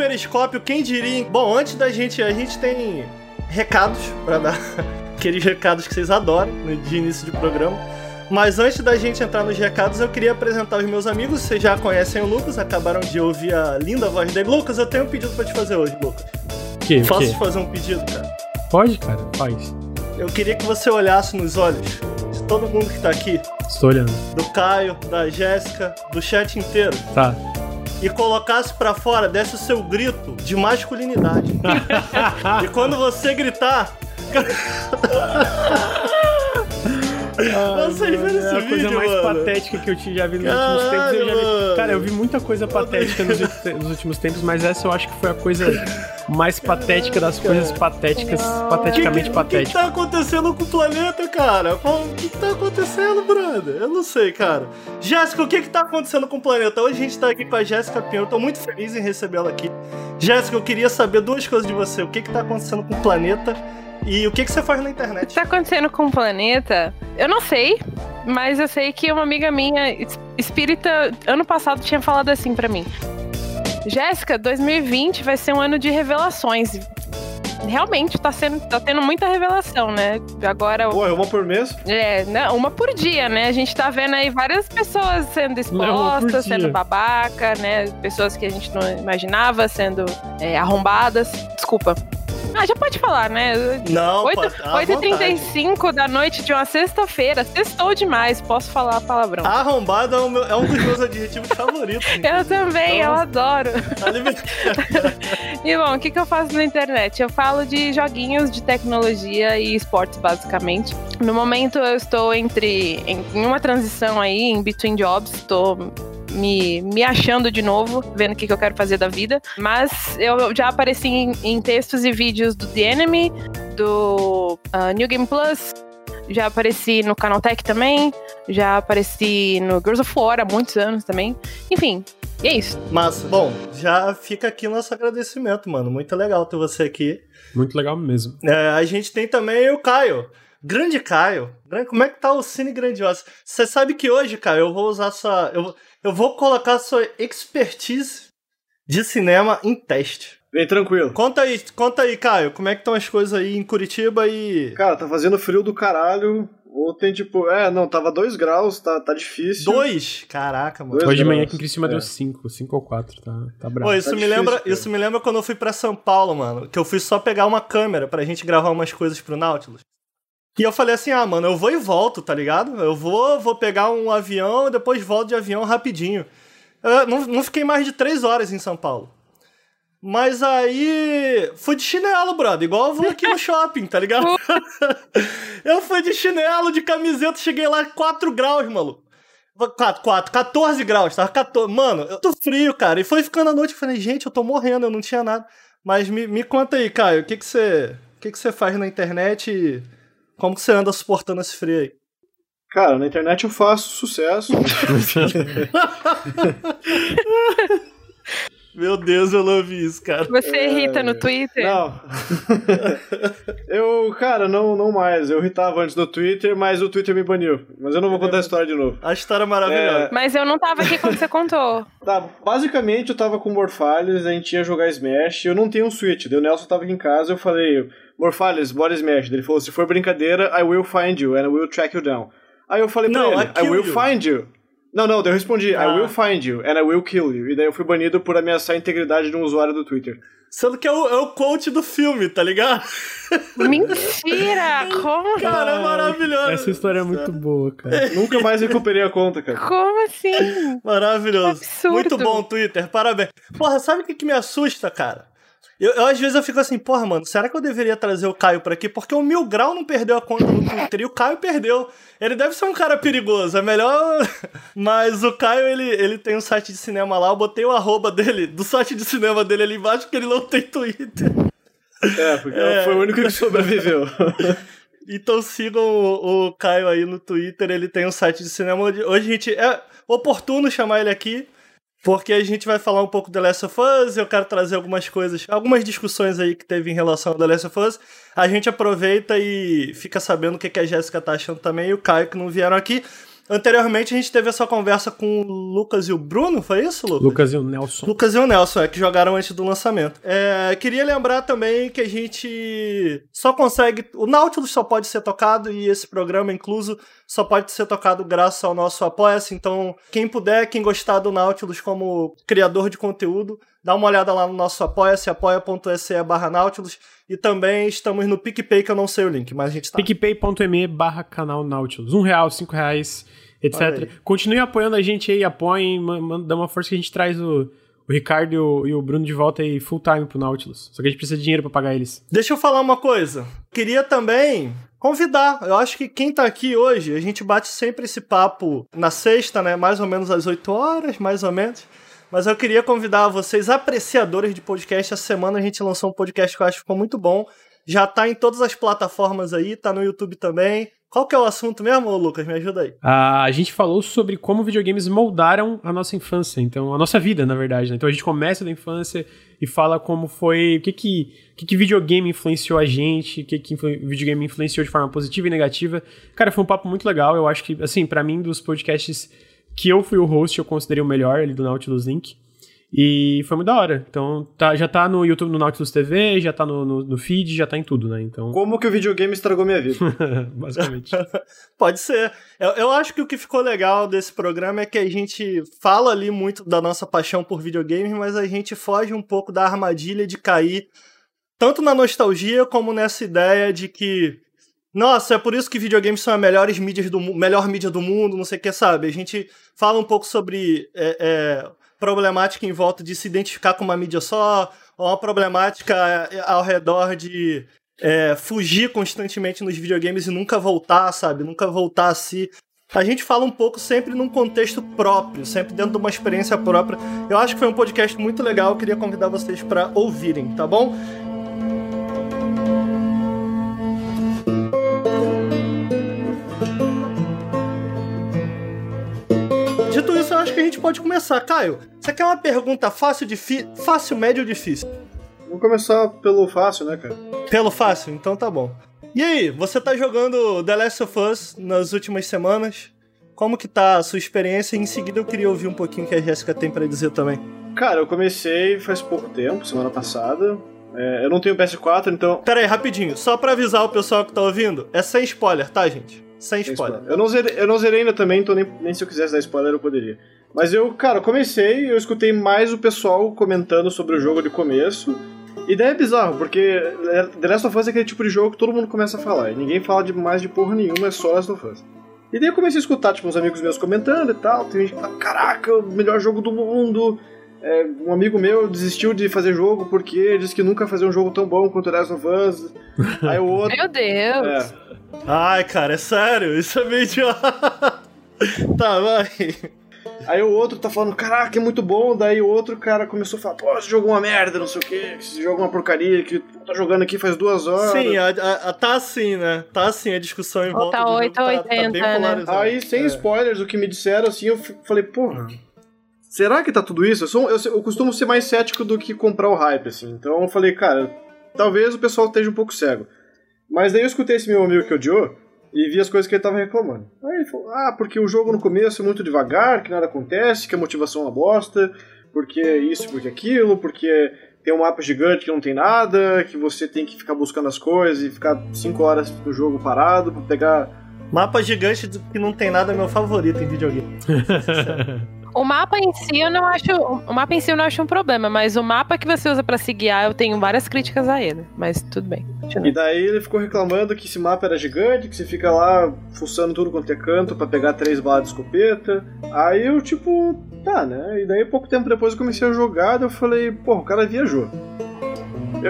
Periscópio, quem diria? Bom, antes da gente, a gente tem recados para dar. Aqueles recados que vocês adoram de início de programa. Mas antes da gente entrar nos recados, eu queria apresentar os meus amigos. Vocês já conhecem o Lucas, acabaram de ouvir a linda voz dele. Lucas, eu tenho um pedido para te fazer hoje, Lucas. Que, Posso que? te fazer um pedido, cara? Pode, cara, faz. Eu queria que você olhasse nos olhos de todo mundo que tá aqui, Estou olhando. do Caio, da Jéssica, do chat inteiro, Tá. E colocasse pra fora, desse o seu grito de masculinidade. e quando você gritar. Vocês viram é esse a coisa vídeo, mais mano? patética que eu já vi nos Caralho, últimos tempos. Eu já vi-. Cara, eu vi muita coisa patética nos, nos últimos tempos, mas essa eu acho que foi a coisa mais patética das coisas patéticas, pateticamente O que, tá acontecendo com o planeta, cara? O que, que tá acontecendo, brother? Eu não sei, cara. Jéssica, o que que tá acontecendo com o planeta? Hoje a gente tá aqui com a Jéssica Pinho. Eu tô muito feliz em recebê-la aqui. Jéssica, eu queria saber duas coisas de você. O que que tá acontecendo com o planeta e o que que você faz na O que internet? tá acontecendo com o planeta? Eu não sei, mas eu sei que uma amiga minha, es- espírita, ano passado tinha falado assim pra mim. Jéssica, 2020 vai ser um ano de revelações. Realmente tá, sendo, tá tendo muita revelação, né? Agora, Pô, é uma por mês? é, não, uma por dia, né? A gente tá vendo aí várias pessoas sendo expostas, sendo babaca, né? Pessoas que a gente não imaginava sendo é, arrombadas. Desculpa. Ah, já pode falar, né? Não, 8, pode- à vontade. 8h35 da noite de uma sexta-feira. Sextou demais, posso falar palavrão. Arrombado é, meu- é um dos meus adjetivos favoritos. Eu também, eu Então- adoro. Tá. E bom, o que, que eu faço na internet? Eu falo de joguinhos de tecnologia e esportes, basicamente. No momento eu estou entre em, em uma transição aí, em between jobs, estou me, me achando de novo, vendo o que, que eu quero fazer da vida. Mas eu já apareci em, em textos e vídeos do The Enemy, do ah, New Game Plus. Já apareci no Canaltech também. Já apareci no Girls of War há muitos anos também. Enfim, e é isso. Massa. Bom, já fica aqui o nosso agradecimento, mano. Muito legal ter você aqui. Muito legal mesmo. É, a gente tem também o Caio. Grande Caio. Grande- Como é que tá o Cine Grandiosa? Você sabe que hoje, Caio, eu vou usar sua. Eu, eu vou colocar sua expertise de cinema em teste. Vem tranquilo. Conta aí, conta aí, Caio, como é que estão as coisas aí em Curitiba e. Cara, tá fazendo frio do caralho. Ontem, tipo, é, não, tava 2 graus, tá, tá difícil. Dois? Caraca, mano. Dois Hoje de manhã aqui em Criciúma É. deu 5, 5 ou 4, tá, tá bravo. Pô, isso Tá me difícil, lembra, cara. isso me lembra quando eu fui pra São Paulo, mano, que eu fui só pegar uma câmera pra gente gravar umas coisas pro Nautilus. E eu falei assim: "Ah, mano, eu vou e volto, tá ligado? Eu vou, vou pegar um avião e depois volto de avião rapidinho". Eu não, não fiquei mais de três horas em São Paulo. Mas aí fui de chinelo, brother, igual eu vou aqui no shopping, tá ligado? eu fui de chinelo, de camiseta, cheguei lá 4 graus, maluco. 4, 4, 14 graus, tava 14. Mano, eu tô frio, cara. E foi ficando a noite, eu falei, gente, eu tô morrendo, eu não tinha nada. Mas me, me conta aí, Caio, o que que você, o que que você faz na internet e como que você anda suportando esse frio aí? Cara, na internet eu faço sucesso. Meu Deus, eu não ouvi isso, cara. Você irrita no Twitter? Não. eu, cara, não, não mais. Eu irritava antes no Twitter, mas o Twitter me baniu. Mas eu não vou contar a história de novo. A história é maravilhosa. Mas eu não tava aqui quando você contou. Tá, basicamente eu tava com o Morphales, a gente ia jogar Smash, eu não tenho um Switch, daí o Nelson tava aqui em casa, eu falei, Morphales, bora Smash. Daí ele falou, se for brincadeira, I will find you and I will track you down. Aí eu falei pra Não, ele, I I will you. find you. Não, não, daí eu respondi, Ah. I will find you and I will kill you. E daí eu fui banido por ameaçar a integridade de um usuário do Twitter. Sendo que é o, é o quote do filme, tá ligado? Mentira! Como? Cara, é maravilhoso. Essa história é muito boa, cara. Nunca mais recuperei a conta, cara. Como assim? Maravilhoso. Absurdo. Muito bom, Twitter. Parabéns. Porra, sabe o que, que me assusta, cara? Eu, eu, às vezes eu fico assim, porra, mano, será que eu deveria trazer o Caio pra aqui? Porque o Mil Grau não perdeu a conta no Twitter e o Caio perdeu. Ele deve ser um cara perigoso, é melhor. Mas o Caio, ele, ele tem um site de cinema lá, eu botei o arroba dele, do site de cinema dele ali embaixo, porque ele não tem Twitter. É, porque É. foi o único que sobreviveu. Então sigam o, o Caio aí no Twitter, ele tem um site de cinema. Hoje hoje a gente. É oportuno chamar ele aqui, porque a gente vai falar um pouco do The Last of Us. Eu quero trazer algumas coisas, algumas discussões aí que teve em relação ao The Last of Us. A gente aproveita e fica sabendo o que que a Jéssica tá achando também e o Caio que não vieram aqui. Anteriormente a gente teve essa conversa com o Lucas e o Bruno, foi isso, Lucas? Lucas e o Nelson. Lucas e o Nelson, é, que jogaram antes do lançamento. É, queria lembrar também que a gente só consegue. O Nautilus só pode ser tocado e esse programa incluso só pode ser tocado graças ao nosso Apoia-se. Então, quem puder, quem gostar do Nautilus como criador de conteúdo, dá uma olhada lá no nosso Apoia-se, apoia.se barra Nautilus. E também estamos no PicPay, que eu não sei o link, mas a gente tá. PicPay.me barra canal Nautilus. Um real, cinco reais etc. Continue apoiando a gente aí, apoiem, dá uma força que a gente traz o, o Ricardo e o, e o, Bruno de volta aí full time pro Nautilus. Só que a gente precisa de dinheiro para pagar eles. Deixa eu falar uma coisa. Queria também convidar. Eu acho que quem tá aqui hoje, a gente bate sempre esse papo na sexta, né? Mais ou menos às 8 horas, mais ou menos. Mas eu queria convidar vocês, apreciadores de podcast. Essa semana a gente lançou um podcast que eu acho que ficou muito bom. Já tá em todas as plataformas aí, tá no YouTube também. Qual que é o assunto mesmo, Lucas? Me ajuda aí. Ah, a gente falou sobre como videogames moldaram a nossa infância, então a nossa vida, na verdade. Né? Então a gente começa da infância e fala como foi, o que que, que, que videogame influenciou a gente, o que que videogame influenciou de forma positiva e negativa. Cara, foi um papo muito legal. Eu acho que, assim, para mim, dos podcasts que eu fui o host, eu considerei o melhor ali do Nautilus Link. E foi muito da hora. Então, tá, já tá no YouTube, no Nautilus TV, já tá no, no, no, feed, já tá em tudo, né? Então... Como que o videogame estragou minha vida? Basicamente. Pode ser. Eu, eu acho que o que ficou legal desse programa é que a gente fala ali muito da nossa paixão por videogames, mas a gente foge um pouco da armadilha de cair tanto na nostalgia como nessa ideia de que nossa, é por isso que videogames são as melhores mídias do melhor mídia do mundo, não sei o que, sabe? A gente fala um pouco sobre é, é, problemática em volta de se identificar com uma mídia só, ou uma problemática é, ao redor de é, fugir constantemente nos videogames e nunca voltar, sabe? Nunca voltar a si. A gente fala um pouco sempre num contexto próprio, sempre dentro de uma experiência própria. Eu acho que foi um podcast muito legal, eu queria convidar vocês para ouvirem, tá bom? Acho que a gente pode começar. Caio, você quer uma pergunta fácil, fácil, médio ou difícil? Vou começar pelo fácil, né, cara? Pelo fácil? Então tá bom. E aí, você tá jogando The Last of Us nas últimas semanas? Como que tá a sua experiência? E em seguida eu queria ouvir um pouquinho o que a Jéssica tem para dizer também. Cara, eu comecei faz pouco tempo, semana passada. É, eu não tenho PS4, então. Pera aí, rapidinho. Só pra avisar o pessoal que tá ouvindo, é sem spoiler, tá, gente? Sem spoiler. spoiler. Eu, não zerei, eu não zerei ainda também, então nem, nem se eu quisesse dar spoiler eu poderia. Mas eu, cara, comecei, eu escutei mais o pessoal comentando sobre o jogo de começo. E daí é bizarro, porque The Last of Us é aquele tipo de jogo que todo mundo começa a falar. E ninguém fala de mais de porra nenhuma, é só Last of Us. E daí eu comecei a escutar, tipo, uns amigos meus comentando e tal. Tem gente que fala, caraca, o melhor jogo do mundo. É, um amigo meu desistiu de fazer jogo porque disse que nunca fazia um jogo tão bom quanto The Last of Us. Aí o outro. Meu Deus! É. Ai, cara, é sério? Isso é meio tá, vai. Aí o outro tá falando, caraca, é muito bom. Daí o outro cara começou a falar, pô, esse jogo é uma merda, não sei o que, esse jogo é uma porcaria, que tá jogando aqui faz duas horas. Sim, a, a, tá assim, né? Tá assim a discussão em volta. Tá 8 80, tá, tá né? Aí, sem é. spoilers, o que me disseram, assim, eu falei, porra. Será que tá tudo isso? Eu, sou, eu, eu costumo ser mais cético do que comprar o hype, assim. Então eu falei, cara, talvez o pessoal esteja um pouco cego. Mas daí eu escutei esse meu amigo que odiou, e vi as coisas que ele tava reclamando. Aí ele falou: ah, porque o jogo no começo é muito devagar, que nada acontece, que a motivação é uma bosta, porque isso, porque aquilo, porque tem um mapa gigante que não tem nada, que você tem que ficar buscando as coisas e ficar 5 horas no jogo parado pra pegar. Mapa gigante que não tem nada é meu favorito em videogame. O mapa em si eu não acho, o mapa em si eu não acho um problema, mas o mapa que você usa para se guiar, eu tenho várias críticas a ele, mas tudo bem. E daí ele ficou reclamando que esse mapa era gigante, que você fica lá fuçando tudo quanto é canto para pegar três balas de escopeta. Aí eu tipo, tá, né? E daí pouco tempo depois eu comecei a jogar, eu falei, pô, o cara viajou.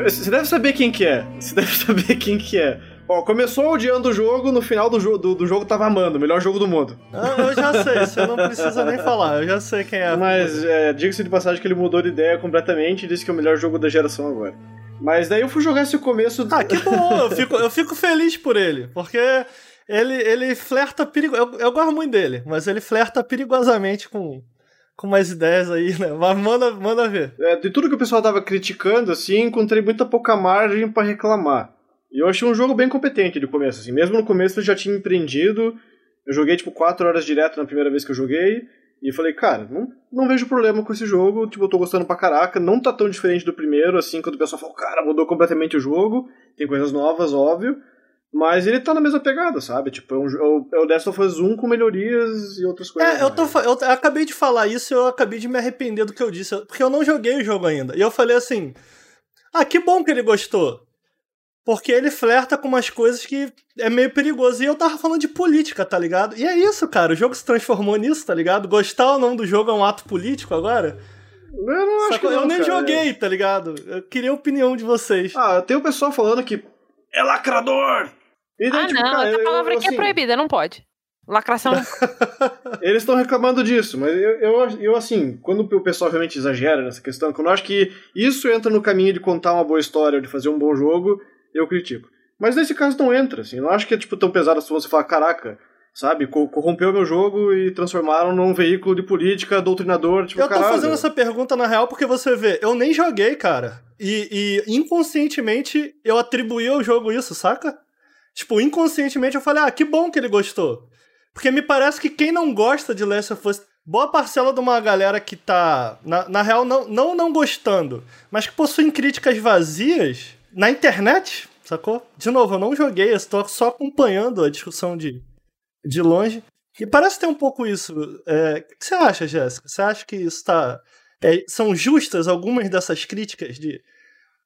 você deve saber quem que é. Você deve saber quem que é. Ó, começou odiando o jogo, no final do, jo do, do jogo tava amando, o melhor jogo do mundo. Ah, eu já sei, você não precisa nem falar, eu já sei quem é. Mas é, diga-se de passagem que ele mudou de ideia completamente e disse que é o melhor jogo da geração agora. Mas daí eu fui jogar esse começo. Ah, que bom, eu fico, eu fico feliz por ele, porque ele, ele flerta perigo. Eu, eu gosto muito dele, mas ele flerta perigosamente com, com umas ideias aí, né? Mas manda, manda ver. É, de tudo que o pessoal tava criticando, assim, encontrei muita pouca margem para reclamar. E eu achei um jogo bem competente de começo, assim. Mesmo no começo ele já tinha empreendido Eu joguei, tipo, 4 horas direto na primeira vez que eu joguei. E falei, cara, não, não vejo problema com esse jogo. Tipo, eu tô gostando pra caraca. Não tá tão diferente do primeiro, assim, quando o pessoal fala, cara, mudou completamente o jogo. Tem coisas novas, óbvio. Mas ele tá na mesma pegada, sabe? Tipo, é, um, é o Last of Us 1 com melhorias e outras coisas. É, eu, tô, eu, eu acabei de falar isso e eu acabei de me arrepender do que eu disse. Porque eu não joguei o jogo ainda. E eu falei assim: ah, que bom que ele gostou. Porque ele flerta com umas coisas que é meio perigoso. E eu tava falando de política, tá ligado? E é isso, cara. O jogo se transformou nisso, tá ligado? Gostar ou não do jogo é um ato político agora? Eu não acho que não, Eu nem cara. joguei, tá ligado? Eu queria a opinião de vocês. Ah, tem o pessoal falando que é lacrador. E daí, ah, tipo, não, cara, essa palavra eu, aqui é assim, é proibida, não pode. Lacração. Eles estão reclamando disso, mas eu, eu, eu, assim, quando o pessoal realmente exagera nessa questão, quando eu acho que isso entra no caminho de contar uma boa história, de fazer um bom jogo, eu critico. Mas nesse caso não entra, assim, eu não acho que é tipo tão pesado se você falar, caraca, sabe, corrompeu meu jogo e transformaram num veículo de política doutrinador, tipo, Eu tô caralho. fazendo essa pergunta na real porque você vê, eu nem joguei, cara. E, e inconscientemente eu atribuí ao jogo isso, saca? Tipo, inconscientemente eu falei, ah, que bom que ele gostou. Porque me parece que quem não gosta de Last of Us, boa parcela de uma galera que tá, na, na real, não, não não gostando, mas que possuem críticas vazias na internet, sacou? De novo, eu não joguei, eu estou só acompanhando a discussão de, de longe. E parece ter um pouco isso. É, o que você acha, Jéssica? Você acha que isso tá. É, são justas algumas dessas críticas de.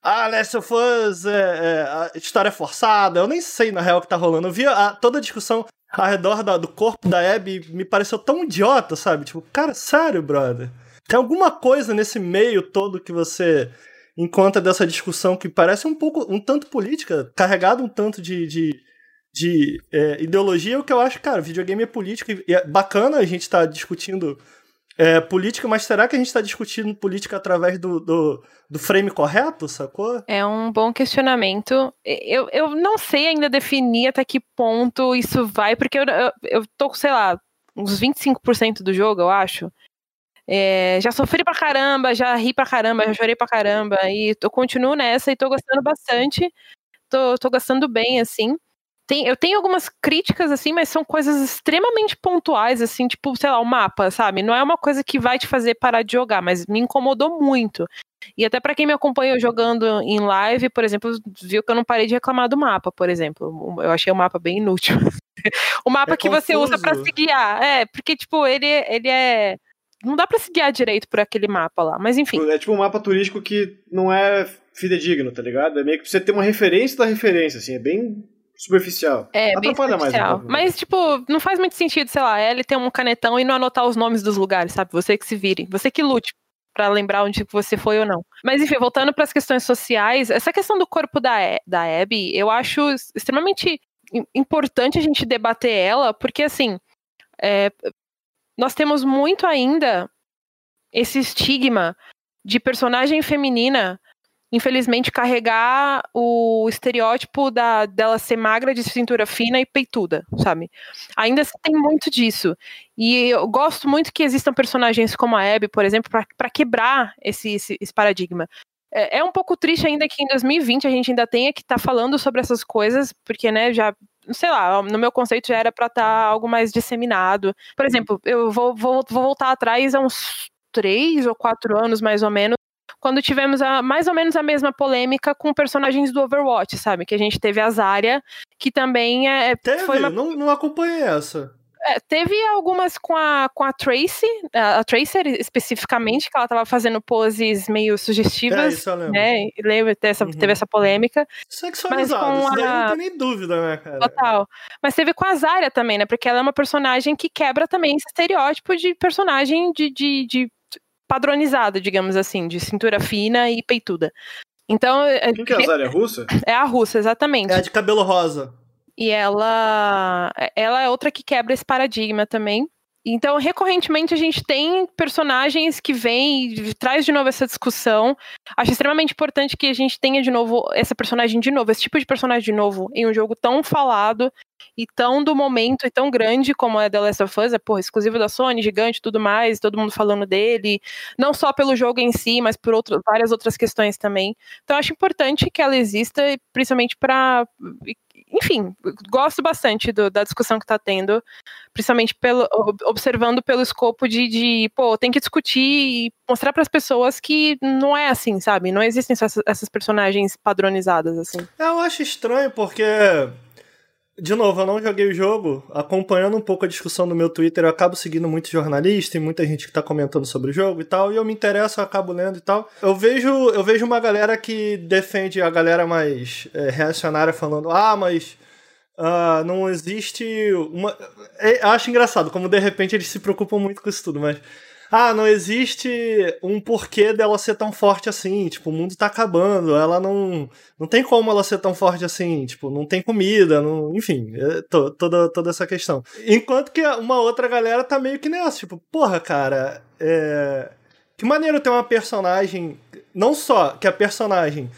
Ah, Last of Us, é, é, a história é forçada. Eu nem sei na real o que tá rolando. Eu vi a, toda a discussão ao redor da, do corpo da Abby me pareceu tão idiota, sabe? Tipo, cara, sério, brother. Tem alguma coisa nesse meio todo que você encontra dessa discussão que parece um pouco, um tanto política, carregado um tanto de, de, de é, ideologia, o que eu acho, cara, videogame é política, e é bacana a gente estar tá discutindo é, política, mas será que a gente está discutindo política através do, do, do, frame correto, sacou? É um bom questionamento. Eu, eu não sei ainda definir até que ponto isso vai, porque eu, eu, eu tô, sei lá, uns 25% do jogo, eu acho. É, já sofri pra caramba, já ri pra caramba, já chorei pra caramba, e eu continuo nessa e tô gostando bastante. Tô, tô gostando bem, assim. Tem, eu tenho algumas críticas, assim, mas são coisas extremamente pontuais, assim, tipo, sei lá, o mapa, sabe? Não é uma coisa que vai te fazer parar de jogar, mas me incomodou muito. E até para quem me acompanhou jogando em live, por exemplo, viu que eu não parei de reclamar do mapa, por exemplo. Eu achei o mapa bem inútil. o mapa é que confuso. você usa para se guiar. É, porque, tipo, ele, ele é. Não dá pra se guiar direito por aquele mapa lá, mas enfim. É tipo um mapa turístico que não é fidedigno, tá ligado? É meio que você ter uma referência da referência, assim, é bem superficial. É, Atrapalha bem superficial. Mais um Mas, tipo, não faz muito sentido, sei lá, ele ter um canetão e não anotar os nomes dos lugares, sabe? Você que se vire. Você que lute para lembrar onde você foi ou não. Mas, enfim, voltando para as questões sociais, essa questão do corpo da, da Abby, eu acho extremamente importante a gente debater ela, porque, assim, é, nós temos muito ainda esse estigma de personagem feminina infelizmente, carregar o estereótipo da, dela ser magra, de cintura fina e peituda, sabe? Ainda tem muito disso. E eu gosto muito que existam personagens como a Abby, por exemplo, para quebrar esse, esse, esse paradigma. É, é, um pouco triste ainda que em 2020 a gente ainda tenha que estar tá falando sobre essas coisas, porque, né, já sei lá, no meu conceito já era para estar tá algo mais disseminado. Por exemplo, eu vou, vou, vou voltar atrás a uns três ou quatro anos, mais ou menos, quando tivemos a, mais ou menos a mesma polêmica com personagens do Overwatch, sabe? Que a gente teve a Zarya, que também é. é teve? Foi uma... não, não acompanhei essa. É, teve algumas com a, com a Tracy, a, Tracer especificamente, que ela tava fazendo poses meio sugestivas. É, isso eu lembro. Né? Lembra, teve essa, uhum. teve essa polêmica. Sexualizado, com isso daí a... não tem nem dúvida, né, cara? Total. Mas teve com a Zarya também, né? Porque ela é uma personagem que quebra também esse estereótipo de personagem de, de, de padronizada, digamos assim, de cintura fina e peituda. Então. É, Quem que é a Zarya? russa? É a russa, exatamente. É a de cabelo rosa. E ela, ela é outra que quebra esse paradigma também. Então, recorrentemente, a gente tem personagens que vêm e traz de novo essa discussão. Acho extremamente importante que a gente tenha de novo essa personagem de novo, esse tipo de personagem de novo, em um jogo tão falado e tão do momento e tão grande como é The Last of Us, é porra, exclusivo da Sony, gigante tudo mais, todo mundo falando dele, não só pelo jogo em si, mas por outro, várias outras questões também. Então, acho importante que ela exista, principalmente para enfim, gosto bastante do, da discussão que está tendo, principalmente pelo, observando pelo escopo de, de pô, tem que discutir e mostrar para as pessoas que não é assim, sabe? Não existem essas, essas personagens padronizadas assim. Eu acho estranho porque de novo, eu não joguei o jogo. Acompanhando um pouco a discussão no meu Twitter, eu acabo seguindo muito jornalista e muita gente que tá comentando sobre o jogo e tal. E eu me interesso, eu acabo lendo e tal. Eu vejo, eu vejo uma galera que defende a galera mais é, reacionária falando: ah, mas. Uh, não existe uma. É, acho engraçado como de repente eles se preocupam muito com isso tudo, mas ah, não existe um porquê dela ser tão forte assim, tipo, o mundo tá acabando, ela não não tem como ela ser tão forte assim, tipo, não tem comida, não, enfim, é, to, toda, toda essa questão. Enquanto que uma outra galera tá meio que nessa, tipo, porra, cara, é... que maneiro ter uma personagem, não só que a personagem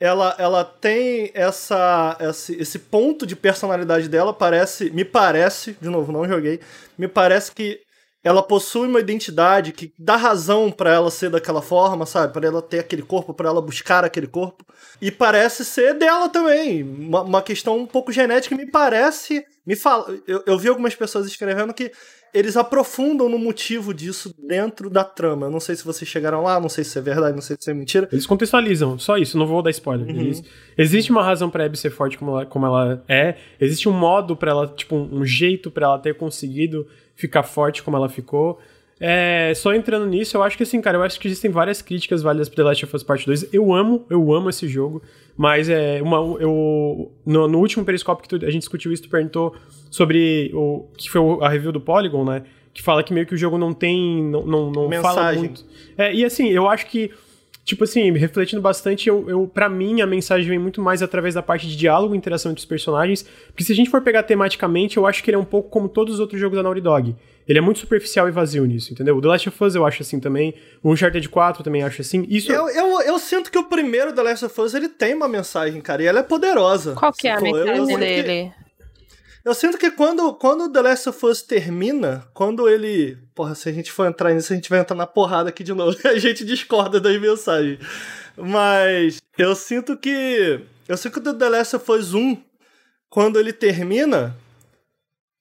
ela, ela tem essa, esse, esse ponto de personalidade dela, parece, me parece, de novo, não joguei, me parece que ela possui uma identidade que dá razão para ela ser daquela forma, sabe? Para ela ter aquele corpo, para ela buscar aquele corpo. E parece ser dela também. Uma, uma questão um pouco genética me parece. Me fala, eu, eu vi algumas pessoas escrevendo que eles aprofundam no motivo disso dentro da trama. Eu não sei se vocês chegaram lá, não sei se é verdade, não sei se é mentira. Eles contextualizam, só isso, não vou dar spoiler. Uhum. Eles, existe uma razão para Abby ser forte como ela, como ela é, existe um modo para ela, tipo, um, um jeito para ela ter conseguido ficar forte como ela ficou. É, só entrando nisso, eu acho que assim, cara, eu acho que existem várias críticas válidas pro The Last of Us Part 2. Eu amo, eu amo esse jogo, mas é uma eu no, no último periscópio que tu, a gente discutiu isso, tu perguntou sobre o que foi a review do Polygon, né? Que fala que meio que o jogo não tem não, não, não fala muito. É, e assim, eu acho que tipo assim, refletindo bastante, eu, eu para mim a mensagem vem muito mais através da parte de diálogo e interação entre os personagens, porque se a gente for pegar tematicamente, eu acho que ele é um pouco como todos os outros jogos da Naughty Dog. Ele é muito superficial e vazio nisso, entendeu? O The Last of Us eu acho assim também, o Uncharted 4 também acho assim. Isso eu, eu, eu sinto que o primeiro The Last of Us ele tem uma mensagem, cara, e ela é poderosa. Qual que é a mensagem dele? Eu sinto que quando, quando The Last of Us termina, quando ele. Porra, se a gente for entrar nisso, a gente vai entrar na porrada aqui de novo. A gente discorda das mensagens. Mas eu sinto que. Eu sinto que o The Last of Us 1, quando ele termina.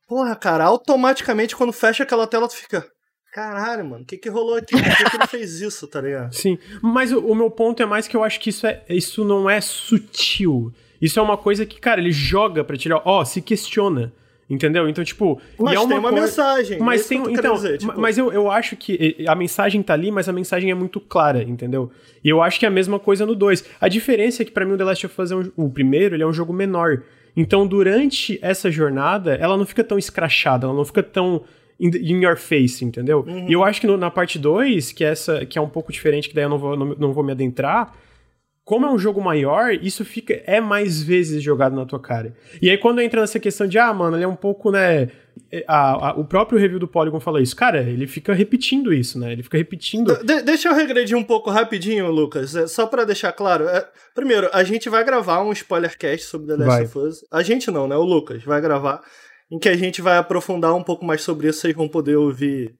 Porra, cara, automaticamente quando fecha aquela tela, tu fica. Caralho, mano, o que que rolou aqui? Por que, que ele fez isso, tá ligado? Sim, mas o, o meu ponto é mais que eu acho que isso, é, isso não é sutil. Isso é uma coisa que, cara, ele joga pra tirar. Ó, oh, se questiona. Entendeu? Então, tipo. Mas é uma tem uma mensagem. Mas tem. Então, dizer, tipo... Mas eu, eu acho que a mensagem tá ali, mas a mensagem é muito clara, entendeu? E eu acho que é a mesma coisa no 2. A diferença é que, para mim, o The Last of Us é um, o primeiro, ele é um jogo menor. Então, durante essa jornada, ela não fica tão escrachada, ela não fica tão in your face, entendeu? Uhum. E eu acho que no, na parte 2, que, é essa, que é um pouco diferente, que daí eu não vou, não, não vou me adentrar como é um jogo maior, isso fica é mais vezes jogado na tua cara. E aí quando entra nessa questão de, ah, mano, ele é um pouco, né, a, a, o próprio review do Polygon fala isso. Cara, ele fica repetindo isso, né? Ele fica repetindo. De, deixa eu regredir um pouco rapidinho, Lucas, é, só para deixar claro. É, primeiro, a gente vai gravar um spoilercast sobre The Last vai. of Us. A gente não, né? O Lucas vai gravar, em que a gente vai aprofundar um pouco mais sobre isso. Vocês vão poder ouvir,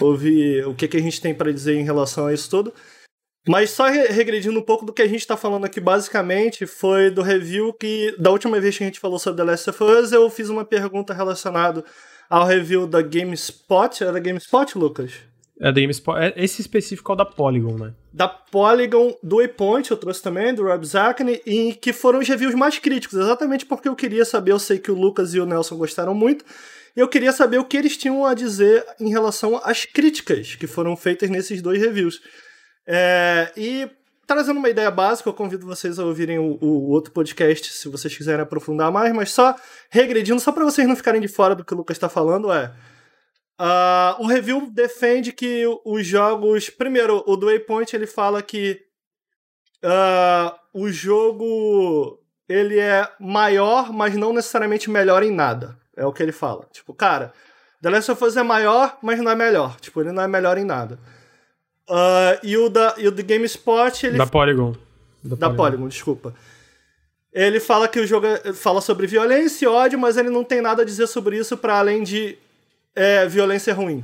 ouvir o que, que a gente tem para dizer em relação a isso tudo. Mas só regredindo um pouco do que a gente está falando aqui, basicamente, foi do review que, da última vez que a gente falou sobre The Last of Us, eu fiz uma pergunta relacionada ao review da GameSpot. Era GameSpot, Lucas? É da GameSpot. É esse específico é o da Polygon, né? Da Polygon, do Waypoint, eu trouxe também, do Rob Zacny, e que foram os reviews mais críticos, exatamente porque eu queria saber, eu sei que o Lucas e o Nelson gostaram muito, e eu queria saber o que eles tinham a dizer em relação às críticas que foram feitas nesses dois reviews. É, e trazendo uma ideia básica, eu convido vocês a ouvirem o, o, outro podcast se vocês quiserem aprofundar mais, mas só regredindo, só para vocês não ficarem de fora do que o Lucas está falando, é. Uh, o review defende que os jogos. Primeiro, o do Waypoint ele fala que uh, o jogo ele é maior, mas não necessariamente melhor em nada. É o que ele fala. Tipo, cara, The Last of Us é maior, mas não é melhor. Tipo, ele não é melhor em nada. Uh, e, o da, e o do GameSpot, ele... Da Polygon. Da, da Polygon. Polygon, desculpa. Ele fala que o jogo é, fala sobre violência e ódio, mas ele não tem nada a dizer sobre isso para além de é, violência ruim.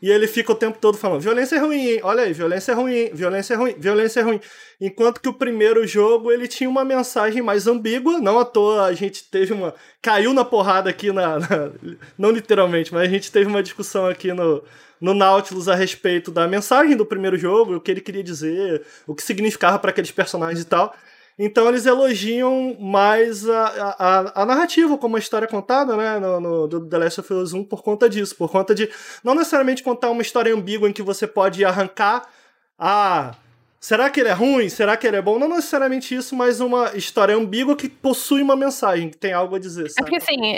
E ele fica o tempo todo falando: violência é ruim, olha aí, violência é ruim, violência é ruim, violência é ruim. Enquanto que o primeiro jogo ele tinha uma mensagem mais ambígua, não à toa a gente teve uma. caiu na porrada aqui na. na não literalmente, mas a gente teve uma discussão aqui no, no Nautilus a respeito da mensagem do primeiro jogo, o que ele queria dizer, o que significava para aqueles personagens e tal. Então eles elogiam mais a, a, a narrativa, como a história é contada, né, no, no, do The Last of Us 1 por conta disso, por conta de não necessariamente contar uma história ambígua em que você pode arrancar ah, será que ele é ruim? Será que ele é bom? Não necessariamente isso, mas uma história ambígua que possui uma mensagem, que tem algo a dizer. Sabe? É que assim,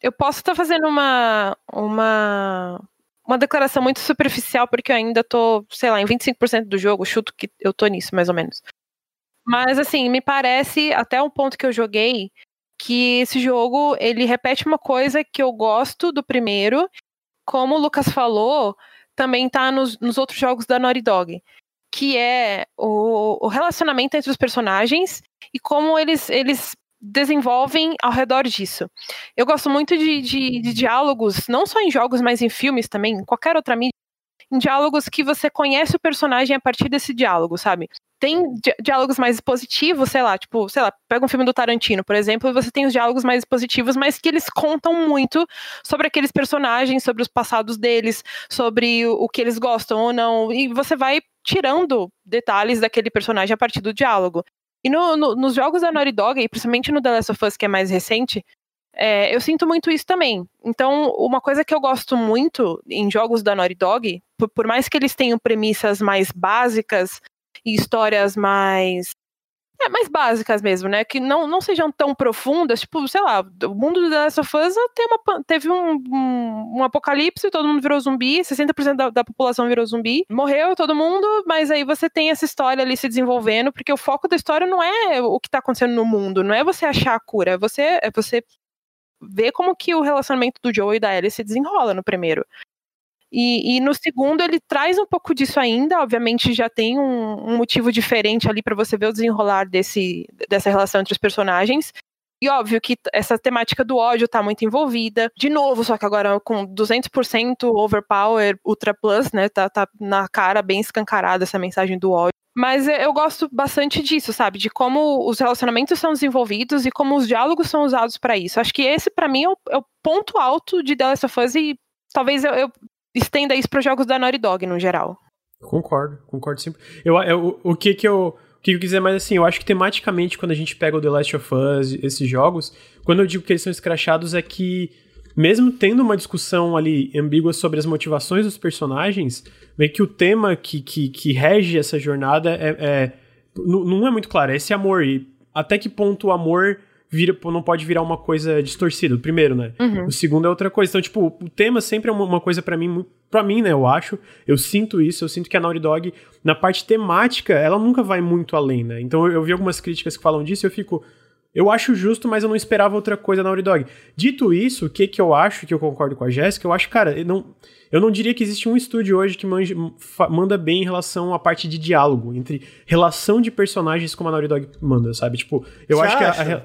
eu, posso estar fazendo uma, uma uma declaração muito superficial, porque eu ainda tô, sei lá, em 25% do jogo, chuto que eu tô nisso, mais ou menos. Mas assim, me parece, até um ponto que eu joguei, que esse jogo, ele repete uma coisa que eu gosto do primeiro, como o Lucas falou, também tá nos, nos outros jogos da Naughty Dog, que é o, o relacionamento entre os personagens e como eles, eles desenvolvem ao redor disso. Eu gosto muito de, de, de, diálogos, não só em jogos, mas em filmes também, em qualquer outra mídia, em diálogos que você conhece o personagem a partir desse diálogo, sabe? Tem di diálogos mais positivos, sei lá, tipo, sei lá, pega um filme do Tarantino, por exemplo, e você tem os diálogos mais positivos, mas que eles contam muito sobre aqueles personagens, sobre os passados deles, sobre o, o que eles gostam ou não, e você vai tirando detalhes daquele personagem a partir do diálogo. E no, no, nos jogos da Naughty Dog, e principalmente no The Last of Us, que é mais recente, é, eu sinto muito isso também. Então, uma coisa que eu gosto muito em jogos da Naughty Dog, por, por mais que eles tenham premissas mais básicas e histórias mais é, mais básicas mesmo, né? Que não, não sejam tão profundas, tipo, sei lá, o mundo do The Last of Us uma, teve um, um, um, apocalipse, todo mundo virou zumbi, 60% da, da população virou zumbi, morreu todo mundo, mas aí você tem essa história ali se desenvolvendo, porque o foco da história não é o que tá acontecendo no mundo, não é você achar a cura, você, é você ver como que o relacionamento do Joe e da Ellie se desenrola no primeiro. E, e, no segundo ele traz um pouco disso ainda, obviamente já tem um, um motivo diferente ali para você ver o desenrolar desse, dessa relação entre os personagens. E óbvio que essa temática do ódio tá muito envolvida. De novo, só que agora com 200% Overpower Ultra Plus, né? Tá, tá na cara bem escancarada essa mensagem do ódio. Mas eu gosto bastante disso, sabe? De como os relacionamentos são desenvolvidos e como os diálogos são usados para isso. Acho que esse, para mim, é o, é o, ponto alto de The Last of Us e talvez eu, eu estenda isso para os jogos da Naughty Dog no geral. Concordo, concordo sempre. Eu, eu, o que que eu o que eu quiser mais assim, eu acho que tematicamente quando a gente pega o The Last of Us, esses jogos, quando eu digo que eles são escrachados é que mesmo tendo uma discussão ali ambígua sobre as motivações dos personagens, vê que o tema que, que, que rege essa jornada é, é não é muito claro, é esse amor e até que ponto o amor vira, não pode virar uma coisa distorcida. O primeiro, né? Uhum. O segundo é outra coisa. Então, tipo, o tema sempre é uma, uma coisa para mim, para mim, né? Eu acho. Eu sinto isso. Eu sinto que a Naughty Dog, na parte temática, ela nunca vai muito além, né? Então, eu, eu vi algumas críticas que falam disso e eu fico. Eu acho justo, mas eu não esperava outra coisa na Naughty Dog. Dito isso, o que que eu acho, que eu concordo com a Jéssica, eu acho, cara, eu não, eu não diria que existe um estúdio hoje que manja, manda bem em relação à parte de diálogo, entre relação de personagens como a Naughty Dog manda, sabe? Tipo, eu Você acho acha? que a, a,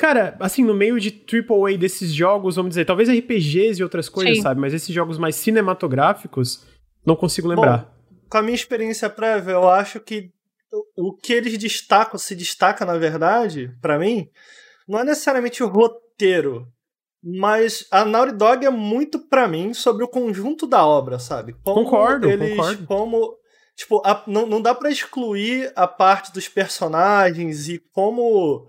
Cara, assim, no meio de AAA desses jogos, vamos dizer, talvez RPGs e outras coisas, Sim. sabe? Mas esses jogos mais cinematográficos, não consigo lembrar. Bom, com a minha experiência prévia, eu acho que o que eles destacam, se destaca, na verdade, para mim, não é necessariamente o roteiro, mas a Naughty Dog é muito para mim sobre o conjunto da obra, sabe? Como concordo, eles, concordo. Como, tipo, a, não, não dá para excluir a parte dos personagens e como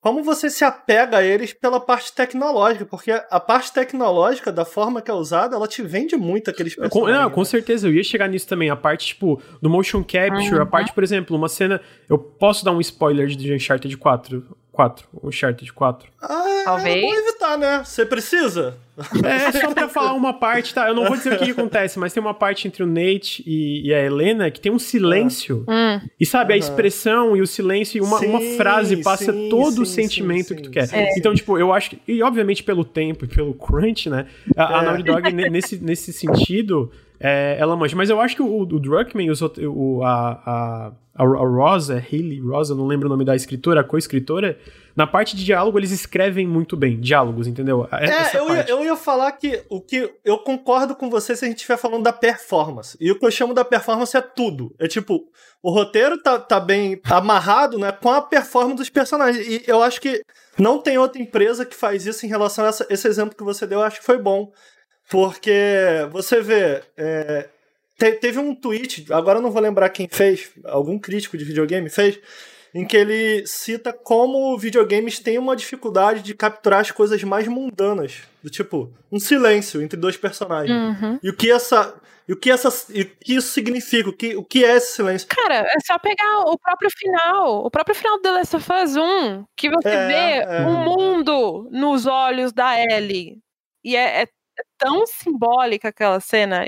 como você se apega a eles pela parte tecnológica, porque a parte tecnológica, da forma que é usada, ela te vende muito aqueles personagens. Com, não, com certeza, eu ia chegar nisso também. A parte, tipo, do motion capture, uhum. a parte, por exemplo, uma cena. Eu posso dar um spoiler de Uncharted 4? 4, Uncharted 4. Ah, Talvez. é bom evitar, né? Você precisa? É, só pra falar uma parte, tá? Eu não vou dizer o que, que acontece, mas tem uma parte entre o Nate e, e a Helena que tem um silêncio. Ah. E sabe, uhum. a expressão e o silêncio e uma, sim, uma frase passa sim, todo sim, o sentimento que tu quer. É. Então, tipo, eu acho que. E obviamente pelo tempo e pelo crunch, né? A, é. a Naughty Dog, nesse, nesse sentido é, ela manja. Mas eu acho que o, o Druckmann, o, a, a, a Rosa, Hayley Rosa, não lembro o nome da escritora, a co-escritora, na parte de diálogo eles escrevem muito bem, diálogos, entendeu? é, eu ia, eu ia, falar que o que eu concordo com você se a gente estiver falando da performance. E o que eu chamo da performance é tudo. É tipo, o roteiro tá, tá bem amarrado, né, com a performance dos personagens. E eu acho que não tem outra empresa que faz isso em relação a essa, esse exemplo que você deu, eu acho que foi bom. Porque você vê. É, te, teve um tweet, agora eu não vou lembrar quem fez, algum crítico de videogame fez, em que ele cita como videogames têm uma dificuldade de capturar as coisas mais mundanas. Do tipo, um silêncio entre dois personagens. Uhum. E o que essa. E o que, essa, e o que isso significa? O que, o que é esse silêncio? Cara, é só pegar o próprio final. O próprio final do The Last of Us 1, que você é, vê é. um mundo nos olhos da Ellie. E é, é tão simbólica aquela cena.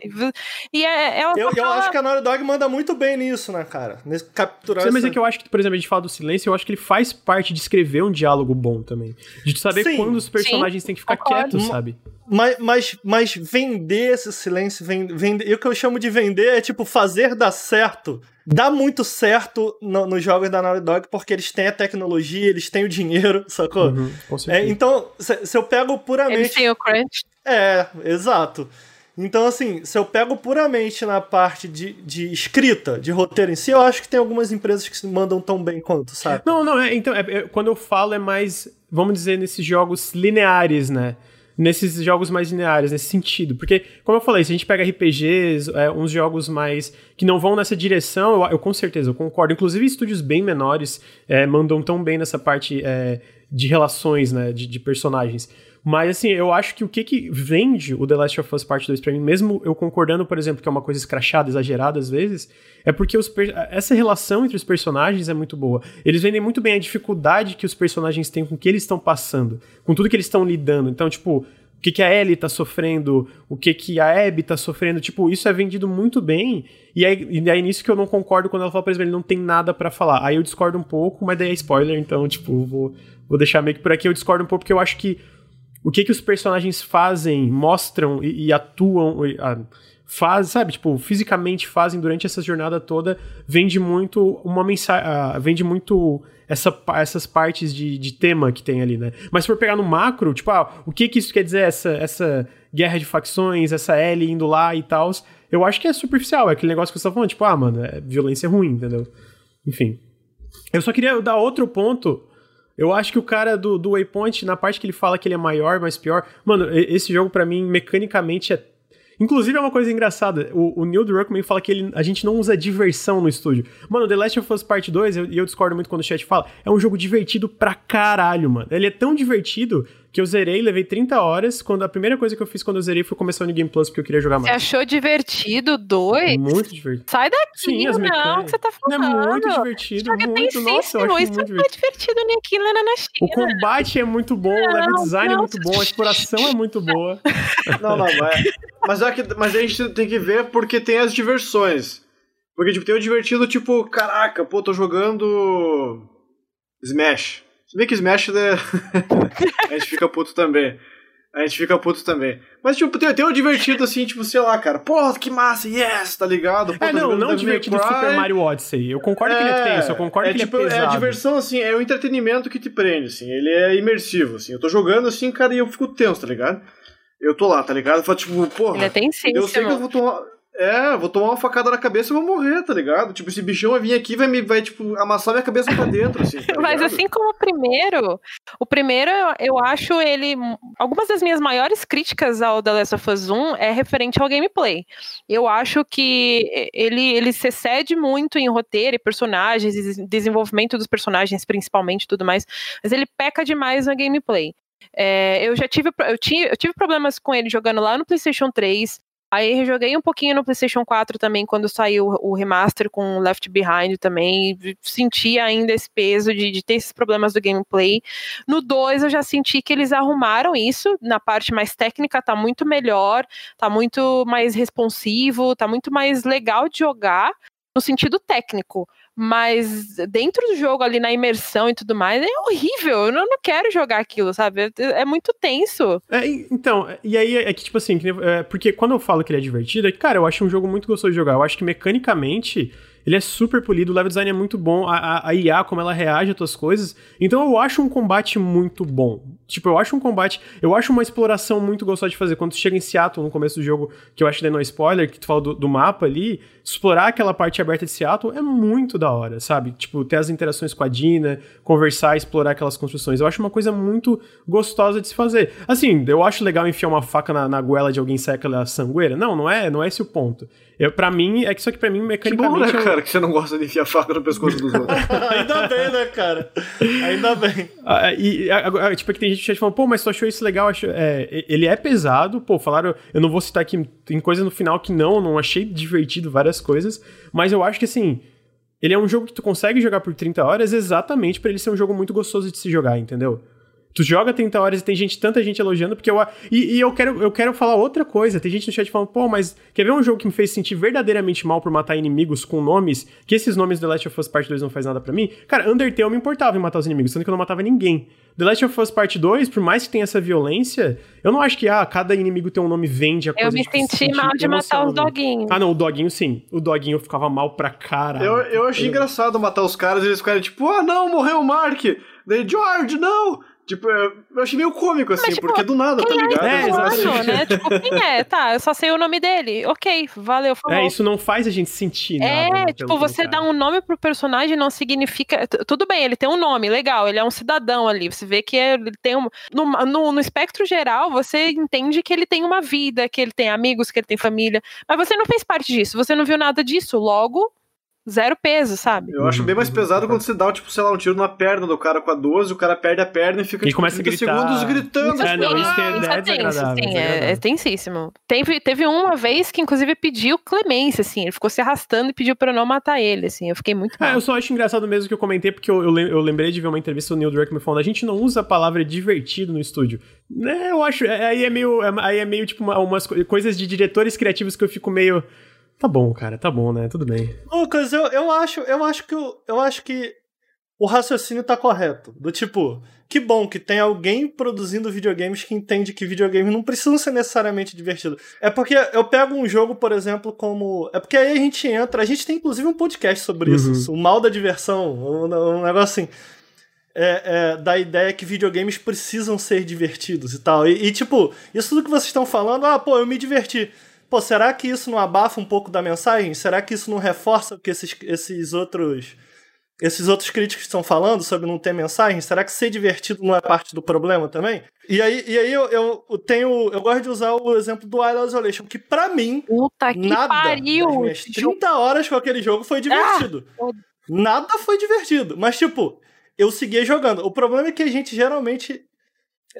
E é, ela eu, eu acho que a Naughty Dog manda muito bem nisso, né, cara? Nesse capturar. Sim, mas é que eu acho que, por exemplo, a gente fala do silêncio, eu acho que ele faz parte de escrever um diálogo bom também. De saber Sim. quando os personagens Sim, têm que ficar concordo. quietos, sabe? Mas, mas, mas vender esse silêncio, vender, e o que eu chamo de vender é tipo fazer dar certo. Dá muito certo no, nos jogos da Naughty Dog porque eles têm a tecnologia, eles têm o dinheiro, sacou? Uhum, é, então, se, se, eu pego puramente. Eles têm o crunch. É, exato. Então, assim, se eu pego puramente na parte de, de escrita, de roteiro em si, eu acho que tem algumas empresas que se mandam tão bem quanto, sabe? Não, não, é, então, é, é, quando eu falo é mais, vamos dizer, nesses jogos lineares, né? nesses jogos mais lineares, nesse sentido. Porque, como eu falei, se a gente pega RPGs, é, uns jogos mais que não vão nessa direção, eu, eu com certeza eu concordo. Inclusive, estúdios bem menores é, mandam tão bem nessa parte é, de relações, né, de, de, personagens. Mas, assim, eu acho que o que, que vende o The Last of Us Part 2 pra mim, mesmo eu concordando, por exemplo, que é uma coisa escrachada, exagerada às vezes, é porque essa relação entre os personagens é muito boa. Eles vendem muito bem a dificuldade que os personagens têm com o que eles estão passando, com tudo que eles estão lidando. Então, tipo, o que, que a Ellie tá sofrendo, o que, que a Abby tá sofrendo, tipo, isso é vendido muito bem. E é, e é nisso que eu não concordo quando ela fala, por exemplo, ele não tem nada para falar. Aí eu discordo um pouco, mas daí é spoiler, então, tipo, vou, vou deixar meio que por aqui. Eu discordo um pouco porque eu acho que o que que os personagens fazem, mostram e, e atuam, e, a, faz, sabe, tipo, fisicamente fazem durante essa jornada toda, vende muito uma mensagem, uh, vende muito essa, essas partes de, de tema que tem ali, né? Mas se for pegar no macro, tipo, ah, o que que isso quer dizer, essa, essa guerra de facções, essa L indo lá e tal, eu acho que é superficial, é aquele negócio que você tá falando, tipo, ah, mano, é violência ruim, entendeu? Enfim. Eu só queria dar outro ponto eu acho que o cara do, do Waypoint, na parte que ele fala que ele é maior, mas pior. Mano, esse jogo para mim, mecanicamente, é Inclusive, é uma coisa engraçada. O, o Neil Druckmann fala que ele, a gente não usa diversão no estúdio. Mano, The Last of Us Part 2, e eu, eu, discordo muito quando o chat fala, é um jogo divertido pra caralho, mano. Ele é tão divertido que eu zerei, levei 30 horas. Quando a primeira coisa que eu fiz quando eu zerei foi começar no Game Plus, porque eu queria jogar mais. Você achou divertido dois? Muito divertido. Sai daqui, Sim, as não, que você tá falando. É muito divertido, muito. Nossa, eu acho isso muito não é divertido nem aqui, nem na China. O combate é muito bom, não, o level design é não, é muito bom, a exploração é muito boa. Não, não, mas, mas, é que, mas a gente tem que ver porque tem as diversões. Porque, tipo, tem o divertido, tipo, caraca, pô, tô jogando Smash. Se bem que Smash né? a gente fica puto também. A gente fica puto também. Mas, tipo, tem, tem um divertido assim, tipo, sei lá, cara. Porra, que massa, yes, tá ligado? Pô, é, não, não divertido Super Mario Odyssey. Eu concordo é, que ele é tenso, eu concordo é, que tipo, ele é pesado. É a diversão, assim, é o entretenimento que te prende, assim. Ele é imersivo, assim. Eu tô jogando assim, cara, e eu fico tenso, tá ligado? Eu tô lá, tá ligado? Eu falo, tipo, porra. Ele é tensíssimo. Eu sei que eu vou tomar. É, vou tomar uma facada na cabeça e vou morrer, tá ligado? Tipo, esse bichão vai vir aqui e vai, me, vai, tipo, amassar minha cabeça pra dentro, assim. Tá Mas assim como o primeiro, o primeiro eu acho ele. Algumas das minhas maiores críticas ao The Last of Us 1 é referente ao gameplay. Eu acho que ele, ele se excede muito em roteiro e personagens, desenvolvimento dos personagens, principalmente tudo mais, mas ele peca demais no gameplay. É, eu já tive eu, tive, eu tive problemas com ele jogando lá no PlayStation 3. Aí joguei um pouquinho no PlayStation 4 também, quando saiu o remaster com Left Behind também. Senti ainda esse peso de, de ter esses problemas do gameplay. No 2 eu já senti que eles arrumaram isso. Na parte mais técnica tá muito melhor, tá muito mais responsivo, tá muito mais legal de jogar no sentido técnico. Mas dentro do jogo, ali na imersão e tudo mais, é horrível. Eu não, não quero jogar aquilo, sabe? É, é muito tenso. É, então, e aí é que, tipo assim, é, porque quando eu falo que ele é divertido, é que, cara, eu acho um jogo muito gostoso de jogar. Eu acho que mecanicamente ele é super polido, o level design é muito bom, a, a, a IA, como ela reage a tuas coisas. Então eu acho um combate muito bom. Tipo, eu acho um combate. Eu acho uma exploração muito gostosa de fazer. Quando tu chega em Seattle no começo do jogo, que eu acho que não é spoiler, que tu fala do, do, mapa ali, explorar aquela parte aberta de Seattle é muito da hora, sabe? Tipo, ter as interações com a Dina, conversar, explorar aquelas construções. Eu acho uma coisa muito gostosa de se fazer. Assim, eu acho legal enfiar uma faca na, na goela de alguém e sair aquela sangueira. Não, não é, não é esse o ponto. Eu, pra mim, é que só que pra mim, mecanicamente. Que bom, né, cara, que você não gosta de enfiar faca no pescoço dos outros. Ainda bem, né, cara? Ainda bem. Ah, e, a, tipo, aqui tem gente que falando, pô, mas tu achou isso legal? Acho, é, ele é pesado, pô, falaram, eu não vou citar aqui, tem coisa no final que não, não achei divertido várias coisas, mas eu acho que assim, ele é um jogo que tu consegue jogar por 30 horas exatamente para ele ser um jogo muito gostoso de se jogar, entendeu? Tu joga 30 horas e tem gente, tanta gente elogiando, porque eu. E, e, eu, quero, eu quero falar outra coisa. Tem gente no chat falando, pô, mas quer ver um jogo que me fez sentir verdadeiramente mal por matar inimigos com nomes, que esses nomes do The Last of Us Part 2 não faz nada para mim? Cara, Undertale me importava em matar os inimigos, sendo que eu não matava ninguém. The Last of Us Part 2, por mais que tenha essa violência, eu não acho que, ah, cada inimigo tem um nome vende a coisa Eu me senti mal de matar os doguinhos. Ah, não, o doguinho sim. O doguinho ficava mal pra caralho. Eu, eu achei eu... engraçado matar os caras e eles ficarem tipo, ah, não, morreu o Mark. Daí, George, não! Tipo, eu achei meio cômico, assim, Mas, tipo, porque do nada, tá ligado? É, exatamente. né? Tipo, quem é? Tá, eu só sei o nome dele. Ok, valeu, falou. É, isso não faz a gente sentir nada. É, né, tipo, você dá um nome pro personagem não significa... Tudo bem, ele tem um nome, legal, ele é um cidadão ali. Você vê que ele tem um... No, no, no espectro geral, você entende que ele tem uma vida, que ele tem amigos, que ele tem família. Mas você não fez parte disso, você não viu nada disso. Logo, zero peso, sabe? Eu acho bem mais pesado quando você dá, tipo, sei lá, um tiro na perna do cara com a 12, o cara perde a perna e fica, e tipo, começa 30 a gritar. segundos gritando. É, não, isso, é, isso é, tenso, sim, é, é, tensíssimo. Teve, teve uma vez que, inclusive, pediu clemência, assim, ele ficou se arrastando e pediu pra não matar ele, assim, eu fiquei muito mal. É, eu só acho engraçado mesmo que eu comentei, porque eu, eu, eu lembrei de ver uma entrevista do Neil Druckmann falando, a gente não usa a palavra divertido no estúdio. Né, eu acho, é, aí é meio, aí é meio, tipo, uma, umas coisas de diretores criativos que eu fico meio... Tá bom, cara, tá bom, né? Tudo bem. Lucas, eu, eu acho, eu acho que eu, eu acho que o raciocínio tá correto. Do tipo, que bom que tem alguém produzindo videogames que entende que videogames não precisam ser necessariamente divertidos. É porque eu pego um jogo, por exemplo, como. É porque aí a gente entra. A gente tem inclusive um podcast sobre uhum. isso. O mal da diversão. Um, um negócio assim. É, é, da ideia que videogames precisam ser divertidos e tal. E, e tipo, isso tudo que vocês estão falando, ah, pô, eu me diverti. Pô, será que isso não abafa um pouco da mensagem? Será que isso não reforça o que esses, esses outros esses outros críticos estão falando sobre não ter mensagem? Será que ser divertido não é parte do problema também? E aí, e aí eu, eu tenho. Eu gosto de usar o exemplo do Island Isolation, que para mim, Puta que nada pariu! Das minhas 30 horas com aquele jogo foi divertido. Ah! Nada foi divertido. Mas, tipo, eu seguia jogando. O problema é que a gente geralmente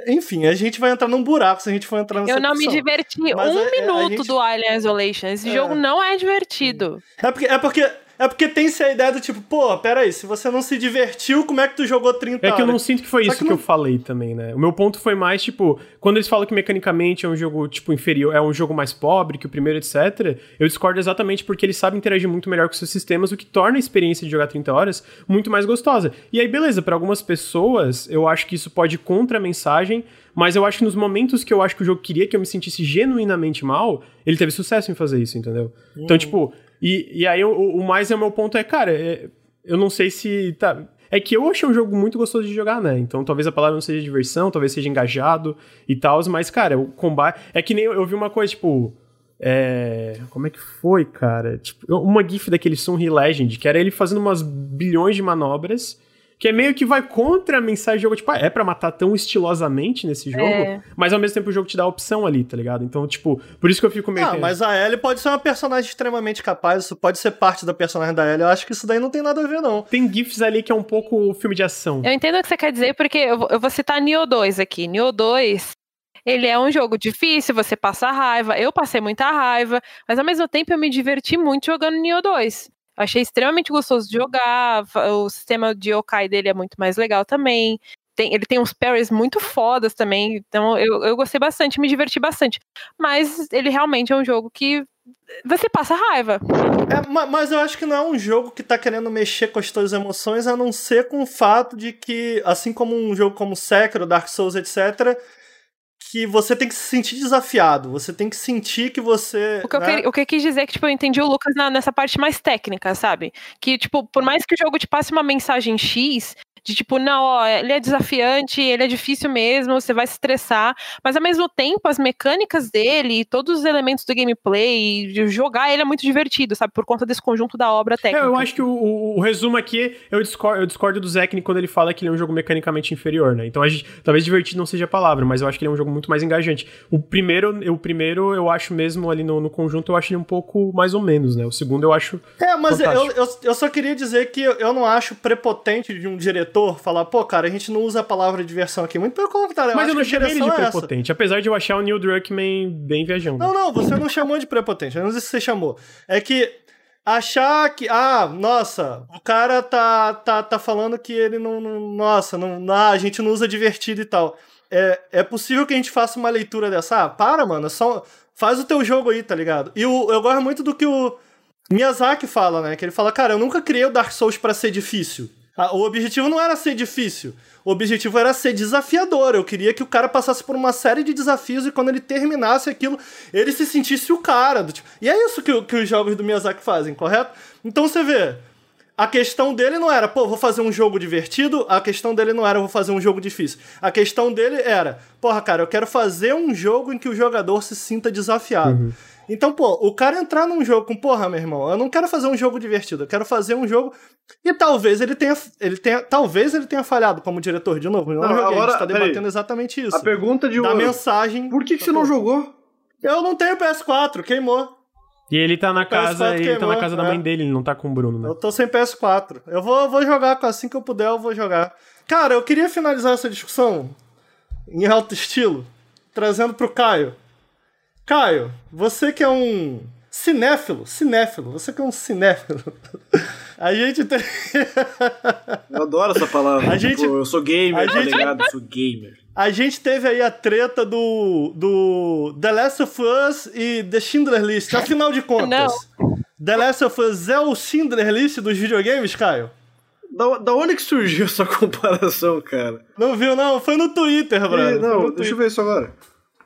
enfim, a gente vai entrar num buraco se a gente for entrar nessa Eu não discussão. me diverti Mas um é, é minuto gente... do Alien Isolation. Esse é. jogo não é divertido. É porque, é porque é porque tem-se a ideia do tipo, pô, peraí, se você não se divertiu, como é que tu jogou 30 É que eu não sinto que foi Só isso que, que eu falei também, né? O meu ponto foi mais, tipo, quando eles falam que mecanicamente é um jogo, tipo, inferior, é um jogo mais pobre que o primeiro, etc., eu discordo exatamente porque eles sabem interagir muito melhor com seus sistemas, o que torna a experiência de jogar 30 horas muito mais gostosa. E aí, beleza, para algumas pessoas, eu acho que isso pode ir contra a mensagem, mas eu acho que nos momentos que eu acho que o jogo queria que eu me sentisse genuinamente mal, ele teve sucesso em fazer isso, entendeu? Uhum. Então, tipo, e, e aí o, o mais é o meu ponto é, cara, é, eu não sei se. Tá, é que eu achei um jogo muito gostoso de jogar, né? Então talvez a palavra não seja diversão, talvez seja engajado e tal, mas, cara, o combate. É que nem eu, eu vi uma coisa, tipo. É... Como é que foi, cara? Tipo, uma GIF daquele Sunri Legend, que era ele fazendo umas bilhões de manobras que é meio que vai contra a mensagem do jogo. Tipo, ah, é para matar tão estilosamente nesse jogo, é. mas ao mesmo tempo o jogo te dá a opção ali, tá ligado? Então, tipo, por isso que eu fico meio. Ah, mas a Ellie pode ser uma personagem extremamente capaz, isso pode ser parte da personagem da Ellie. Eu acho que isso daí não tem nada a ver, não. Tem GIFs ali que é um pouco filme de ação. Eu entendo o que você quer dizer, porque eu vou citar Nioh 2 aqui. Nioh 2 ele é um jogo difícil, você passa raiva. Eu passei muita raiva, mas ao mesmo tempo eu me diverti muito jogando Nioh 2. Achei extremamente gostoso de jogar. O sistema de yokai dele é muito mais legal também. tem, ele tem uns parries muito fodas também. Então eu, eu gostei bastante, me diverti bastante. Mas ele realmente é um jogo que você passa raiva. É, mas eu acho que não é um jogo que tá querendo mexer com as tuas emoções, a não ser com o fato de que, assim como um jogo como Sekiro, Dark Souls, etc., que você tem que se sentir desafiado, você tem que sentir que você. O que, né? eu, o que eu quis dizer é que, tipo, eu entendi o Lucas na, nessa parte mais técnica, sabe? Que, tipo, por mais que o jogo te passe uma mensagem X, de tipo, não, ó, ele é desafiante, ele é difícil mesmo, você vai se estressar, mas ao mesmo tempo as mecânicas dele, todos os elementos do gameplay, de jogar ele é muito divertido, sabe, por conta desse conjunto da obra técnica. É, eu acho que o, o, o, resumo aqui, eu discordo, eu discordo do Zek quando ele fala que ele é um jogo mecanicamente inferior, né, então a gente, talvez divertido não seja a palavra, mas eu acho que ele é um jogo muito mais engajante. O primeiro, o primeiro eu acho mesmo ali no, no conjunto, eu acho ele um pouco mais ou menos, né, o segundo eu acho É, mas eu, eu, eu, só queria dizer que eu não acho prepotente de um diretor diretor falar, pô, cara, a gente não usa a palavra diversão aqui. Muito pelo contrário. Mas eu, eu não chamei ele de é prepotente, essa. apesar de eu achar o Neil Druckmann bem viajando. Não, não, você não chamou de prepotente. Eu não sei se você chamou. É que achar que, ah, nossa, o cara tá, tá, tá falando que ele não, não nossa, não, não, a gente não usa divertido e tal. É, é possível que a gente faça uma leitura dessa? Ah, para, mano, só faz o teu jogo aí, tá ligado? E o, eu gosto muito do que o Miyazaki fala, né? Que ele fala, cara, eu nunca criei o Dark Souls para ser difícil. Ah, o objetivo não era ser difícil. O objetivo era ser desafiador. Eu queria que o cara passasse por uma série de desafios e quando ele terminasse aquilo, ele se sentisse o cara. Tipo... E é isso que, que os jogos do Miyazaki fazem, correto? Então você vê, a questão dele não era, pô, vou fazer um jogo divertido. A questão dele não era, vou fazer um jogo difícil. A questão dele era, porra, cara, eu quero fazer um jogo em que o jogador se sinta desafiado. Uhum. Então, pô, o cara entrar num jogo com, porra, meu irmão, eu não quero fazer um jogo divertido, eu quero fazer um jogo. E talvez ele tenha. Ele tenha talvez ele tenha falhado como diretor de novo. Não, não joguei, agora, a gente tá debatendo aí. exatamente isso. A pergunta de Da mensagem. Por que, que você não jogou? Eu não tenho PS4, queimou. E ele tá na casa, ele tá na casa da mãe é. dele, ele não tá com o Bruno, né? Eu tô sem PS4. Eu vou, vou jogar, assim que eu puder, eu vou jogar. Cara, eu queria finalizar essa discussão em alto estilo, trazendo pro Caio. Caio, você que é um cinéfilo, cinéfilo, você que é um cinéfilo. A gente tem. eu adoro essa palavra. A gente... Tipo, eu sou gamer, a tá gente... ligado? Eu sou gamer. A gente teve aí a treta do, do The Last of Us e The Schindler List. Afinal de contas, Não. The Last of Us é o Schindler List dos videogames, Caio? Da, da onde que surgiu essa comparação, cara? Não viu, não? Foi no Twitter, brother. Não, deixa Twitter. eu ver isso agora.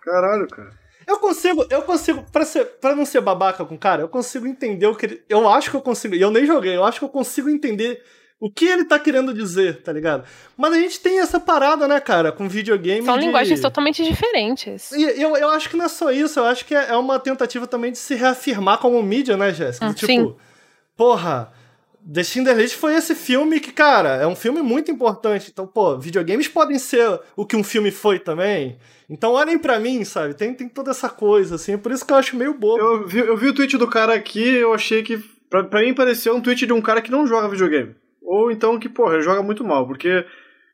Caralho, cara. Eu consigo, eu consigo, pra, ser, pra não ser babaca com o cara, eu consigo entender o que ele. Eu acho que eu consigo. E eu nem joguei, eu acho que eu consigo entender o que ele tá querendo dizer, tá ligado? Mas a gente tem essa parada, né, cara, com videogame. São de... linguagens totalmente diferentes. E eu, eu acho que não é só isso, eu acho que é, é uma tentativa também de se reafirmar como mídia, né, Jéssica? Hum, tipo, sim. porra. The Schindler List foi esse filme que, cara, é um filme muito importante. Então, pô, videogames podem ser o que um filme foi também. Então olhem para mim, sabe? Tem, tem toda essa coisa, assim. É por isso que eu acho meio bobo. Eu vi, eu vi o tweet do cara aqui eu achei que. Pra, pra mim pareceu um tweet de um cara que não joga videogame. Ou então que, porra, joga muito mal. Porque,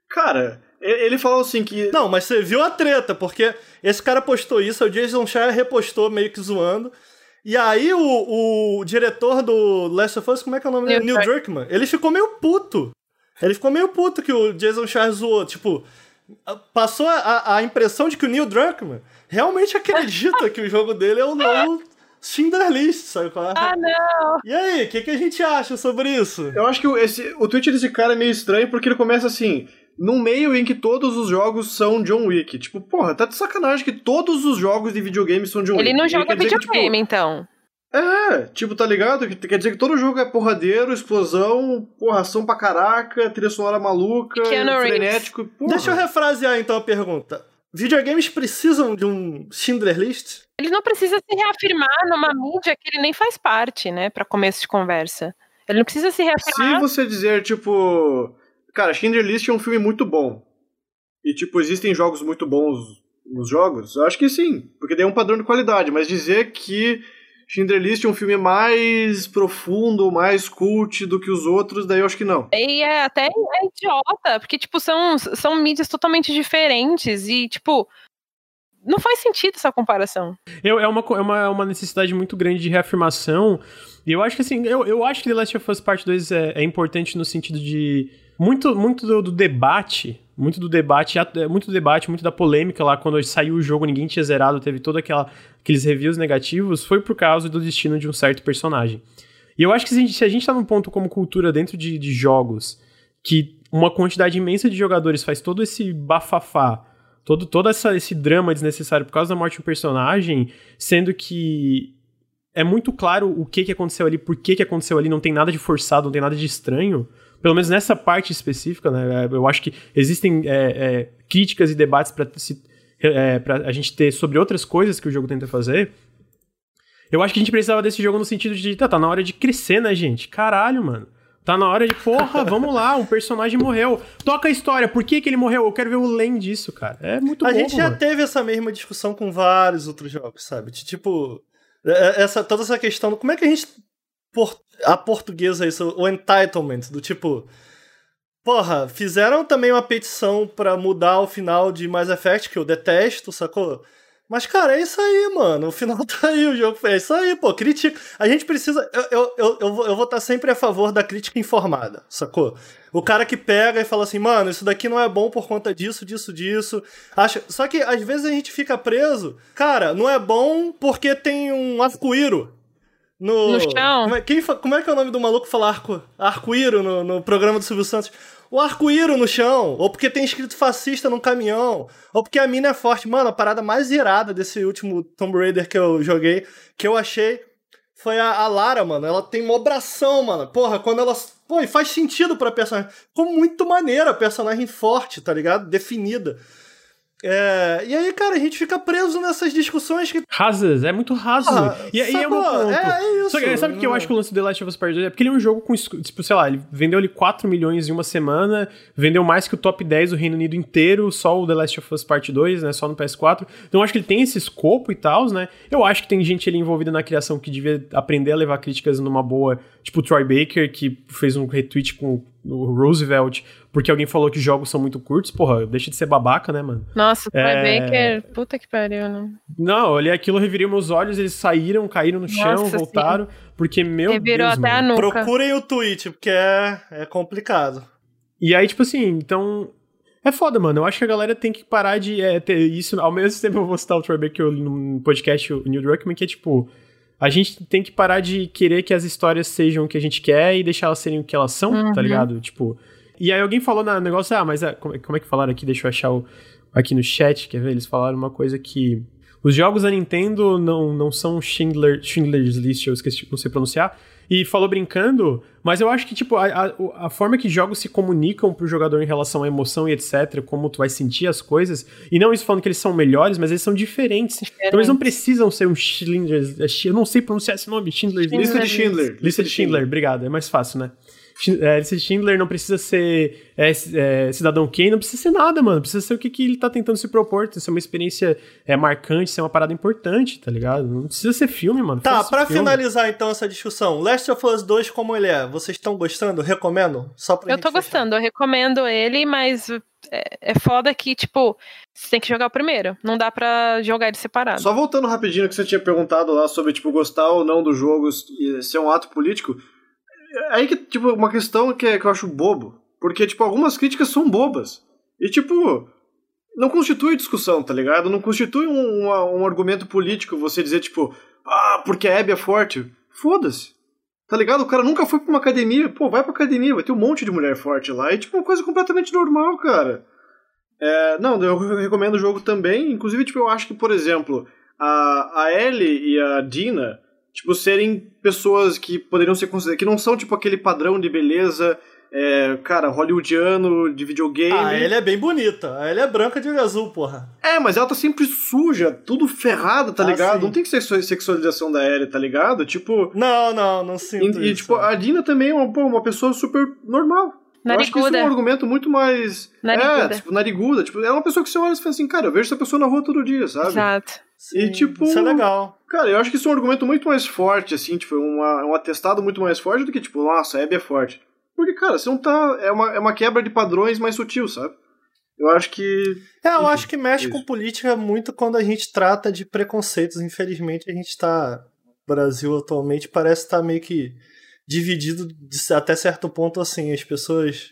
cara, ele falou assim que. Não, mas você viu a treta, porque esse cara postou isso, o Jason Schreier repostou meio que zoando. E aí o, o diretor do Last of Us, como é que é o nome dele? Neil Druckmann, ele ficou meio puto. Ele ficou meio puto que o Jason Schreier zoou. Tipo, passou a, a impressão de que o Neil Druckmann realmente acredita que o jogo dele é o novo Schindler List, sabe qual é? Ah, não! E aí, o que, que a gente acha sobre isso? Eu acho que esse, o tweet desse cara é meio estranho porque ele começa assim num meio em que todos os jogos são John Wick. Tipo, porra, tá de sacanagem que todos os jogos de videogame são John Ele Wick. Ele não joga videogame, que, tipo, então. É, tipo, tá ligado? Quer dizer que todo jogo é porradeiro, explosão, porração pra caraca, trilha sonora maluca, frenético. Porra. Deixa eu refrasear então a pergunta. Videogames precisam de um Schindler List? Ele não precisa se reafirmar numa mídia que ele nem faz parte, né, para começo de conversa. Ele não precisa se reafirmar. Se você dizer, tipo, cara, Schindler List é um filme muito bom. E, tipo, existem jogos muito bons nos jogos, eu acho que sim, porque tem um padrão de qualidade, mas dizer que Schindler List é um filme mais profundo, mais cult do que os outros, daí eu acho que não. E é até é idiota, porque, tipo, são, são mídias totalmente diferentes e, tipo, não faz sentido essa comparação. Eu, é, uma, é uma, uma necessidade muito grande de reafirmação. E eu acho que assim, eu, eu acho que The Last of Us Part 2 é, é importante no sentido de muito, muito do, do debate, muito do debate, muito do debate, muito da polêmica lá quando saiu o jogo, ninguém tinha zerado, teve todos aqueles reviews negativos, foi por causa do destino de um certo personagem. E eu acho que se a gente, se a gente tá num ponto como cultura dentro de, de jogos, que uma quantidade imensa de jogadores faz todo esse bafafá, todo, todo essa, esse drama desnecessário por causa da morte de um personagem, sendo que é muito claro o que, que aconteceu ali, por que, que aconteceu ali, não tem nada de forçado, não tem nada de estranho. Pelo menos nessa parte específica, né? Eu acho que existem é, é, críticas e debates para é, a gente ter sobre outras coisas que o jogo tenta fazer. Eu acho que a gente precisava desse jogo no sentido de, tá, tá na hora de crescer, né, gente? Caralho, mano. Tá na hora de, porra, vamos lá, um personagem morreu. Toca a história, por que, que ele morreu? Eu quero ver o lane disso, cara. É muito A bobo, gente já mano. teve essa mesma discussão com vários outros jogos, sabe? De, tipo, é, é, essa, toda essa questão. Como é que a gente. Por, a portuguesa isso, o entitlement, do tipo. Porra, fizeram também uma petição para mudar o final de Mass Effect, que eu detesto, sacou? Mas, cara, é isso aí, mano. O final tá aí, o jogo. É isso aí, pô. Crítica. A gente precisa. Eu, eu, eu, eu, vou, eu vou estar sempre a favor da crítica informada, sacou? O cara que pega e fala assim, mano, isso daqui não é bom por conta disso, disso, disso. Acha... Só que às vezes a gente fica preso. Cara, não é bom porque tem um arco-íro. No... no chão. Como é, quem, como é que é o nome do maluco que fala arco, arco-íro no, no programa do Silvio Santos? o arco-íro no chão, ou porque tem escrito fascista no caminhão, ou porque a mina é forte. Mano, a parada mais irada desse último Tomb Raider que eu joguei, que eu achei, foi a, a Lara, mano. Ela tem uma obração, mano. Porra, quando ela. Pô, e faz sentido pra personagem. Ficou muito maneira, personagem forte, tá ligado? Definida. É, e aí, cara, a gente fica preso nessas discussões que. Rasas, é muito raso. Ah, e, e é meu ponto. É, é isso. Que, sabe o que eu acho que o lance do The Last of Us Part 2 é porque ele é um jogo com, tipo, sei lá, ele vendeu ali 4 milhões em uma semana, vendeu mais que o top 10 do Reino Unido inteiro, só o The Last of Us Part 2, né, só no PS4. Então eu acho que ele tem esse escopo e tal, né? Eu acho que tem gente ali envolvida na criação que devia aprender a levar críticas numa boa, tipo o Troy Baker, que fez um retweet com o Roosevelt, porque alguém falou que jogos são muito curtos, porra, deixa de ser babaca, né, mano? Nossa, Troy é... Baker, puta que pariu, né? Não, eu olhei aquilo, revirei meus olhos, eles saíram, caíram no chão, Nossa, voltaram, sim. porque, meu Revirou Deus, até mano. a nuca. Procurem o tweet, porque é, é complicado. E aí, tipo assim, então... É foda, mano. Eu acho que a galera tem que parar de é, ter isso. Ao mesmo tempo, eu vou citar o Troy Baker no podcast, o Neil Druckmann, que é tipo a gente tem que parar de querer que as histórias sejam o que a gente quer e deixar elas serem o que elas são, Uhum. tá ligado? Tipo. E aí alguém falou no negócio, ah, mas é, como, é- como é que falaram aqui? Deixa eu achar o, aqui no chat, quer ver? Eles falaram uma coisa que. Os jogos da Nintendo não, não são Schindler, Schindler's List, eu esqueci, não sei pronunciar. E falou brincando, mas eu acho que, tipo, a, a, a forma que jogos se comunicam pro jogador em relação à emoção e etc., como tu vai sentir as coisas, e não isso falando que eles são melhores, mas eles são diferentes. Então eles não precisam ser um Schindler's. Eu não sei pronunciar esse nome, Schindler's List. Lista de Schindler. Lista de Schindler, obrigado, é mais fácil, né? É, lista de Schindler não precisa ser é, é, Cidadão Kane, não precisa ser nada, mano. Precisa ser o que, que ele tá tentando se propor. Ser uma experiência é, marcante, ser uma parada importante, tá ligado? Não precisa ser filme, mano. Tá, filme. finalizar então essa discussão, Last of Us 2 como ele é, vocês estão gostando? Recomendo? Só pra Eu tô fechar. gostando, eu recomendo ele, mas é, é foda que, tipo, você tem que jogar o primeiro. Não dá pra jogar ele separado. Só voltando rapidinho que você tinha perguntado lá sobre, tipo, gostar ou não dos jogos e ser um ato político. É Aí que, tipo, uma questão que, é- que eu acho bobo. Porque, tipo, algumas críticas são bobas. E, tipo, não constitui discussão, tá ligado? Não constitui um, uma- um argumento político você dizer, tipo, ah, porque a Abby é forte. Foda-se. Tá ligado? O cara nunca foi pra uma academia. Pô, vai pra academia, vai ter um monte de mulher forte lá. E, tipo, uma coisa completamente normal, cara. É, não, eu recomendo o jogo também. Inclusive, tipo, eu acho que, por exemplo, a, a Ellie e a Dina, tipo, serem pessoas que poderiam ser consideradas. que não são, tipo, aquele padrão de beleza, é, cara, hollywoodiano, de videogame. Ah, ele é bem bonita. Ele é branca de olho azul, porra. É, mas ela tá sempre suja, tudo ferrada, tá Ah, ligado? sim. Não tem sexu- sexualização da Ellie, tá ligado? Tipo. Não, não, não sinto E, e, isso. tipo, a Dina também é uma, pô, uma pessoa super normal. Eu acho que isso é um Nariguda. argumento muito mais. Nariguda. É, tipo, nariguda. Tipo, é uma pessoa que você olha e fala assim, cara, eu vejo essa pessoa na rua todo dia, sabe? Exato. Sim, e, tipo, Isso é legal. Cara, eu acho que isso é um argumento muito mais forte, assim, tipo, uma, um atestado muito mais forte do que, tipo, nossa, a Abby é forte. Porque, cara, você não tá. É uma, é uma quebra de padrões mais sutil, sabe? Eu acho que. É, eu Enfim, acho que mexe isso. com política muito quando a gente trata de preconceitos. Infelizmente, a gente tá. O Brasil atualmente parece estar meio que dividido até certo ponto assim. As pessoas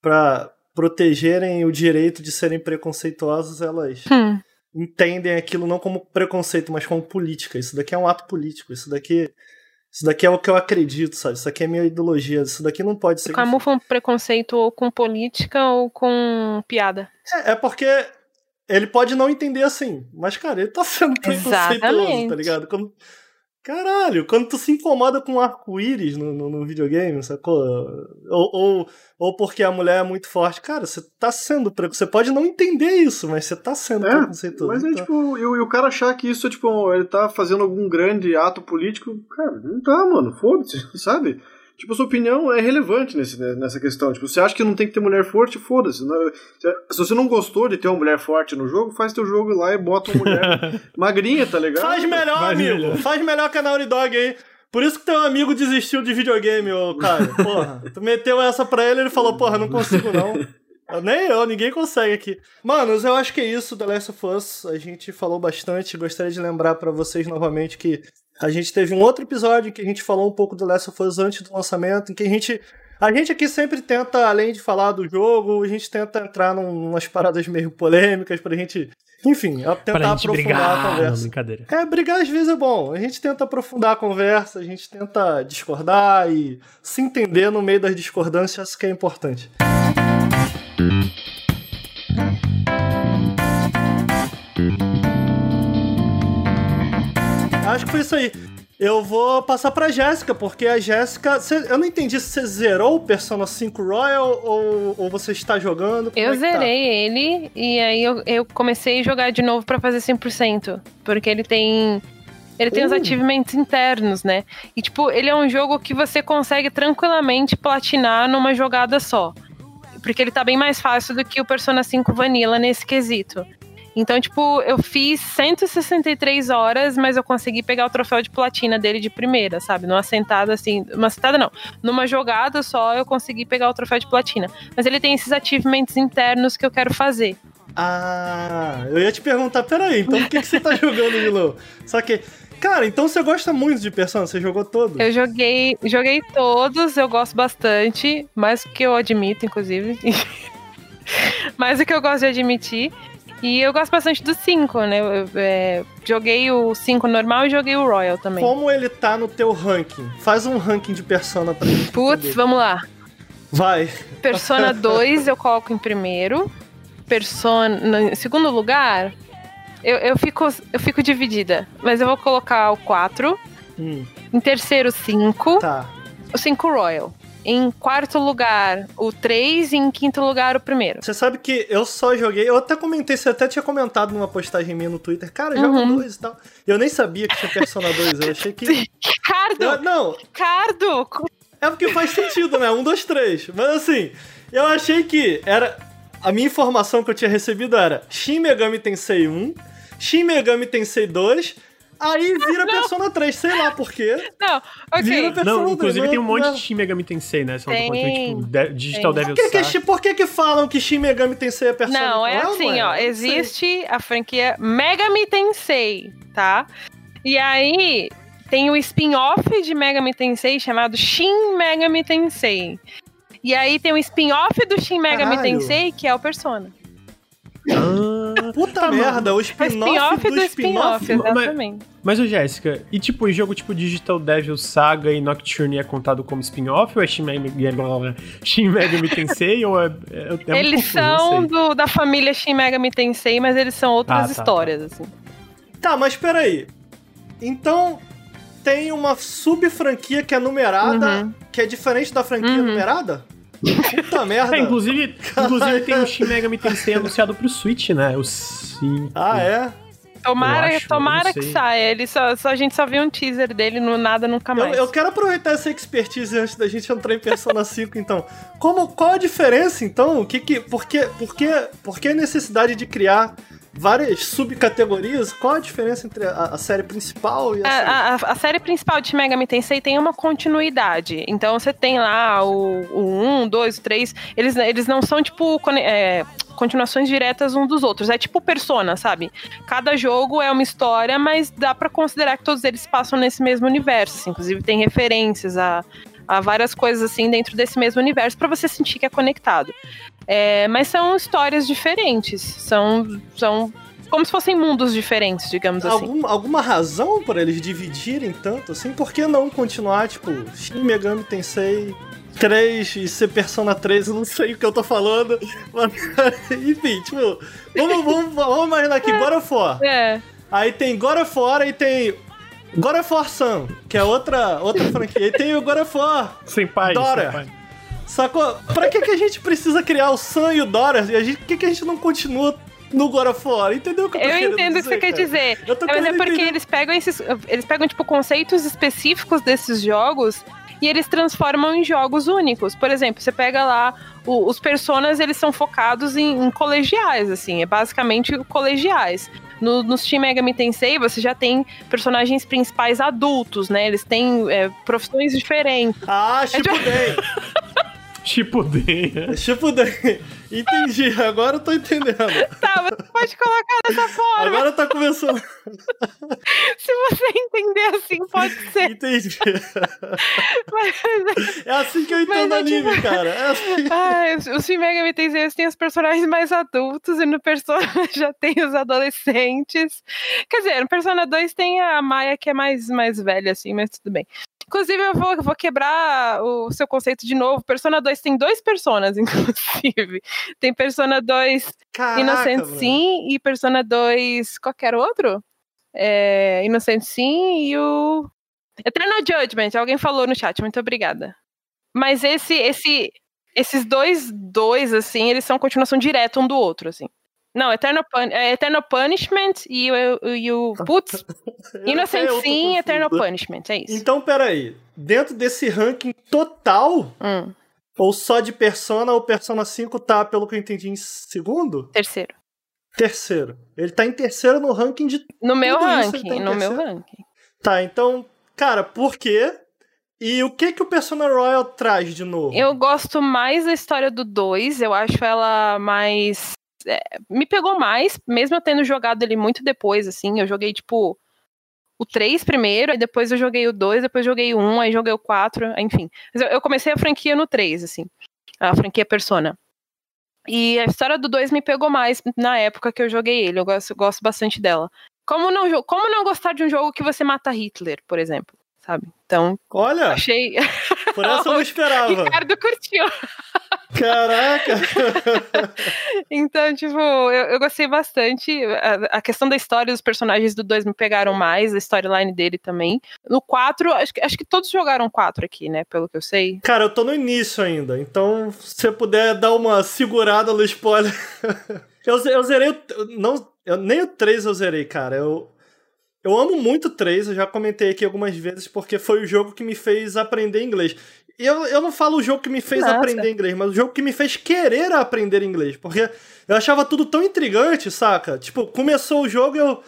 pra protegerem o direito de serem preconceituosas, elas Hum. entendem aquilo não como preconceito, mas como política. Isso daqui é um ato político. Isso daqui, isso daqui é o que eu acredito, sabe? Isso daqui é minha ideologia. Isso daqui não pode ser. Camuflam preconceito ou com política ou com piada. É, é porque ele pode não entender assim, mas, cara, ele tá sendo preconceituoso, Exatamente. tá ligado? Quando... Caralho, quando tu se incomoda com um arco-íris no, no, no videogame, sacou? Ou, ou, ou porque a mulher é muito forte. Cara, você tá sendo preconceituoso. Você pode não entender isso, mas você tá sendo É, preconceituoso. Mas é Então, tipo, e, o- e o cara achar que isso é tipo, ele tá fazendo algum grande ato político, cara, não tá, mano, foda-se, sabe? Tipo, a sua opinião é relevante nesse, né, nessa questão. Tipo, você acha que não tem que ter mulher forte, foda-se. Não- Se você não gostou de ter uma mulher forte no jogo, faz teu jogo lá e bota uma mulher magrinha, tá ligado? Faz melhor, amigo. melhor. Faz melhor que a Naughty Dog aí. Por isso que teu amigo desistiu de videogame, ô cara. Porra. tu meteu essa pra ele ele falou, porra, não consigo não. Nem eu, ninguém consegue aqui. Manos, eu acho que é isso, The Last of Us. A gente falou bastante. Gostaria de lembrar pra vocês novamente que a gente teve um outro episódio em que a gente falou um pouco do Last of Us antes do lançamento, em que a gente. A gente aqui sempre tenta, além de falar do jogo, a gente tenta entrar num, umas paradas meio polêmicas pra gente. Enfim, a- tentar Pra gente aprofundar a brigar. Não, conversa. brincadeira. É, brigar às vezes é bom. A gente tenta aprofundar a conversa, a gente tenta discordar e se entender no meio das discordâncias, que é importante. Acho que foi isso aí. Eu vou passar pra Jéssica, porque a Jéssica. eu não entendi se você zerou o Persona 5 Royal ou, ou você está jogando. Eu é tá? zerei ele e aí eu, eu comecei a jogar de novo pra fazer 100%. Porque ele tem. Ele tem os Uh. achievements internos, né? E, tipo, ele é um jogo que você consegue tranquilamente platinar numa jogada só. Porque ele tá bem mais fácil do que o Persona 5 Vanilla nesse quesito. Então, tipo, eu fiz 163 horas, mas eu consegui pegar o troféu de platina dele de primeira, sabe? Numa sentada assim. Uma sentada não. Numa jogada só eu consegui pegar o troféu de platina. Mas ele tem esses achievements internos que eu quero fazer. Ah, eu ia te perguntar, peraí, então por que, que você tá jogando Willow? Só que, cara, então você gosta muito de Persona, você jogou todo? Eu joguei, joguei todos, eu gosto bastante, mais do que eu admito, inclusive. mais do que eu gosto de admitir. E eu gosto bastante do 5, né? Eu, é, joguei o 5 normal e joguei o Royal também. Como ele tá no teu ranking? Faz um ranking de Persona pra gente Putz, vamos lá. Vai. Persona 2 eu coloco em primeiro. Persona. Em segundo lugar, eu, eu, fico, eu fico dividida. Mas eu vou colocar o 4. Hum, Em terceiro, o 5. tá. O 5 Royal. Em quarto lugar, o 3. E em quinto lugar, o primeiro. Você sabe que eu só joguei. Eu até comentei, você até tinha comentado numa postagem minha no Twitter. Cara, joga Uhum. dois e tal. Eu nem sabia que tinha Persona 2. Eu achei que. Ricardo! Eu- não, Ricardo! É porque faz sentido, né? Um, dois, três. Mas assim, eu achei que era. A minha informação que eu tinha recebido era Shin Megami Tensei 1, Shin Megami Tensei 2, aí vira Persona 3, sei lá por quê. Não, Vira ok. Persona Não, 3, inclusive tem um monte não. de Shin Megami Tensei, né? Não Tem. tipo, de- Digital Tem. Devil Por que, que, por que que falam que Shin Megami Tensei é Persona Não, é assim, é? ó. Não. Existe a franquia Megami Tensei, tá? E aí tem o spin-off de Megami Tensei chamado Shin Megami Tensei. E aí tem o spin-off do Shin Megami Caralho. Tensei, que é o Persona. Ah, Puta Tá, merda, o É o spin-off do do spin-off. Mas- exatamente. mas, ô Jéssica, e tipo, jogo tipo Digital Devil Saga e Nocturne é contado como spin-off ou é Shin Megami, Shin Megami Tensei ou é, é, é Eles confuso, são do, da família Shin Megami Tensei, mas eles são outras Ah, tá, histórias, assim. Tá, mas peraí. Então, tem uma sub-franquia que é numerada, Uhum. que é diferente da franquia Uhum. numerada? Puta merda. É, inclusive, inclusive tem o Shin Megami Tensei anunciado pro Switch, né? O 5. Ah, é? Tomara, Eu acho, eu tomara que saia. Ele só, só- a gente só viu um teaser dele no nada nunca Eu, mais. eu quero aproveitar essa expertise antes da gente entrar em Persona 5, então. Como, qual a diferença, então? O que que, por, que, por, que, por que a necessidade de criar várias subcategorias? Qual a diferença entre a, a série principal e a, série... A, a- a série principal de Megami Tensei tem uma continuidade. Então você tem lá o, o 1, 2, 3. Eles, eles não são, tipo, é, continuações diretas um dos outros. É tipo Persona, sabe? Cada jogo é uma história, mas dá pra considerar que todos eles passam nesse mesmo universo. assim. Inclusive tem referências a, Há várias coisas assim dentro desse mesmo universo para você sentir que é conectado. É, mas são histórias diferentes. São, são como se fossem mundos diferentes, digamos assim. Algum, alguma razão para eles dividirem tanto assim? Por que não continuar, tipo, Shin Megami Tensei 3 e ser Persona 3? Eu não sei o que eu tô falando. Mas, enfim, tipo, vamos, vamos, vamos imaginar aqui, God of War. É. Aí tem God of War, aí tem God of War Sun, que é outra, outra franquia. Aí tem o God of War Sem pai. Dora. sem pai. Sacou? Pra que, que a gente precisa criar o Sun e o Dora? E a gente, por que, que a gente não continua no God of War? Entendeu o que eu tô Eu entendo o que dizer, você quer cara? dizer. Tô É, mas é porque entender. eles pegam esses. Eles pegam, tipo, conceitos específicos desses jogos e eles transformam em jogos únicos. Por exemplo, você pega lá. o- os personas, eles são focados em, em colegiais, assim. É basicamente colegiais. No, nos Team Megami Tensei, você já tem personagens principais adultos, né? Eles têm é, profissões diferentes. Ah, Shippuden. Shippuden. Shippuden. Entendi, agora eu tô entendendo. Tá, você pode colocar dessa forma. Agora tá começando. Se você entender assim, pode ser. Entendi. Mas- É assim que eu entendo Mas é anime, tipo- cara. É assim. Ah, os- os Shin Megami Tensei eles têm os personagens mais adultos e no Persona já tem os adolescentes. Quer dizer, no Persona 2 tem a Maia que é mais, mais velha, assim, mas tudo bem. Inclusive, eu vou, vou quebrar o seu conceito de novo. Persona 2 tem dois personas, inclusive. Tem Persona 2 Caraca, Innocent mano. Sim e Persona 2. Qualquer outro? É, Innocent Sim e o. Eternal Judgment. Alguém falou no chat, muito obrigada. Mas esse, esse, esses dois, dois, assim, eles são continuação direta um do outro, assim. Não, Eternal, Pun é Eternal Punishment e o. E o putz, Eu Innocent Sim e Eternal. Punishment, é isso. Então, peraí. Dentro desse ranking total, Hum, ou só de Persona, o Persona 5 tá, pelo que eu entendi, em segundo? terceiro. Terceiro. Ele tá em terceiro no ranking de. No meu ele ranking, tá no meu terceiro? ranking. Tá, então, cara, por quê? E o que que o Persona Royal traz de novo? Eu gosto mais da história do 2, eu acho ela mais. É, me pegou mais, mesmo eu tendo jogado ele muito depois, assim. Eu joguei, tipo, o 3 primeiro, aí depois eu joguei o 2, depois joguei o 1, aí joguei o 4, enfim. Eu, eu comecei a franquia no 3, assim. A franquia Persona. E a história do 2 me pegou mais na época que eu joguei ele. Eu gosto, gosto bastante dela. Como não, como não gostar de um jogo que você mata Hitler, por exemplo? Sabe? Então, Olha, achei. por essa eu não esperava. Ricardo curtiu. Caraca! Então, tipo, eu, eu gostei bastante. A, a questão da história dos personagens do 2 me pegaram mais, a storyline dele também. No 4, acho, que- acho que todos jogaram 4 aqui, né? Pelo que eu sei. Cara, eu tô no início ainda, então se você puder dar uma segurada no spoiler. eu, eu zerei o. Não, eu, nem o 3 eu zerei, cara. Eu, eu amo muito o 3, eu já comentei aqui algumas vezes, porque foi o jogo que me fez aprender inglês. Eu, eu não falo o jogo que me fez Nossa. aprender inglês, mas o jogo que me fez querer aprender inglês. Porque eu achava tudo tão intrigante, saca? Tipo, começou o jogo e eu.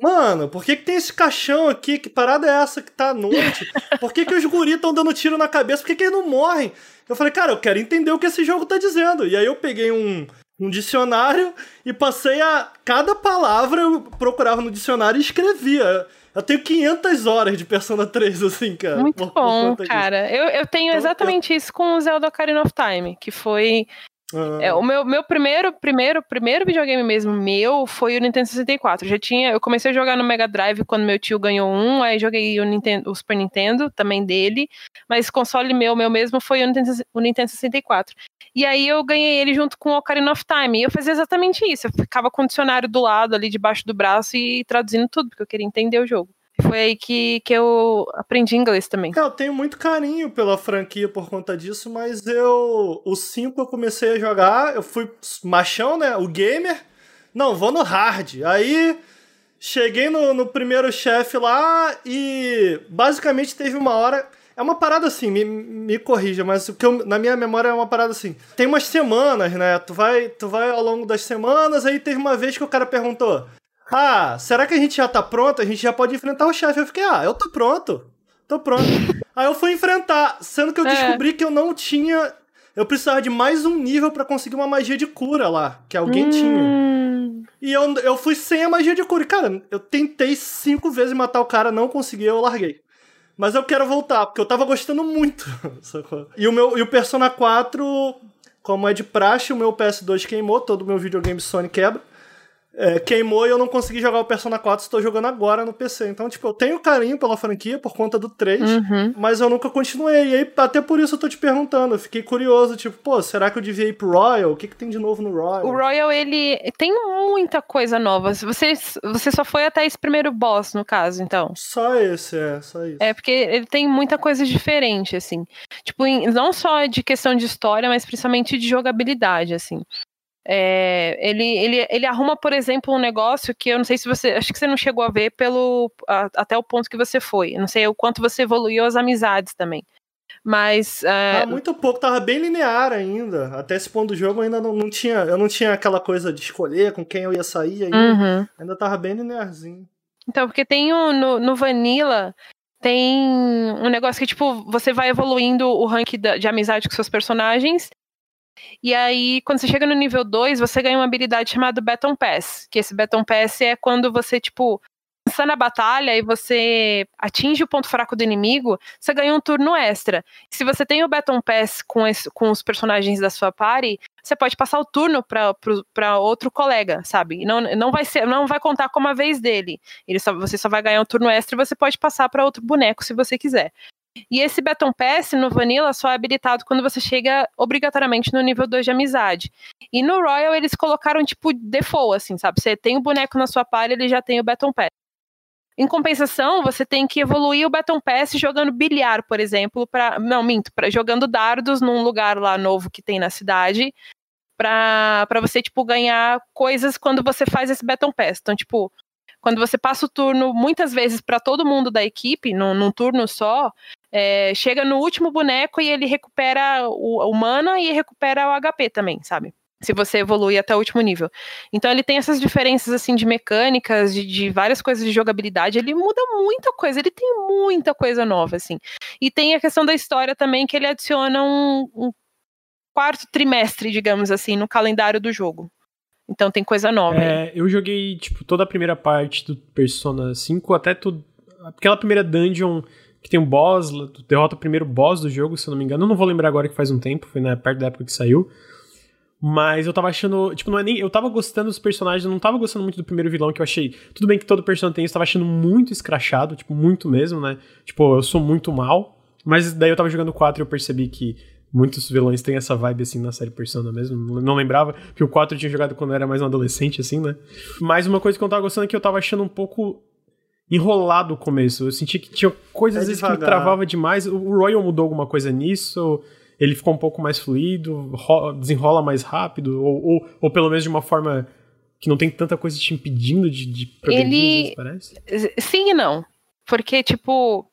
Mano, por que, que tem esse caixão aqui? Que parada é essa que tá à noite? Por que, que os guris estão dando tiro na cabeça? Por que, que eles não morrem? Eu falei, cara, eu quero entender o que esse jogo tá dizendo. E aí eu peguei um, um dicionário e passei a. Cada palavra eu procurava no dicionário e escrevia. Eu tenho 500 horas de Persona 3, assim, cara. Muito por- por bom, disso. cara. Eu, eu tenho Então, exatamente isso com o Zelda Ocarina of Time, que foi. Ah, É, o meu, meu primeiro, primeiro, primeiro videogame mesmo meu foi o Nintendo 64. Já tinha, eu comecei a jogar no Mega Drive quando meu tio ganhou um, aí joguei o, Nintendo, o Super Nintendo, também dele, mas console meu, meu mesmo, foi o Nintendo, o Nintendo 64. E aí eu ganhei ele junto com o Ocarina of Time. E eu fazia exatamente isso. Eu ficava com o dicionário do lado, ali debaixo do braço e traduzindo tudo, porque eu queria entender o jogo. Foi aí que, que eu aprendi inglês também. É, eu tenho muito carinho pela franquia por conta disso, mas eu. O 5 eu comecei a jogar, eu fui machão, né? O gamer. Não, vou no hard. Aí cheguei no, no primeiro chefe lá e basicamente teve uma hora. É uma parada assim, me, me corrija, mas o que eu- na minha memória é uma parada assim. Tem umas semanas, né? Tu vai, tu vai ao longo das semanas, aí teve uma vez que o cara perguntou: Ah, será que a gente já tá pronto? A gente já pode enfrentar o chefe. Eu fiquei, ah, eu tô pronto. Tô pronto. aí eu fui enfrentar, sendo que eu É. descobri que eu não tinha. Eu precisava de mais um nível pra conseguir uma magia de cura lá, que alguém tinha. Hum, E eu, eu fui sem a magia de cura. E, cara, eu tentei cinco vezes matar o cara, não consegui, eu larguei. Mas eu quero voltar, porque eu tava gostando muito. e o meu e o Persona 4, como é de praxe, o meu PS2 queimou, todo o meu videogame Sony quebra é, queimou e eu não consegui jogar o Persona 4, estou jogando agora no PC. Então, tipo, eu tenho carinho pela franquia por conta do 3, uhum. mas eu nunca continuei. E aí, até por isso eu tô te perguntando. Eu fiquei curioso, tipo, pô, será que eu devia ir pro Royal? O que, que tem de novo no Royal? O Royal, ele tem muita coisa nova. Você, você só foi até esse primeiro boss, no caso, então. Só esse, é, só isso. É, porque ele tem muita coisa diferente, assim. Tipo, não só de questão de história, mas principalmente de jogabilidade, assim. É, ele, ele, ele arruma, por exemplo, um negócio que eu não sei se você. Acho que você não chegou a ver pelo a, até o ponto que você foi. Eu não sei o quanto você evoluiu as amizades também. Mas. É... Ah, muito pouco, tava bem linear ainda. Até esse ponto do jogo ainda não, não tinha. Eu não tinha aquela coisa de escolher com quem eu ia sair ainda. Uhum. Ainda tava bem linearzinho. Então, porque tem um, no, no Vanilla. Tem um negócio que, tipo, você vai evoluindo o rank de amizade com seus personagens e aí, quando você chega no nível 2, você ganha uma habilidade chamada Baton Pass. Que esse Baton Pass é quando você, tipo, está na batalha e você atinge o ponto fraco do inimigo, você ganha um turno extra. Se você tem o Baton Pass com, esse, com os personagens da sua party, você pode passar o turno para outro colega, sabe? Não, não vai ser, não vai contar como a vez dele. Ele só, você só vai ganhar um turno extra e você pode passar para outro boneco se você quiser. E esse Baton Pass no Vanilla só é habilitado quando você chega obrigatoriamente no nível 2 de amizade. E no Royal eles colocaram tipo default, assim, sabe? Você tem o boneco na sua palha, ele já tem o Baton Pass. Em compensação, você tem que evoluir o Baton Pass jogando bilhar, por exemplo, para não minto, para jogando dardos num lugar lá novo que tem na cidade, para você tipo ganhar coisas quando você faz esse Baton Pass. Então, tipo, quando você passa o turno muitas vezes para todo mundo da equipe, num, num turno só, é, chega no último boneco e ele recupera o, o mana e recupera o HP também, sabe? Se você evolui até o último nível. Então ele tem essas diferenças assim de mecânicas, de, de, várias coisas de jogabilidade. Ele muda muita coisa, ele tem muita coisa nova, assim. E tem a questão da história também, que ele adiciona um, um quarto trimestre, digamos assim, no calendário do jogo. Então tem coisa nova. É, eu joguei, tipo, toda a primeira parte do Persona 5, até tudo. Aquela primeira dungeon que tem um boss, tu derrota o primeiro boss do jogo, se eu não me engano. Eu não vou lembrar agora que faz um tempo, foi na, perto da época que saiu. Mas eu tava achando. Tipo, não é nem. Eu tava gostando dos personagens, eu não tava gostando muito do primeiro vilão que eu achei. Tudo bem que todo personagem tem isso, eu tava achando muito escrachado, tipo, muito mesmo, né? Tipo, eu sou muito mal. Mas daí eu tava jogando 4 e eu percebi que muitos vilões têm essa vibe assim na série Persona mesmo. Não lembrava que o 4 eu tinha jogado quando eu era mais um adolescente, assim, né? Mas uma coisa que eu tava gostando é que eu tava achando um pouco enrolado o começo. Eu senti que tinha coisas é às vezes que me travava demais. O Royal mudou alguma coisa nisso? Ele ficou um pouco mais fluido, desenrola mais rápido, ou, ou, ou pelo menos de uma forma que não tem tanta coisa te impedindo de, de progredir, ele... parece? Sim e não. Porque, tipo,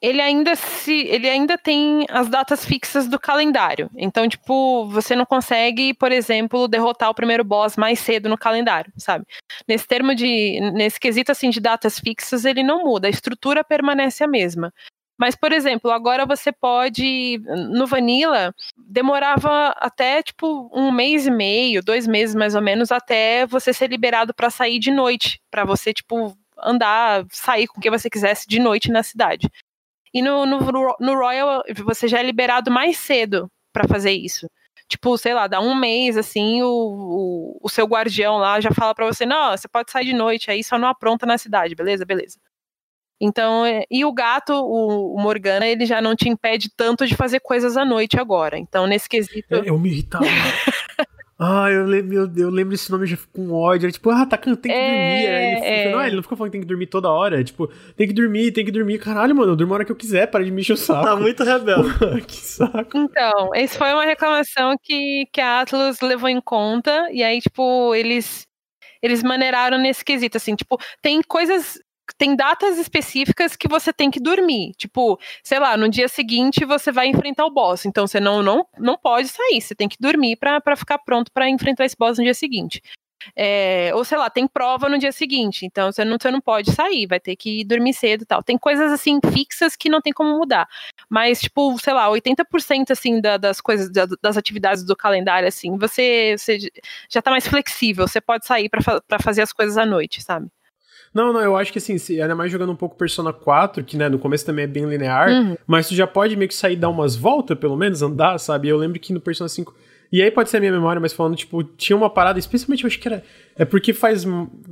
ele ainda se ele ainda tem as datas fixas do calendário. Então, tipo, você não consegue, por exemplo, derrotar o primeiro boss mais cedo no calendário, sabe? Nesse termo de nesse quesito assim de datas fixas, ele não muda, a estrutura permanece a mesma. Mas, por exemplo, agora você pode. No Vanilla, demorava até tipo um mês e meio, dois meses mais ou menos, até você ser liberado para sair de noite. para você, tipo, andar, sair com o que você quisesse de noite na cidade. E no, no, no Royal você já é liberado mais cedo para fazer isso. Tipo, sei lá, dá um mês, assim, o, o, o seu guardião lá já fala para você, não, você pode sair de noite, aí só não apronta na cidade, beleza? Beleza. Então, é, e o gato, o, o, Morgana, ele já não te impede tanto de fazer coisas à noite agora. Então, nesse quesito. Eu, eu me irritava. Ah, eu lembro, eu, eu lembro esse nome, já fico com ódio. Era tipo, ah, tá, tem que é, dormir. Aí ele, é. não, ele não ficou falando que tem que dormir toda hora. Tipo, tem que dormir, tem que dormir. Caralho, mano, eu durmo a hora que eu quiser, para de me encher o saco. Tá muito rebelde. que saco. Então, essa foi uma reclamação que, que a Atlas levou em conta. E aí, tipo, eles eles maneiraram nesse quesito, assim, tipo, tem coisas tem datas específicas que você tem que dormir. Tipo, sei lá, no dia seguinte você vai enfrentar o boss. Então você não, não, não pode sair, você tem que dormir para ficar pronto para enfrentar esse boss no dia seguinte. É, ou sei lá, tem prova no dia seguinte, então você não, você não pode sair, vai ter que dormir cedo e tal. Tem coisas assim fixas que não tem como mudar. Mas, tipo, sei lá, 80% assim da, das coisas, da, das atividades do calendário, assim, você, você já tá mais flexível, você pode sair para fazer as coisas à noite, sabe? Não, não, eu acho que assim, ainda mais jogando um pouco Persona 4, que né, no começo também é bem linear, uhum. mas tu já pode meio que sair dar umas voltas, pelo menos, andar, sabe? Eu lembro que no Persona 5. E aí pode ser a minha memória, mas falando, tipo, tinha uma parada, especialmente eu acho que era. É porque faz.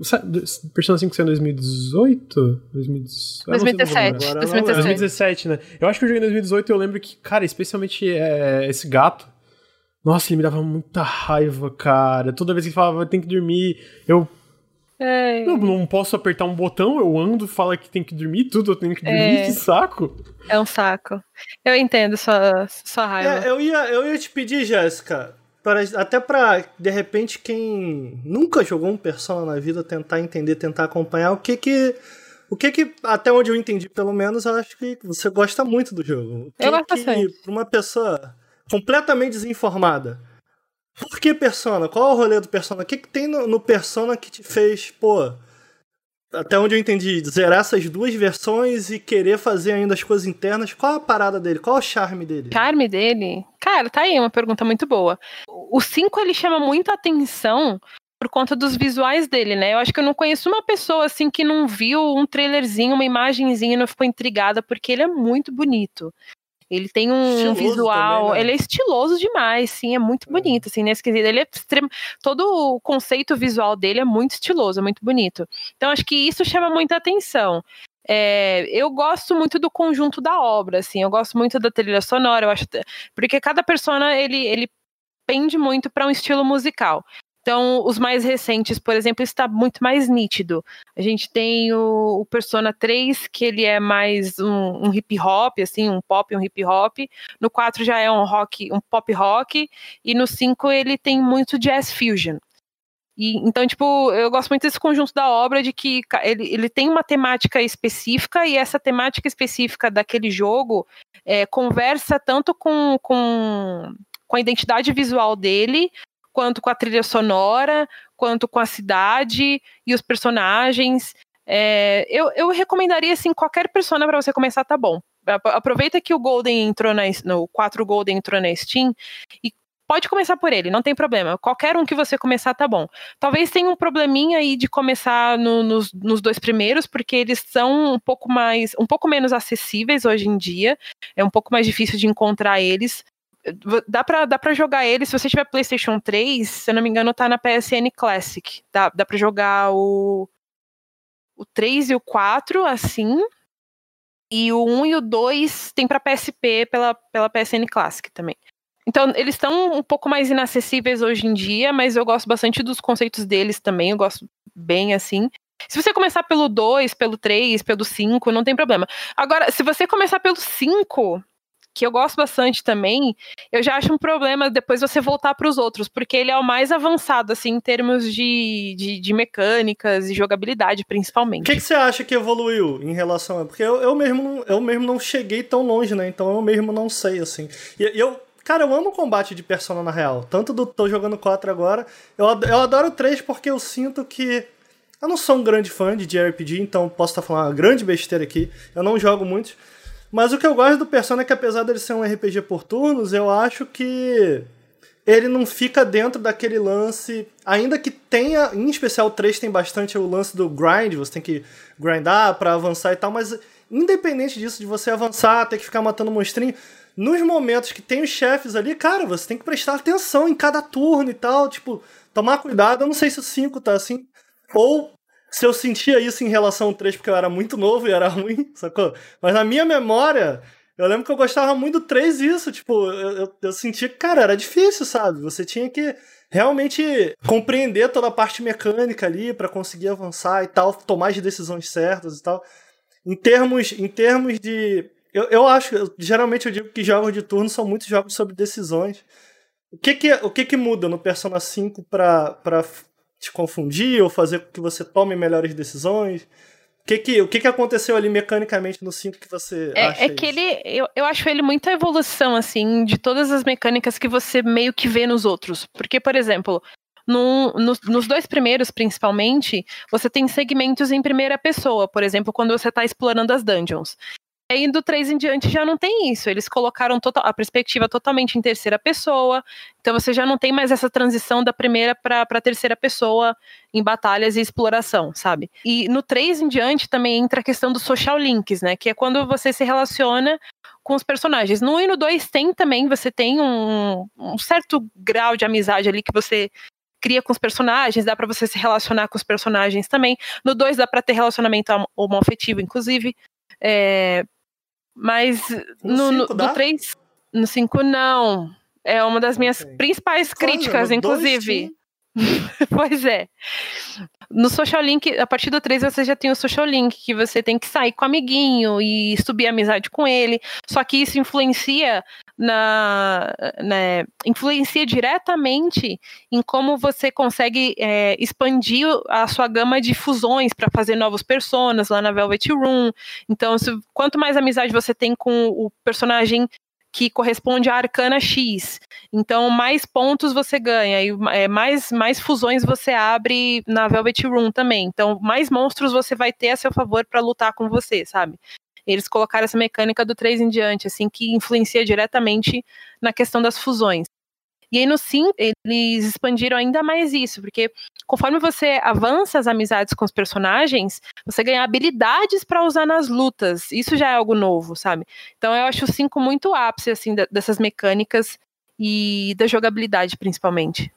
Sabe, Persona 5 saiu em 2018? 2017. 2017. 2017, né? Eu acho que eu joguei em 2018 e eu lembro que, cara, especialmente é, esse gato. Nossa, ele me dava muita raiva, cara. Toda vez que ele falava, tem que dormir, eu é. Não, não posso apertar um botão, eu ando, fala que tem que dormir, tudo eu tenho que dormir, é. que saco. É um saco. Eu entendo sua, sua raiva. É, eu, ia, eu ia te pedir, Jéssica, para, até pra, de repente, quem nunca jogou um Persona na vida, tentar entender, tentar acompanhar o que que. O que que, até onde eu entendi, pelo menos, eu acho que você gosta muito do jogo. eu gosto que, Pra uma pessoa completamente desinformada, por que Persona? Qual é o rolê do Persona? O que, que tem no, no Persona que te fez, pô, até onde eu entendi, zerar essas duas versões e querer fazer ainda as coisas internas, qual a parada dele? Qual o charme dele? Charme dele? Cara, tá aí uma pergunta muito boa. O 5 ele chama muita atenção por conta dos visuais dele, né? Eu acho que eu não conheço uma pessoa assim que não viu um trailerzinho, uma imagenzinha e não ficou intrigada porque ele é muito bonito. Ele tem um estiloso visual, também, né? ele é estiloso demais, sim, é muito é. bonito, assim, nesse quesito. Ele é extremo, todo o conceito visual dele é muito estiloso, é muito bonito. Então acho que isso chama muita atenção. É, eu gosto muito do conjunto da obra, assim, eu gosto muito da trilha sonora, eu acho, porque cada persona ele, ele pende muito para um estilo musical. Então, os mais recentes, por exemplo, está muito mais nítido. A gente tem o, o Persona 3, que ele é mais um, um, hip hop, assim, um pop, um hip hop. No 4 já é um rock, um pop rock. E no 5 ele tem muito jazz fusion. E, então, tipo, eu gosto muito desse conjunto da obra, de que ele, ele tem uma temática específica, e essa temática específica daquele jogo é, conversa tanto com, com, com a identidade visual dele, quanto com a trilha sonora, quanto com a cidade e os personagens. É, eu, eu recomendaria, assim, qualquer persona para você começar, tá bom. Aproveita que o Golden entrou na, no 4 Golden entrou na Steam e pode começar por ele, não tem problema. Qualquer um que você começar tá bom. Talvez tenha um probleminha aí de começar no, nos, nos, dois primeiros, porque eles são um pouco mais, um pouco menos acessíveis hoje em dia. É um pouco mais difícil de encontrar eles dá pra, dá pra jogar ele, se você tiver PlayStation 3, se eu não me engano, tá na PSN Classic. Dá, dá pra jogar o, o 3 e o 4 assim. E o 1 e o 2 tem pra PSP pela, pela PSN Classic também. Então, eles estão um pouco mais inacessíveis hoje em dia, mas eu gosto bastante dos conceitos deles também, eu gosto bem assim. Se você começar pelo 2, pelo 3, pelo 5, não tem problema. Agora, se você começar pelo 5, que eu gosto bastante também, eu já acho um problema depois você voltar para os outros, porque ele é o mais avançado, assim, em termos de, de, de mecânicas e jogabilidade, principalmente. O que, que, você acha que evoluiu em relação a. Porque eu, eu, mesmo, eu mesmo não cheguei tão longe, né? Então eu mesmo não sei, assim. E eu. Cara, eu amo combate de persona na real. Tanto do tô jogando 4 agora. Eu, eu adoro 3 porque eu sinto que. Eu não sou um grande fã de JRPG, então posso estar falando uma grande besteira aqui. Eu não jogo muito. Mas o que eu gosto do Persona é que apesar dele ser um RPG por turnos, eu acho que ele não fica dentro daquele lance, ainda que tenha, em especial o 3 tem bastante o lance do grind, você tem que grindar para avançar e tal, mas independente disso, de você avançar, ter que ficar matando monstrinho, nos momentos que tem os chefes ali, cara, você tem que prestar atenção em cada turno e tal, tipo, tomar cuidado, eu não sei se o 5 tá assim, ou se eu sentia isso em relação ao 3 porque eu era muito novo e era ruim, sacou? Mas na minha memória, eu lembro que eu gostava muito do 3 isso, tipo, eu, eu, eu sentia que, cara, era difícil, sabe? Você tinha que realmente compreender toda a parte mecânica ali para conseguir avançar e tal, tomar as decisões certas e tal. Em termos, em termos de. Eu, eu acho, eu, geralmente eu digo que jogos de turno são muitos jogos sobre decisões. O que que, o que, que muda no Persona 5 para te confundir ou fazer com que você tome melhores decisões? O que, que, o que, que aconteceu ali mecanicamente no 5 que você é, acha? É que isso? ele, eu, eu acho ele muita evolução, assim, de todas as mecânicas que você meio que vê nos outros. Porque, por exemplo, no, no, nos dois primeiros, principalmente, você tem segmentos em primeira pessoa, por exemplo, quando você está explorando as dungeons. Aí do 3 em diante já não tem isso. Eles colocaram a perspectiva totalmente em terceira pessoa. Então você já não tem mais essa transição da primeira para a terceira pessoa em batalhas e exploração, sabe? E no 3 em diante também entra a questão dos social links, né? Que é quando você se relaciona com os personagens. No 1 e no 2 tem também, você tem um, um certo grau de amizade ali que você cria com os personagens, dá para você se relacionar com os personagens também. No 2 dá para ter relacionamento homoafetivo, inclusive. É, mas no, no, no 3, no 5 não. É uma das minhas okay. principais críticas, inclusive. pois é. No Social Link, a partir do 3 você já tem o Social Link, que você tem que sair com o amiguinho e subir amizade com ele. Só que isso influencia na, né, influencia diretamente em como você consegue é, expandir a sua gama de fusões para fazer novos personas lá na Velvet Room. Então, se, quanto mais amizade você tem com o personagem que corresponde à arcana X. Então, mais pontos você ganha e é, mais, mais fusões você abre na Velvet Room também. Então, mais monstros você vai ter a seu favor para lutar com você, sabe? Eles colocaram essa mecânica do 3 em diante, assim, que influencia diretamente na questão das fusões. E aí no 5, eles expandiram ainda mais isso, porque conforme você avança as amizades com os personagens, você ganha habilidades para usar nas lutas. Isso já é algo novo, sabe? Então eu acho o 5 muito ápice, assim, dessas mecânicas e da jogabilidade, principalmente.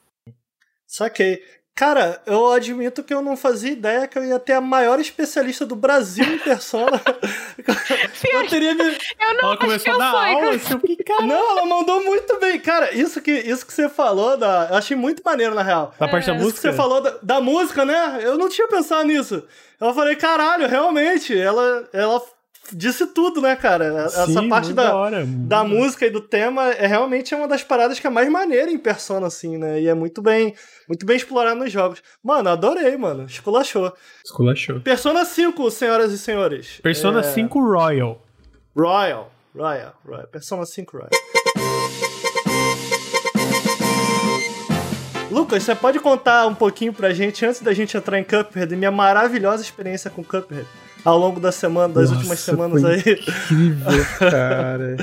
Saquei. Cara, eu admito que eu não fazia ideia que eu ia ter a maior especialista do Brasil em persona. eu teria me... Eu não ela começou a dar aula, assim, cara... Não, ela mandou muito bem. Cara, isso que, isso que você falou, da... eu achei muito maneiro, na real. Da parte da música? Isso que você falou da, da música, né? Eu não tinha pensado nisso. Eu falei, caralho, realmente, ela, ela disse tudo, né, cara? Essa Sim, parte da, hora, da música e do tema é realmente uma das paradas que é mais maneira em Persona, assim, né? E é muito bem, muito bem explorado nos jogos. Mano, adorei, mano. Esculachou. Esculachou. Persona 5, senhoras e senhores. Persona é... 5 Royal. Royal. Royal. Royal. Persona 5 Royal. Lucas, você pode contar um pouquinho pra gente, antes da gente entrar em Cuphead, minha maravilhosa experiência com Cuphead? Ao longo da semana, das Nossa, últimas semanas aí. Incrível, cara.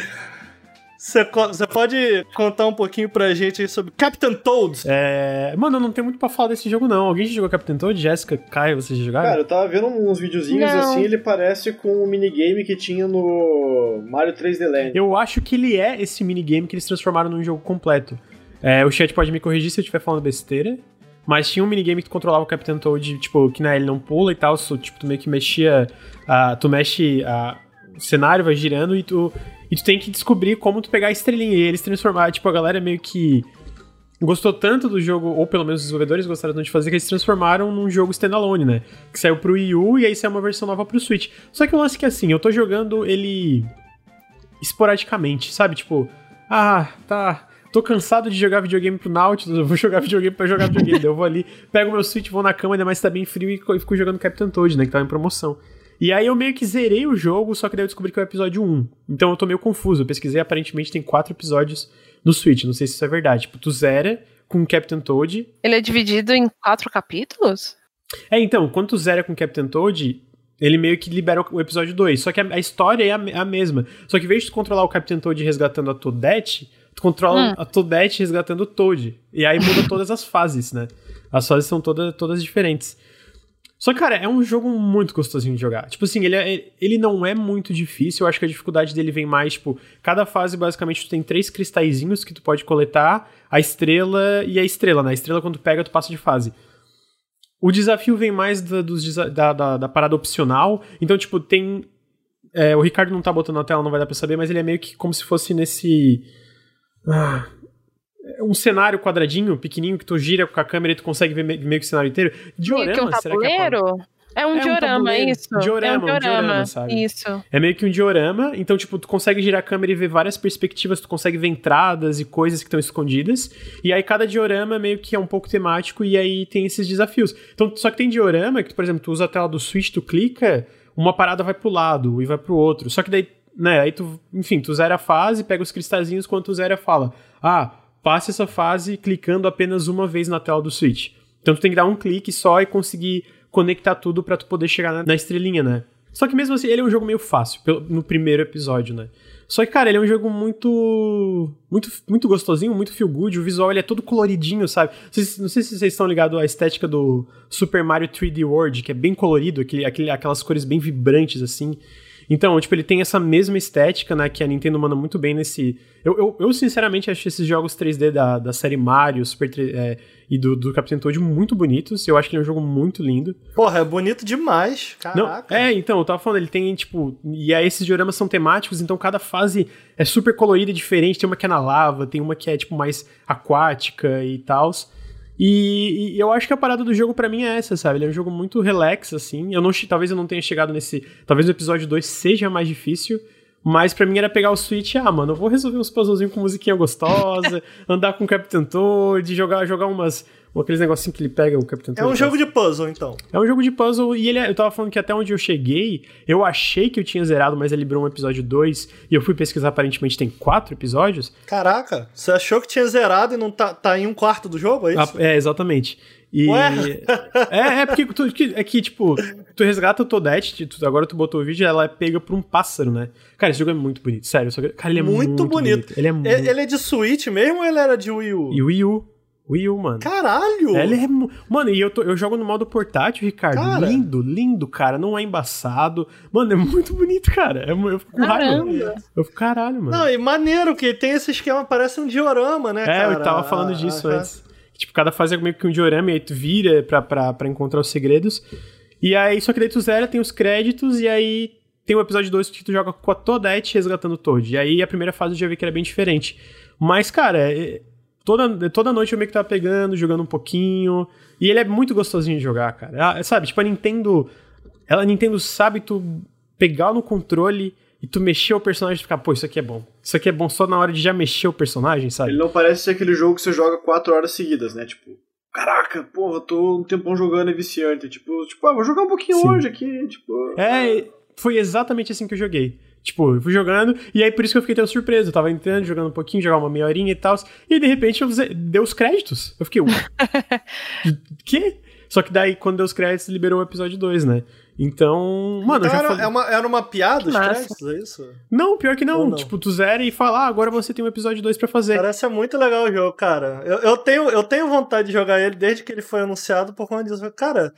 Você, pode contar um pouquinho pra gente aí sobre Captain Toad? É... Mano, não tem muito pra falar desse jogo, não. Alguém já jogou Captain Toad? Jéssica, Caio, vocês já jogaram? Cara, eu tava vendo uns videozinhos não. assim, ele parece com o minigame que tinha no Mario 3D Land. Eu acho que ele é esse minigame que eles transformaram num jogo completo. É, o chat pode me corrigir se eu estiver falando besteira. Mas tinha um minigame que tu controlava o Capitão Toad, tipo, que né, ele não pula e tal, tipo, tu meio que mexia. Uh, tu mexe. Uh, o cenário vai girando e tu. E tu tem que descobrir como tu pegar a estrelinha. E eles transformaram, tipo, a galera meio que gostou tanto do jogo, ou pelo menos os desenvolvedores gostaram tanto de fazer, que eles transformaram num jogo standalone, né? Que saiu pro Wii U e aí saiu uma versão nova pro Switch. Só que o lance é que assim, eu tô jogando ele esporadicamente, sabe? Tipo, ah, tá tô cansado de jogar videogame pro Nautilus, eu vou jogar videogame pra jogar videogame. eu vou ali, pego meu Switch, vou na cama, ainda mais tá bem frio e fico jogando Captain Toad, né, que tava em promoção. E aí eu meio que zerei o jogo, só que daí eu descobri que é o episódio 1. Então eu tô meio confuso. Eu pesquisei, aparentemente tem quatro episódios no Switch. Não sei se isso é verdade. Tipo, tu zera com Captain Toad. Ele é dividido em quatro capítulos? É, então, quando tu zera com Captain Toad, ele meio que libera o episódio 2. Só que a, a história é a, a, mesma. Só que em vez de tu controlar o Captain Toad resgatando a Toadette, tu controla hum. a Toadette resgatando o Toad. E aí muda todas as fases, né? As fases são todas, todas diferentes. Só que, cara, é um jogo muito gostosinho de jogar. Tipo assim, ele, é, ele não é muito difícil. Eu acho que a dificuldade dele vem mais, tipo, cada fase, basicamente, tu tem três cristalzinhos que tu pode coletar, a estrela e a estrela, né? A estrela, quando tu pega, tu passa de fase. O desafio vem mais da, dos, da, da, da parada opcional. Então, tipo, tem. É, o Ricardo não tá botando na tela, não vai dar pra saber, mas ele é meio que como se fosse nesse ah, é um cenário quadradinho, pequenininho, que tu gira com a câmera e tu consegue ver meio que o cenário inteiro. Diorama, que um será que é é um é diorama, um é isso. Diorama, é um diorama, um diorama, sabe? Isso. É meio que um diorama, então, tipo, tu consegue girar a câmera e ver várias perspectivas, tu consegue ver entradas e coisas que estão escondidas. E aí cada diorama meio que é um pouco temático e aí tem esses desafios. Então, só que tem diorama que, por exemplo, tu usa a tela do Switch, tu clica, uma parada vai pro lado e vai pro outro. Só que daí né, aí tu, enfim, tu zera a fase, pega os cristalzinhos, quando tu zera fala, ah, passe essa fase clicando apenas uma vez na tela do Switch. Então tu tem que dar um clique só e conseguir conectar tudo para tu poder chegar na, na, estrelinha, né? Só que mesmo assim, ele é um jogo meio fácil, no primeiro episódio, né? Só que, cara, ele é um jogo muito. Muito, muito gostosinho, muito feel good. O visual ele é todo coloridinho, sabe? Não sei se vocês estão ligados à estética do Super Mario 3D World, que é bem colorido, aquele, aquele, aquelas cores bem vibrantes, assim. Então, tipo, ele tem essa mesma estética, né, que a Nintendo manda muito bem nesse... Eu, eu, eu sinceramente, acho esses jogos 3D da, da série Mario Super é, e do, do Capitão Toad muito bonitos. Eu acho que ele é um jogo muito lindo. Porra, é bonito demais, caraca. Não, é, então, eu tava falando, ele tem, tipo... E aí esses dioramas são temáticos, então cada fase é super colorida e diferente. Tem uma que é na lava, tem uma que é, tipo, mais aquática e tal. E, e, eu acho que a parada do jogo para mim é essa, sabe? Ele é um jogo muito relax, assim. Eu não, talvez eu não tenha chegado nesse. Talvez o episódio 2 seja mais difícil. Mas para mim era pegar o Switch, ah, mano, eu vou resolver uns puzzlezinhos com musiquinha gostosa, andar com o Captain Toad, jogar, jogar umas, aqueles negocinhos que ele pega o Capitão É um jogo de puzzle, então. É um jogo de puzzle e ele é, eu tava falando que até onde eu cheguei, eu achei que eu tinha zerado, mas ele liberou um episódio 2 e eu fui pesquisar, aparentemente tem quatro episódios. Caraca, você achou que tinha zerado e não tá, tá em um quarto do jogo, é isso? Ah, é, exatamente. E... Ué? é, é porque tu, é que, tipo, tu resgata o Toadette, tu, agora tu botou o vídeo ela é pega por um pássaro, né? Cara, esse jogo é muito bonito, sério. Cara, ele é muito, muito bonito. bonito. Ele é muito... Ele é de Switch mesmo ou ele era de Wii U? E Wii U. Wii U, mano. Caralho! Ele é. Mano, e eu, tô, eu jogo no modo portátil, Ricardo. Cara. Lindo, lindo, cara. Não é embaçado. Mano, é muito bonito, cara. É, eu fico com raiva. Eu fico caralho, mano. Não, e maneiro que tem esse esquema, parece um diorama, né? É, cara? eu tava falando disso ah, antes. Tipo, cada fase é meio que um diorama e aí tu vira pra, pra, pra encontrar os segredos. E aí, só que daí tu zera, tem os créditos, e aí tem o episódio 2 que tu joga com a Toadette resgatando o Toad. E aí a primeira fase eu já vi que era bem diferente. Mas, cara, é, toda, toda noite eu meio que tava pegando, jogando um pouquinho. E ele é muito gostosinho de jogar, cara. Ah, sabe, tipo, a Nintendo. Ela, a Nintendo sabe tu pegar no controle e tu mexer o personagem e ficar, pô, isso aqui é bom. Isso aqui é bom só na hora de já mexer o personagem, sabe? Ele não parece ser aquele jogo que você joga quatro horas seguidas, né? Tipo, caraca, porra, tô um tempão jogando, é viciante. Tipo, tipo, ah, vou jogar um pouquinho Sim. hoje aqui, tipo. É, foi exatamente assim que eu joguei. Tipo, eu fui jogando, e aí por isso que eu fiquei tão surpreso. Eu tava entrando, jogando um pouquinho, jogar uma meia horinha e tal. E aí, de repente eu deu os créditos. Eu fiquei, quê? Só que daí, quando deu os créditos, liberou o episódio 2, né? Então, mano, então era, é uma, era uma piada os créditos, é isso? Não, pior que não. não. Tipo, tu zera e fala, ah, agora você tem um episódio 2 pra fazer. Parece muito legal o jogo, cara. Eu, eu, tenho, eu tenho vontade de jogar ele desde que ele foi anunciado por conta disso. Cara,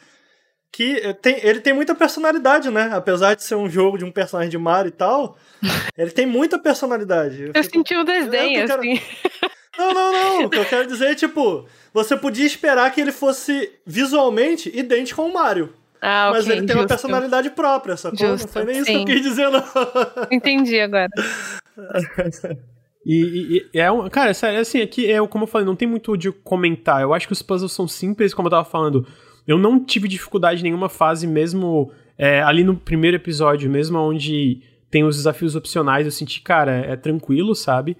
que tem, ele tem muita personalidade, né? Apesar de ser um jogo de um personagem de Mario e tal, ele tem muita personalidade. Eu, eu fico... senti um desdém, é, assim. Quero... Não, não, não. O que eu quero dizer é, tipo, você podia esperar que ele fosse visualmente idêntico ao Mario. Ah, Mas ele tem justo. uma personalidade própria, sacou? Justo, não foi nem isso sim. que eu quis dizer, não. Entendi agora. E, e, é um, cara, sério, assim, aqui é como eu falei, não tem muito de comentar. Eu acho que os puzzles são simples, como eu tava falando. Eu não tive dificuldade em nenhuma fase, mesmo é, ali no primeiro episódio, mesmo onde tem os desafios opcionais, eu senti, cara, é tranquilo, sabe?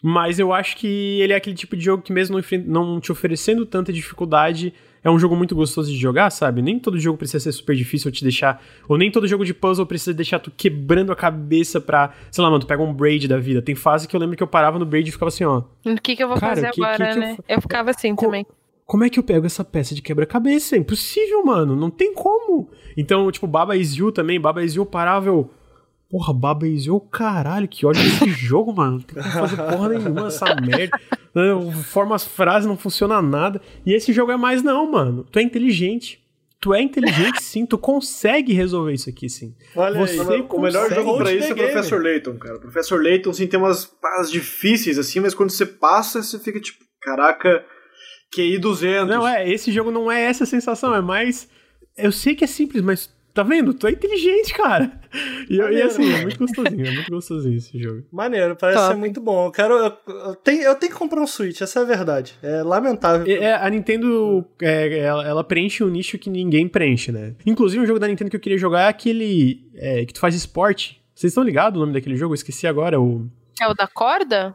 Mas eu acho que ele é aquele tipo de jogo que, mesmo não te oferecendo tanta dificuldade, é um jogo muito gostoso de jogar, sabe? Nem todo jogo precisa ser super difícil te deixar. Ou nem todo jogo de puzzle precisa deixar tu quebrando a cabeça pra. Sei lá, mano, tu pega um braid da vida. Tem fase que eu lembro que eu parava no braid e ficava assim, ó. O que, que eu vou cara, fazer que, agora, que, né? Eu... eu... ficava assim Co também como é que eu pego essa peça de quebra-cabeça? É impossível, mano. Não tem como. Então, tipo, Baba Is You também. Baba Is You parável. Porra, Baba Is You, caralho, que ódio desse jogo, mano. Não tem como fazer porra nenhuma essa merda. Forma as frases, não funciona nada. E esse jogo é mais não, mano. Tu é inteligente. Tu é inteligente, sim. Tu consegue resolver isso aqui, sim. Olha Você aí, o melhor jogo pra isso é o Professor Layton, cara. O Professor Layton, sim, tem umas paradas difíceis, assim, mas quando você passa, você fica tipo, caraca QI 200. Não, é, esse jogo não é essa sensação, é mais. Eu sei que é simples, mas tá vendo? Tu é inteligente, cara. E, e, assim, é muito gostosinho, é muito gostosinho esse jogo. Maneiro, parece Top. ser muito bom. Eu quero. Eu, eu, tenho, eu tenho que comprar um Switch, essa é a verdade. É lamentável. É, a Nintendo, é, ela, ela, preenche um nicho que ninguém preenche, né? Inclusive, um jogo da Nintendo que eu queria jogar é aquele é, que tu faz esporte. Vocês estão ligados o nome daquele jogo? Eu esqueci agora. O... É o da corda?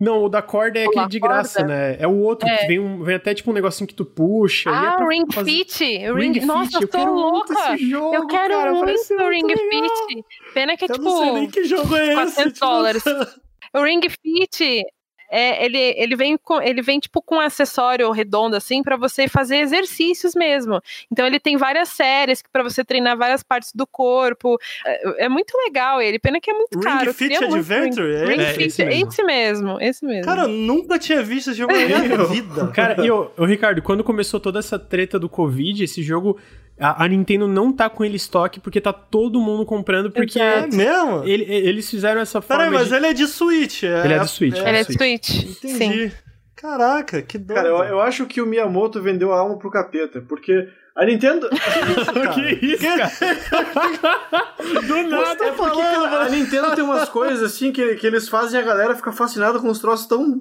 Não, o da corda é aquele de graça, né? É o outro é. que vem, um, vem até tipo um negocinho que tu puxa. Ah, é Ring fazer... Fit! Ring, Ring Nossa, Fit. eu tô louca! Jogo, eu quero cara, muito o Ring Fit. Pena que é eu tipo. Não sei nem que jogo é 400 esse, tipo, dólares. Tipo... O Ring Fit é, ele, ele, vem com, ele vem tipo com um acessório redondo assim para você fazer exercícios mesmo. Então ele tem várias séries para você treinar várias partes do corpo. É, é, muito legal ele, pena que é muito Ring caro. Fit Adventure? Ring, Ring é, Fit, esse mesmo. esse mesmo, esse mesmo. Cara, eu nunca tinha visto esse jogo na minha vida. Cara, e o Ricardo, quando começou toda essa treta do Covid, esse jogo a, a, Nintendo não tá com ele estoque porque tá todo mundo comprando, porque é mesmo? Ele, eles fizeram essa forma. Peraí, mas de... ele é de Switch. É, ele é de Switch. É, ele é de Switch. Entendi. Sim. Caraca, que doido. Cara, eu, eu acho que o Miyamoto vendeu a alma pro capeta, porque a Nintendo. que isso, cara? Do nada, é porque a Nintendo tem umas coisas assim que, que eles fazem e a galera fica fascinada com os troços tão.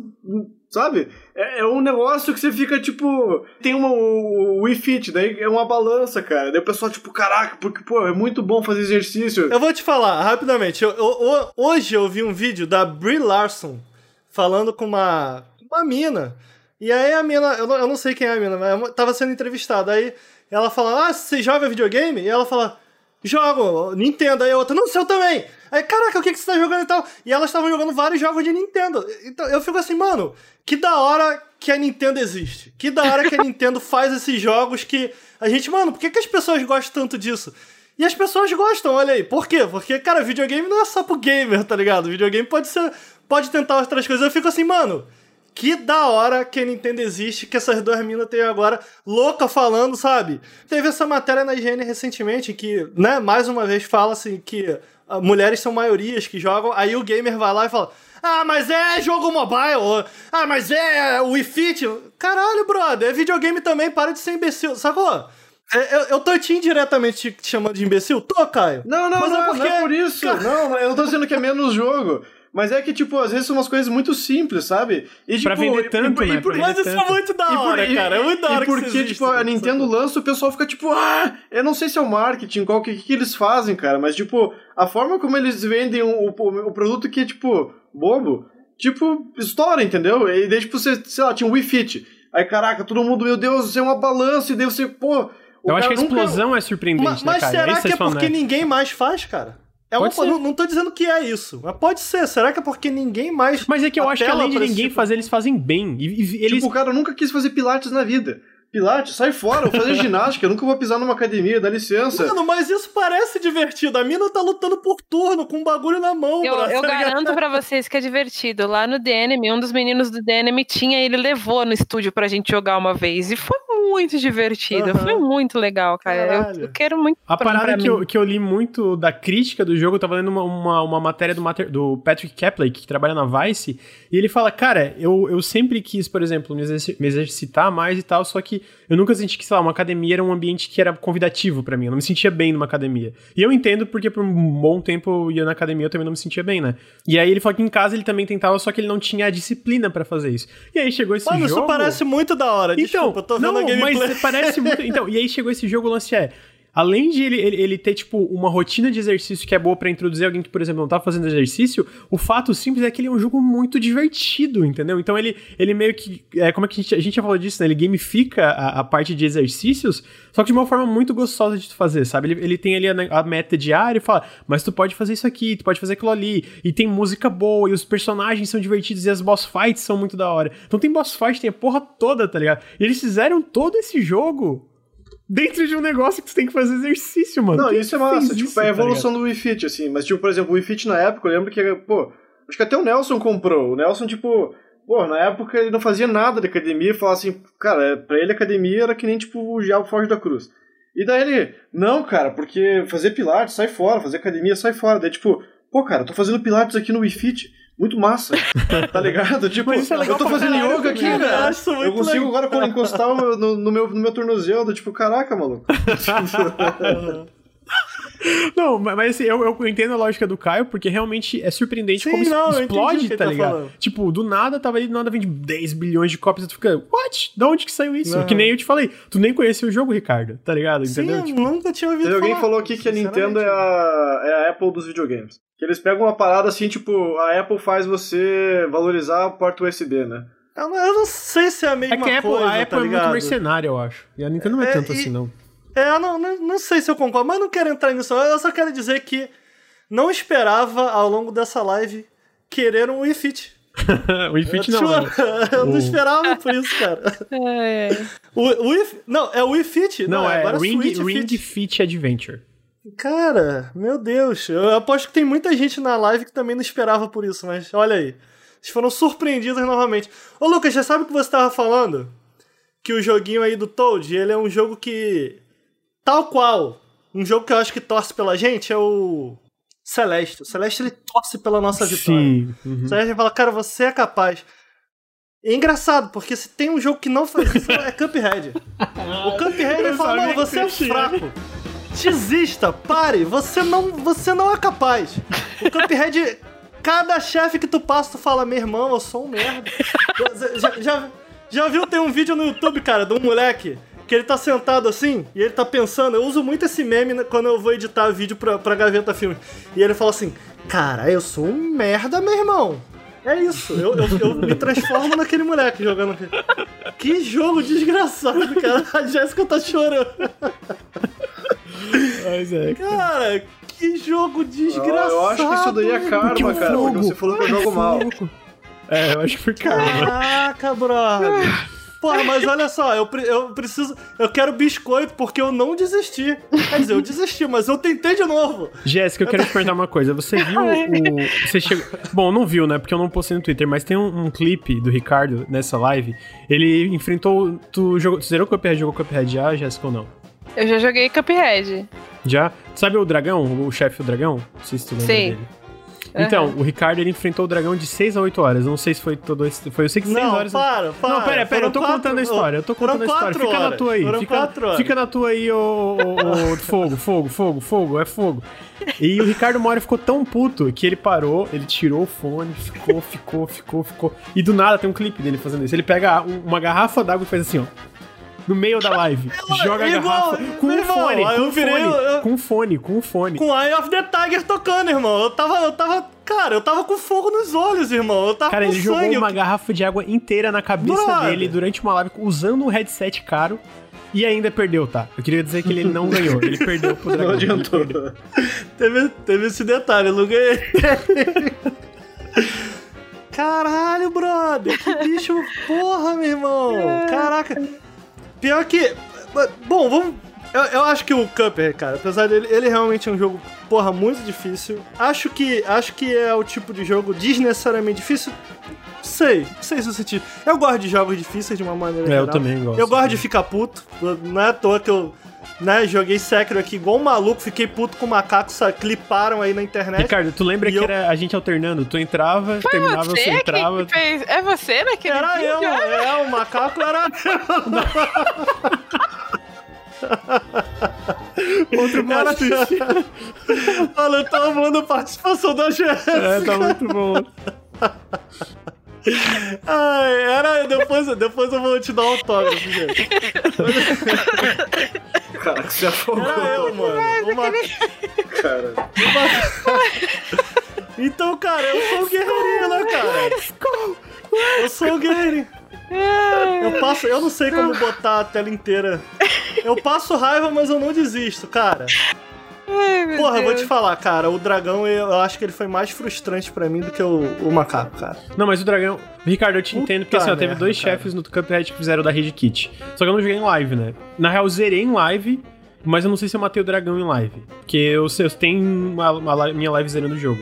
Sabe? É, é um negócio que você fica tipo. Tem uma, o Wii Fit, daí é uma balança, cara. Daí o pessoal, tipo, caraca, porque, pô, é muito bom fazer exercício. Eu vou te falar rapidamente. Eu, eu, hoje eu vi um vídeo da Brie Larson falando com uma, uma mina. E aí a mina, eu não, eu não sei quem é a mina, mas tava sendo entrevistada. Aí ela fala, ah, você joga videogame? E ela fala, jogo, Nintendo. Aí a outra, não, seu também. Aí, caraca, o que, que você tá jogando e tal? E elas estavam jogando vários jogos de Nintendo. Então eu fico assim, mano, que da hora que a Nintendo existe. Que da hora que a Nintendo faz esses jogos que a gente, mano, por que, que as pessoas gostam tanto disso? E as pessoas gostam, olha aí. Por quê? Porque, cara, videogame não é só pro gamer, tá ligado? Videogame pode ser. Pode tentar outras coisas. Eu fico assim, mano. Que da hora que a Nintendo existe, que essas duas minas têm agora, louca falando, sabe? Teve essa matéria na IGN recentemente que, né, mais uma vez fala assim que uh, mulheres são maiorias que jogam, aí o gamer vai lá e fala: Ah, mas é jogo mobile, ah, mas é Wii Fit. Caralho, brother, é videogame também, para de ser imbecil, sacou? É, eu, eu tô te indiretamente te chamando de imbecil? Tô, Caio. Não, não, Mas não, é não porque- é por isso. Não, eu não tô dizendo que é menos jogo. Mas é que, tipo, às vezes são umas coisas muito simples, sabe? E, tipo, Pra vender e- tanto, e, né? e por- Mas isso é muito da por- hora, e- cara. É muito da hora E que porque, existe, tipo, a né? Nintendo lança, o pessoal fica tipo, ah, eu não sei se é o marketing, qual que, que eles fazem, cara, mas, tipo, a forma como eles vendem o, o, o produto que é, tipo, bobo, tipo, estoura, entendeu? E daí, tipo, você, sei lá, tinha um Wii Fit. Aí, caraca, todo mundo, meu Deus, isso é uma balança, e daí você, pô. Eu acho que a cara nunca- explosão é surpreendente, Mas, né, mas cara? será isso que é porque né? ninguém mais faz, cara? É uma, Pode não, não tô dizendo que é isso, mas pode ser. Será que é porque ninguém mais. Mas é que eu acho que além de ninguém tipo- fazer, eles fazem bem. E, e eles. Tipo, o cara nunca quis fazer pilates na vida. Pilates, sai fora, eu vou fazer ginástica, eu nunca vou pisar numa academia, dá licença. Mano, mas isso parece divertido. A mina tá lutando por turno com um bagulho na mão, Eu, eu garanto pra vocês que é divertido. Lá no DNM, um dos meninos do DNM tinha, ele levou no estúdio pra gente jogar uma vez. E foi muito divertido. Aham. Foi muito legal, cara. Eu, eu quero muito. A pra- parada pra que eu, que eu li muito da crítica do jogo, eu tava lendo uma, uma, uma matéria do, mater- do Patrick Kepley, que trabalha na Vice, e ele fala, cara, eu, eu sempre quis, por exemplo, me, exerci- me exercitar mais e tal, só que eu nunca senti que, sei lá, uma academia era um ambiente que era convidativo pra mim, eu não me sentia bem numa academia. E eu entendo porque por um bom tempo eu ia na academia, eu também não me sentia bem, né? E aí ele falou que em casa ele também tentava, só que ele não tinha a disciplina pra fazer isso. E aí chegou esse Mano, jogo... isso parece muito da hora. Então, Desculpa, eu tô vendo não, a gameplay. mas parece muito. Então, e aí chegou esse jogo, o lance é. Além de ele, ele, ele ter, tipo, uma rotina de exercício que é boa pra introduzir alguém que, por exemplo, não tá fazendo exercício, o fato simples é que ele é um jogo muito divertido, entendeu? Então ele, ele meio que. É, como é que a gente, a gente já falou disso, né? Ele gamifica a, a parte de exercícios, só que de uma forma muito gostosa de tu fazer, sabe? Ele, ele tem ali a, a meta diária e fala, mas tu pode fazer isso aqui, tu pode fazer aquilo ali, e tem música boa, e os personagens são divertidos, e as boss fights são muito da hora. Então tem boss fight, tem a porra toda, tá ligado? E eles fizeram todo esse jogo dentro de um negócio que tu tem que fazer exercício, mano. Não, Quem isso é massa. Tipo, isso, é a tá evolução do Wii Fit, assim. Mas, tipo, por exemplo, o Wii Fit na época, eu lembro que, pô, acho que até o Nelson comprou. O Nelson, tipo, pô, na época ele não fazia nada de academia, falava assim, cara, pra ele academia era que nem, tipo, o Diabo Foge da Cruz. E daí ele, não, cara, porque fazer pilates, sai fora, fazer academia, sai fora. Daí, tipo, pô, cara, eu tô fazendo pilates aqui no Wii Fit. Muito massa, tá ligado? Tipo, isso é eu tô fazendo caralho yoga aqui, também, né? cara. Eu Eu consigo legal. agora encostar no, no meu, no meu tornozelo, do tipo, caraca, maluco. Não, mas assim, eu, eu entendo a lógica do Caio, porque realmente é surpreendente Sim, como es- não, eu entendi o explode, tá tá ligado? falando. Tipo, do nada tava ali, do nada vende 10 bilhões de cópias, e tu fica, what? Da onde que saiu isso? Não. Que nem eu te falei, tu nem conhecia o jogo, Ricardo, tá ligado? Sim, Entendeu? eu Tipo, nunca tinha ouvido alguém falar. que falou aqui que a Nintendo é a, é a Apple dos videogames. Que eles pegam uma parada assim, tipo, a Apple faz você valorizar a porta USB, né? Eu não, eu não sei se é a mesma é que a Apple, coisa, a Apple tá é muito mercenária, eu acho. E a Nintendo não é, É, tanto e- assim, não. É, eu não, não, não sei se eu concordo, mas não quero entrar nisso. Eu só quero dizer que não esperava, ao longo dessa live, querer um Wii Fit. o Wii Fit não. Eu, né? eu não O- esperava por isso, cara. É, é. O, o Wii, não, é o Wii Fit. Não, é agora Ring, Switch Ring Fit. Fit Adventure. Cara, meu Deus. Eu aposto que tem muita gente na live que também não esperava por isso, mas olha aí. Vocês foram surpreendidos novamente. Ô, Lucas, já sabe o que você tava falando? Que o joguinho aí do Toad, ele é um jogo que. Tal qual. Um jogo que eu acho que torce pela gente é o. Celeste. O Celeste ele torce pela nossa vitória. Sim. uhum. O Celeste fala, cara, você é capaz. É engraçado, porque se tem um jogo que não faz isso, é Cuphead. O Cuphead ele fala, mano, você é fraco. Desista, pare, você não, você não é capaz. O Cuphead, cada chefe que tu passa, tu fala, meu irmão, eu sou um merda. Já, já, já viu, tem um vídeo no YouTube, cara, de um moleque que ele tá sentado assim e ele tá pensando, eu uso muito esse meme quando eu vou editar vídeo pra, pra Gaveta Filmes. E ele fala assim, cara, eu sou um merda, meu irmão. É isso, eu, eu, eu me transformo naquele moleque jogando. Que jogo desgraçado, cara. A Jéssica tá chorando. Mas é. Cara, que jogo desgraçado. Eu acho que isso daí é karma, cara. fogo- Porque você falou que eu jogo mal. É, eu acho que foi karma. Caraca, brother. Porra, mas olha só, eu, pre- eu preciso. Eu quero biscoito porque eu não desisti. Quer dizer, eu desisti, mas eu tentei de novo. Jéssica, eu quero te perguntar uma coisa. Você viu o. Você chegou. Bom, não viu, né? Porque eu não postei no Twitter, mas tem um, um clipe do Ricardo nessa live. Ele enfrentou. Tu, jogou, tu zerou o Cuphead? Jogou Cuphead já, Jéssica, ou não? Eu já joguei Cuphead. Já? Sabe o dragão? O chefe do dragão? Não sei se tu lembra Sei. dele. Então, o Ricardo ele enfrentou o dragão de 6 a 8 horas. Não sei se foi todo esse. Foi, eu sei que 6 Não, horas. para, para. Não, pera, pera, eu tô quatro- contando a história. Eu tô contando a história. Fica na horas. tua aí. Foram Fica, fica na tua aí, ô, ô, ô, fogo, fogo, fogo, fogo, é fogo. E o Ricardo Mora ficou tão puto que ele parou, ele tirou o fone, ficou, ficou, ficou, ficou. E do nada tem um clipe dele fazendo isso. Ele pega um- uma garrafa d'água e faz assim, ó. No meio da live. Joga a Igual, garrafa com um irmão, fone, com eu virei- fone, eu- com fone, com fone. Com Eye of the Tiger tocando, irmão. Eu tava. Eu tava. Cara, eu tava com fogo nos olhos, irmão. Eu tava Cara, com ele sangue. jogou uma garrafa de água inteira na cabeça Brother. dele durante uma live usando um headset caro e ainda perdeu, tá? Eu queria dizer que ele não ganhou, ele perdeu pro dragão. Não adiantou. Teve, teve esse detalhe, eu não ganhei. Caralho, brother, que bicho, porra, meu irmão. Caraca. Pior que. Bom, vamos. Eu, eu acho que o Cuphead, cara, apesar dele, ele realmente é um jogo, porra, muito difícil. Acho que, acho que é o tipo de jogo desnecessariamente difícil. Sei, sei se eu senti. Eu gosto de jogos difíceis de uma maneira É, eu geral. também gosto. Eu gosto de ficar puto. Não é à toa que eu né, joguei Sekiro aqui igual um maluco, fiquei puto com o macaco, sa- cliparam aí na internet. Ricardo, tu lembra que eu- era a gente alternando? Tu entrava, terminava, Você você entrava. que fez. É você naquele Era vídeo? eu, é, o macaco era Outro Era- plot twist. Olha, eu tava mandando participação da Jéssica. É, tá muito bom. Ai, era. Depois, depois eu vou te dar um autógrafo, gente. Cara, que se afogou, Era eu, mano. O ma- cara. Então, cara, eu sou o guerreirinho, né, cara? Eu sou o guerreirinho. Eu passo, eu não sei como botar a tela inteira. Eu passo raiva, mas eu não desisto, cara. Ai, Porra, eu vou Deus. te falar, cara, o dragão eu acho que ele foi mais frustrante pra mim do que o, o macaco, cara. Não, mas o dragão. Ricardo, eu te Puta entendo, porque assim, ó, teve merda, dois cara. chefes no Cuphead que fizeram da Rede Kit. Só que eu não joguei em live, né? Na real, eu zerei em live, mas eu não sei se eu matei o dragão em live. Porque eu, sei- eu tenho uma, uma minha live zerando o jogo.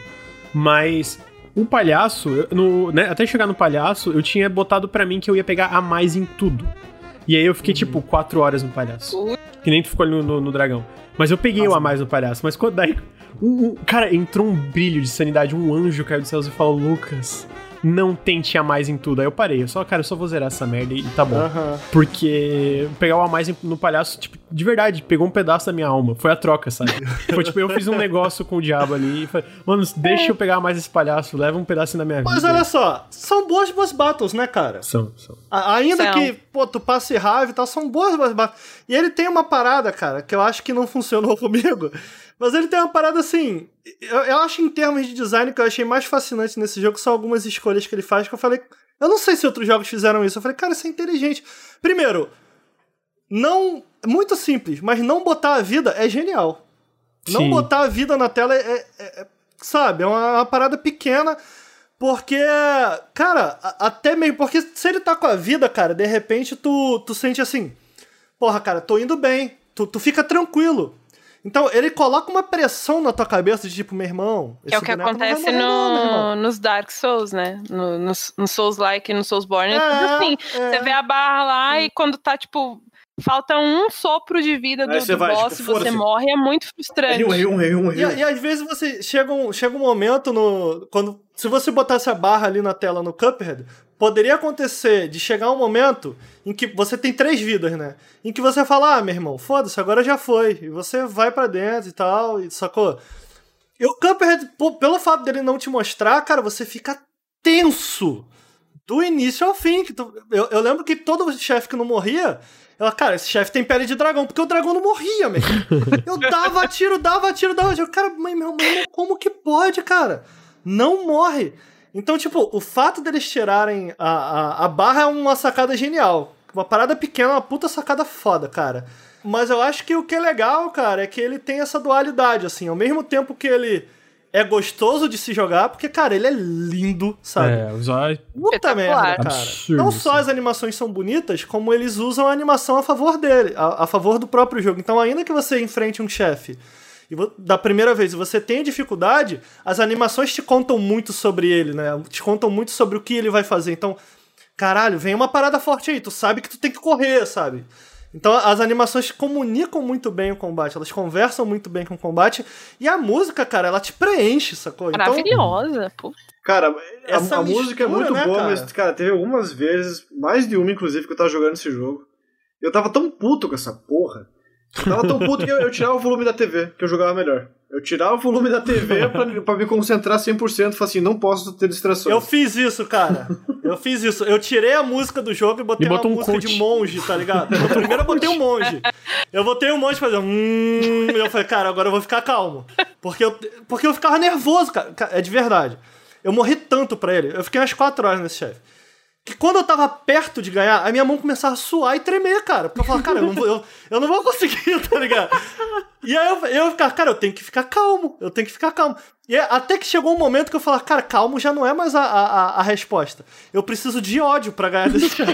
Mas o palhaço, eu- no, né, até chegar no palhaço, eu tinha botado pra mim que eu ia pegar a mais em tudo. E aí eu fiquei, Uhum. tipo, quatro horas no palhaço. Que nem tu ficou ali no, no- no dragão. Mas eu peguei o a mais no palhaço. Mas quando daí. um- um- cara, entrou um brilho de sanidade. Um anjo caiu dos céus e falou: Lucas, não tente a mais em tudo. Aí eu parei. Eu só, cara, eu só vou zerar essa merda e tá bom. Porque pegar o a mais no palhaço, tipo, de verdade, pegou um pedaço da minha alma. Foi a troca, sabe? Foi tipo, eu fiz um negócio com o diabo ali e falei, mano, deixa eu pegar mais esse palhaço, leva um pedacinho da minha Mas vida. olha só, são boas boss battles, né, cara? São, são. A- Ainda São. que, pô, tu passe raiva e tal, são boas boss battles. E ele tem uma parada, cara, que eu acho que não funcionou comigo. Mas ele tem uma parada assim. Eu, eu acho em termos de design que eu achei mais fascinante nesse jogo são algumas escolhas que ele faz que eu falei. Eu não sei se outros jogos fizeram isso. Eu falei, cara, isso é inteligente. Primeiro, não. Muito simples, mas não botar a vida é genial. Não Sim. botar a vida na tela é. é- é- sabe, é uma, uma parada pequena. Porque, cara, até mesmo. Porque se ele tá com a vida, cara, de repente tu, tu sente assim. Porra, cara, tô indo bem. Tu, tu fica tranquilo. Então, ele coloca uma pressão na tua cabeça de tipo, meu irmão. Que é o que acontece no, não, nos Dark Souls, né? No, no, no Souls-like e no Soulsborne. É, é assim. É. Você vê a barra lá e quando tá, tipo, falta um sopro de vida do, do vai, boss tipo, e você morre, é muito frustrante. Um, um, um, e, e, às vezes você chega um, chega um momento no. Quando, se você botasse a barra ali na tela no Cuphead, poderia acontecer de chegar um momento em que você tem três vidas, né? Em que você fala, ah, meu irmão, foda-se, agora já foi. E você vai para dentro e tal, e sacou? E o Cuphead, pelo fato dele não te mostrar, cara, você fica tenso do início ao fim. Que tu, eu, eu lembro que todo chefe que não morria, ela, cara, esse chefe tem pele de dragão, porque o dragão não morria, mesmo. Eu dava tiro, dava tiro, dava tiro. Cara, mas meu irmão, como que pode, cara? Não morre. Então, tipo, o fato deles tirarem a, a, a barra é uma sacada genial. Uma parada pequena, uma puta sacada foda, cara. Mas eu acho que o que é legal, cara, é que ele tem essa dualidade, assim. Ao mesmo tempo que ele é gostoso de se jogar, porque, cara, ele é lindo, sabe? É, usar. Puta merda, cara. Absurdo, Não só as animações são bonitas, como eles usam a animação a favor dele, a, a favor do próprio jogo. Então, ainda que você enfrente um chefe e da primeira vez e você tenha dificuldade, as animações te contam muito sobre ele, né? Te contam muito sobre o que ele vai fazer. Então, caralho, vem uma parada forte aí, tu sabe que tu tem que correr, sabe? Então as animações comunicam muito bem o combate, elas conversam muito bem com o combate. E a música, cara, ela te preenche, sacou? Então, Maravilhosa, então, Cara, a, a música é muito né, boa, cara? mas, cara, teve algumas vezes, mais de uma, inclusive, que eu tava jogando esse jogo. Eu tava tão puto com essa porra. Eu tava tão puto que eu, eu tirava o volume da TV, que eu jogava melhor. Eu tirava o volume da TV pra, pra me concentrar 100%, falar assim, não posso ter distrações. Eu fiz isso, cara. Eu fiz isso. Eu tirei a música do jogo e botei e uma um música coach. de monge, tá ligado? Eu, primeiro eu botei um monge. Eu botei um monge fazer hum, e eu falei, cara, agora eu vou ficar calmo. Porque eu, porque eu ficava nervoso, cara. É de verdade. Eu morri tanto pra ele. Eu fiquei umas 4 horas nesse chefe que quando eu tava perto de ganhar, a minha mão começava a suar e tremer, cara. Porque eu falava, cara, eu não vou, eu, eu não vou conseguir, tá ligado? E aí eu, eu ficava, cara, eu tenho que ficar calmo, eu tenho que ficar calmo. E até que chegou um momento que eu falava, cara, calmo já não é mais a, a, a resposta. Eu preciso de ódio pra ganhar desse chefe.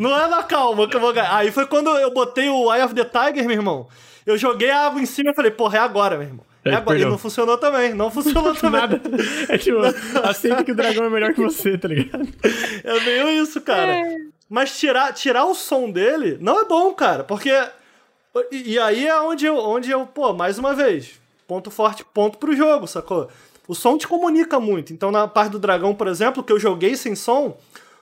não é na calma que eu vou ganhar. Aí foi quando eu botei o Eye of the Tiger, meu irmão. Eu joguei a água em cima e falei, porra, é agora, meu irmão. É, agora. E não funcionou também, não funcionou também. Nada. É tipo, aceita que o dragão é melhor que você, tá ligado? É meio isso, cara. É. Mas tirar, tirar o som dele não é bom, cara, porque. E, e aí é onde eu, onde eu, pô, mais uma vez, ponto forte, ponto pro jogo, sacou? O som te comunica muito. Então, na parte do dragão, por exemplo, que eu joguei sem som,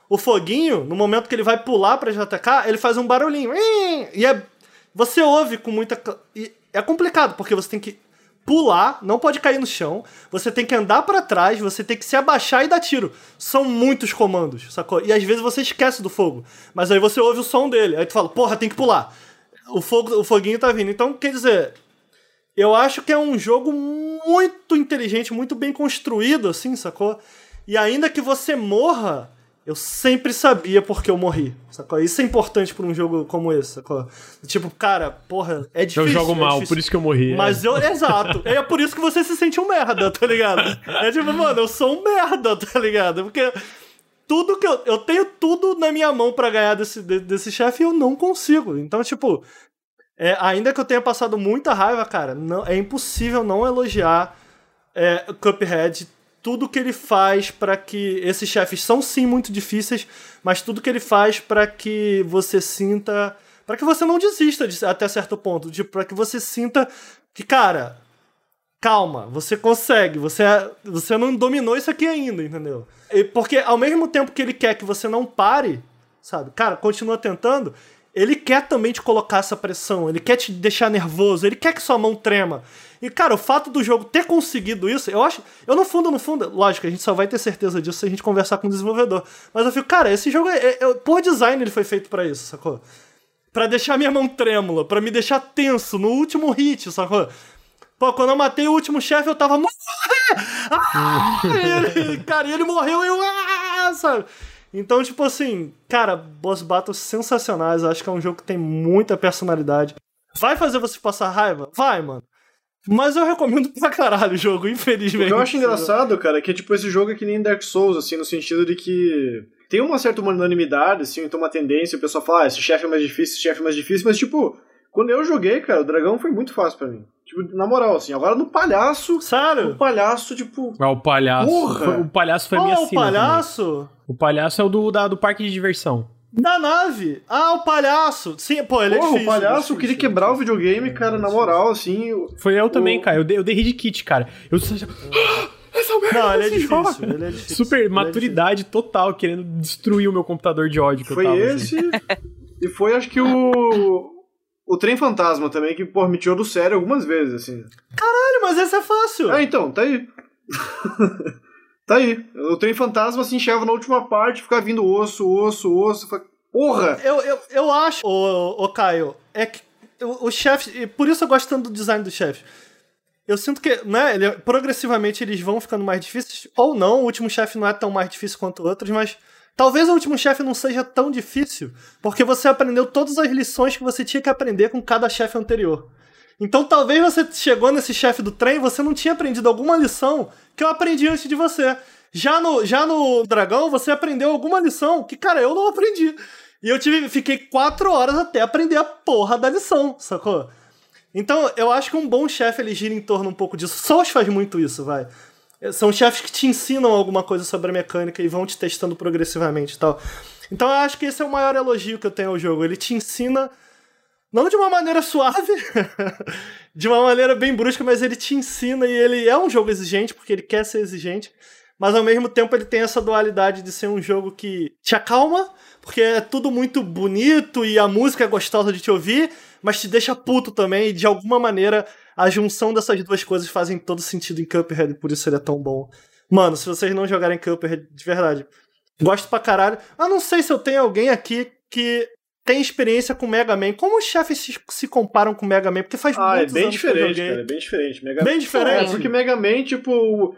o foguinho, no momento que ele vai pular pra JTK, ele faz um barulhinho. E é. Você ouve com muita. E é complicado, porque você tem que pular, não pode cair no chão, você tem que andar para trás, você tem que se abaixar e dar tiro. São muitos comandos, sacou? E às vezes você esquece do fogo, mas aí você ouve o som dele, aí tu fala, porra, tem que pular. O fogo, o foguinho tá vindo. Então, quer dizer, eu acho que é um jogo muito inteligente, muito bem construído, assim, sacou? E ainda que você morra, eu sempre sabia porque eu morri, sacou? Isso é importante pra um jogo como esse, sacou? Tipo, cara, porra, é difícil. Eu jogo é mal, difícil. por isso que eu morri. É. Mas é. eu, exato. É por isso que você se sente um merda, tá ligado? É tipo, mano, eu sou um merda, tá ligado? Porque tudo que eu. Eu tenho tudo na minha mão para ganhar desse, desse chefe e eu não consigo. Então, tipo, é, ainda que eu tenha passado muita raiva, cara, não, é impossível não elogiar é, Cuphead tudo que ele faz para que esses chefes são sim muito difíceis, mas tudo que ele faz para que você sinta, para que você não desista de, até certo ponto, tipo, para que você sinta que, cara, calma, você consegue, você você não dominou isso aqui ainda, entendeu? E porque ao mesmo tempo que ele quer que você não pare, sabe? Cara, continua tentando, ele quer também te colocar essa pressão, ele quer te deixar nervoso, ele quer que sua mão trema. E, cara, o fato do jogo ter conseguido isso, eu acho. Eu, no fundo, no fundo, lógico, a gente só vai ter certeza disso se a gente conversar com o desenvolvedor. Mas eu fico, cara, esse jogo, é, é, por design, ele foi feito para isso, sacou? Pra deixar minha mão trêmula, para me deixar tenso no último hit, sacou? Pô, quando eu matei o último chefe, eu tava. Ah! ele, cara, ele morreu e eu. Ah! Sabe? Então, tipo assim, cara, boss battles sensacionais. Acho que é um jogo que tem muita personalidade. Vai fazer você passar raiva? Vai, mano. Mas eu recomendo pra caralho o jogo, infelizmente. O que eu acho engraçado, cara, é que tipo, esse jogo é que nem Dark Souls, assim, no sentido de que tem uma certa unanimidade, assim, então uma tendência, o pessoal fala, ah, esse chefe é mais difícil, esse chefe é mais difícil, mas tipo, quando eu joguei, cara, o dragão foi muito fácil pra mim. Tipo, na moral, assim, agora no palhaço. Sério? O palhaço, tipo. Ah, o palhaço. Porra! O palhaço foi a minha Oh, o sina também. palhaço? O palhaço é o do, da- do parque de diversão. Da nave. Ah, o palhaço. Sim, pô, ele é difícil. o palhaço difícil, queria difícil. quebrar o videogame, cara, na moral, assim. Foi eu também, O- cara. Eu dei, eu dei hit kit, cara. Eu só. Ah, essa merda Não, ele é difícil, ele é difícil. Super Ele é maturidade total, querendo destruir o meu computador de ódio que Foi eu tava. esse. assim. e foi, acho que o. O Trem Fantasma também, que, pô, me tirou do sério algumas vezes, assim. Caralho, mas esse é fácil. Ah, então, tá aí. tá aí. O Trem Fantasma se enxerga na última parte, fica vindo osso, osso, osso. Porra! Eu, eu, eu acho, ô, ô Caio, é que o, o chefe. Por isso eu gosto tanto do design do chefe. Eu sinto que, né, ele, progressivamente eles vão ficando mais difíceis, ou não, o último chefe não é tão mais difícil quanto outros, mas talvez o último chefe não seja tão difícil, porque você aprendeu todas as lições que você tinha que aprender com cada chefe anterior. Então talvez você chegou nesse chefe do trem, você não tinha aprendido alguma lição que eu aprendi antes de você. Já no, já no dragão, você aprendeu alguma lição que, cara, eu não aprendi. E eu tive, fiquei quatro horas até aprender a porra da lição, sacou? Então, eu acho que um bom chefe ele gira em torno um pouco disso. Souls faz muito isso, vai. São chefes que te ensinam alguma coisa sobre a mecânica e vão te testando progressivamente e tal. Então, eu acho que esse é o maior elogio que eu tenho ao jogo. Ele te ensina, não de uma maneira suave, de uma maneira bem brusca, mas ele te ensina e ele é um jogo exigente, porque ele quer ser exigente. Mas ao mesmo tempo ele tem essa dualidade de ser um jogo que te acalma, porque é tudo muito bonito e a música é gostosa de te ouvir, mas te deixa puto também, e de alguma maneira a junção dessas duas coisas fazem todo sentido em Cuphead, por isso ele é tão bom. Mano, se vocês não jogarem Cuphead, de verdade, gosto pra caralho. Eu não sei se eu tenho alguém aqui que tem experiência com Mega Man. Como os chefes se, se comparam com Mega Man? Porque faz Ah, é bem diferente, cara, é bem diferente. Mega... Bem diferente? É, porque Mega Man, tipo.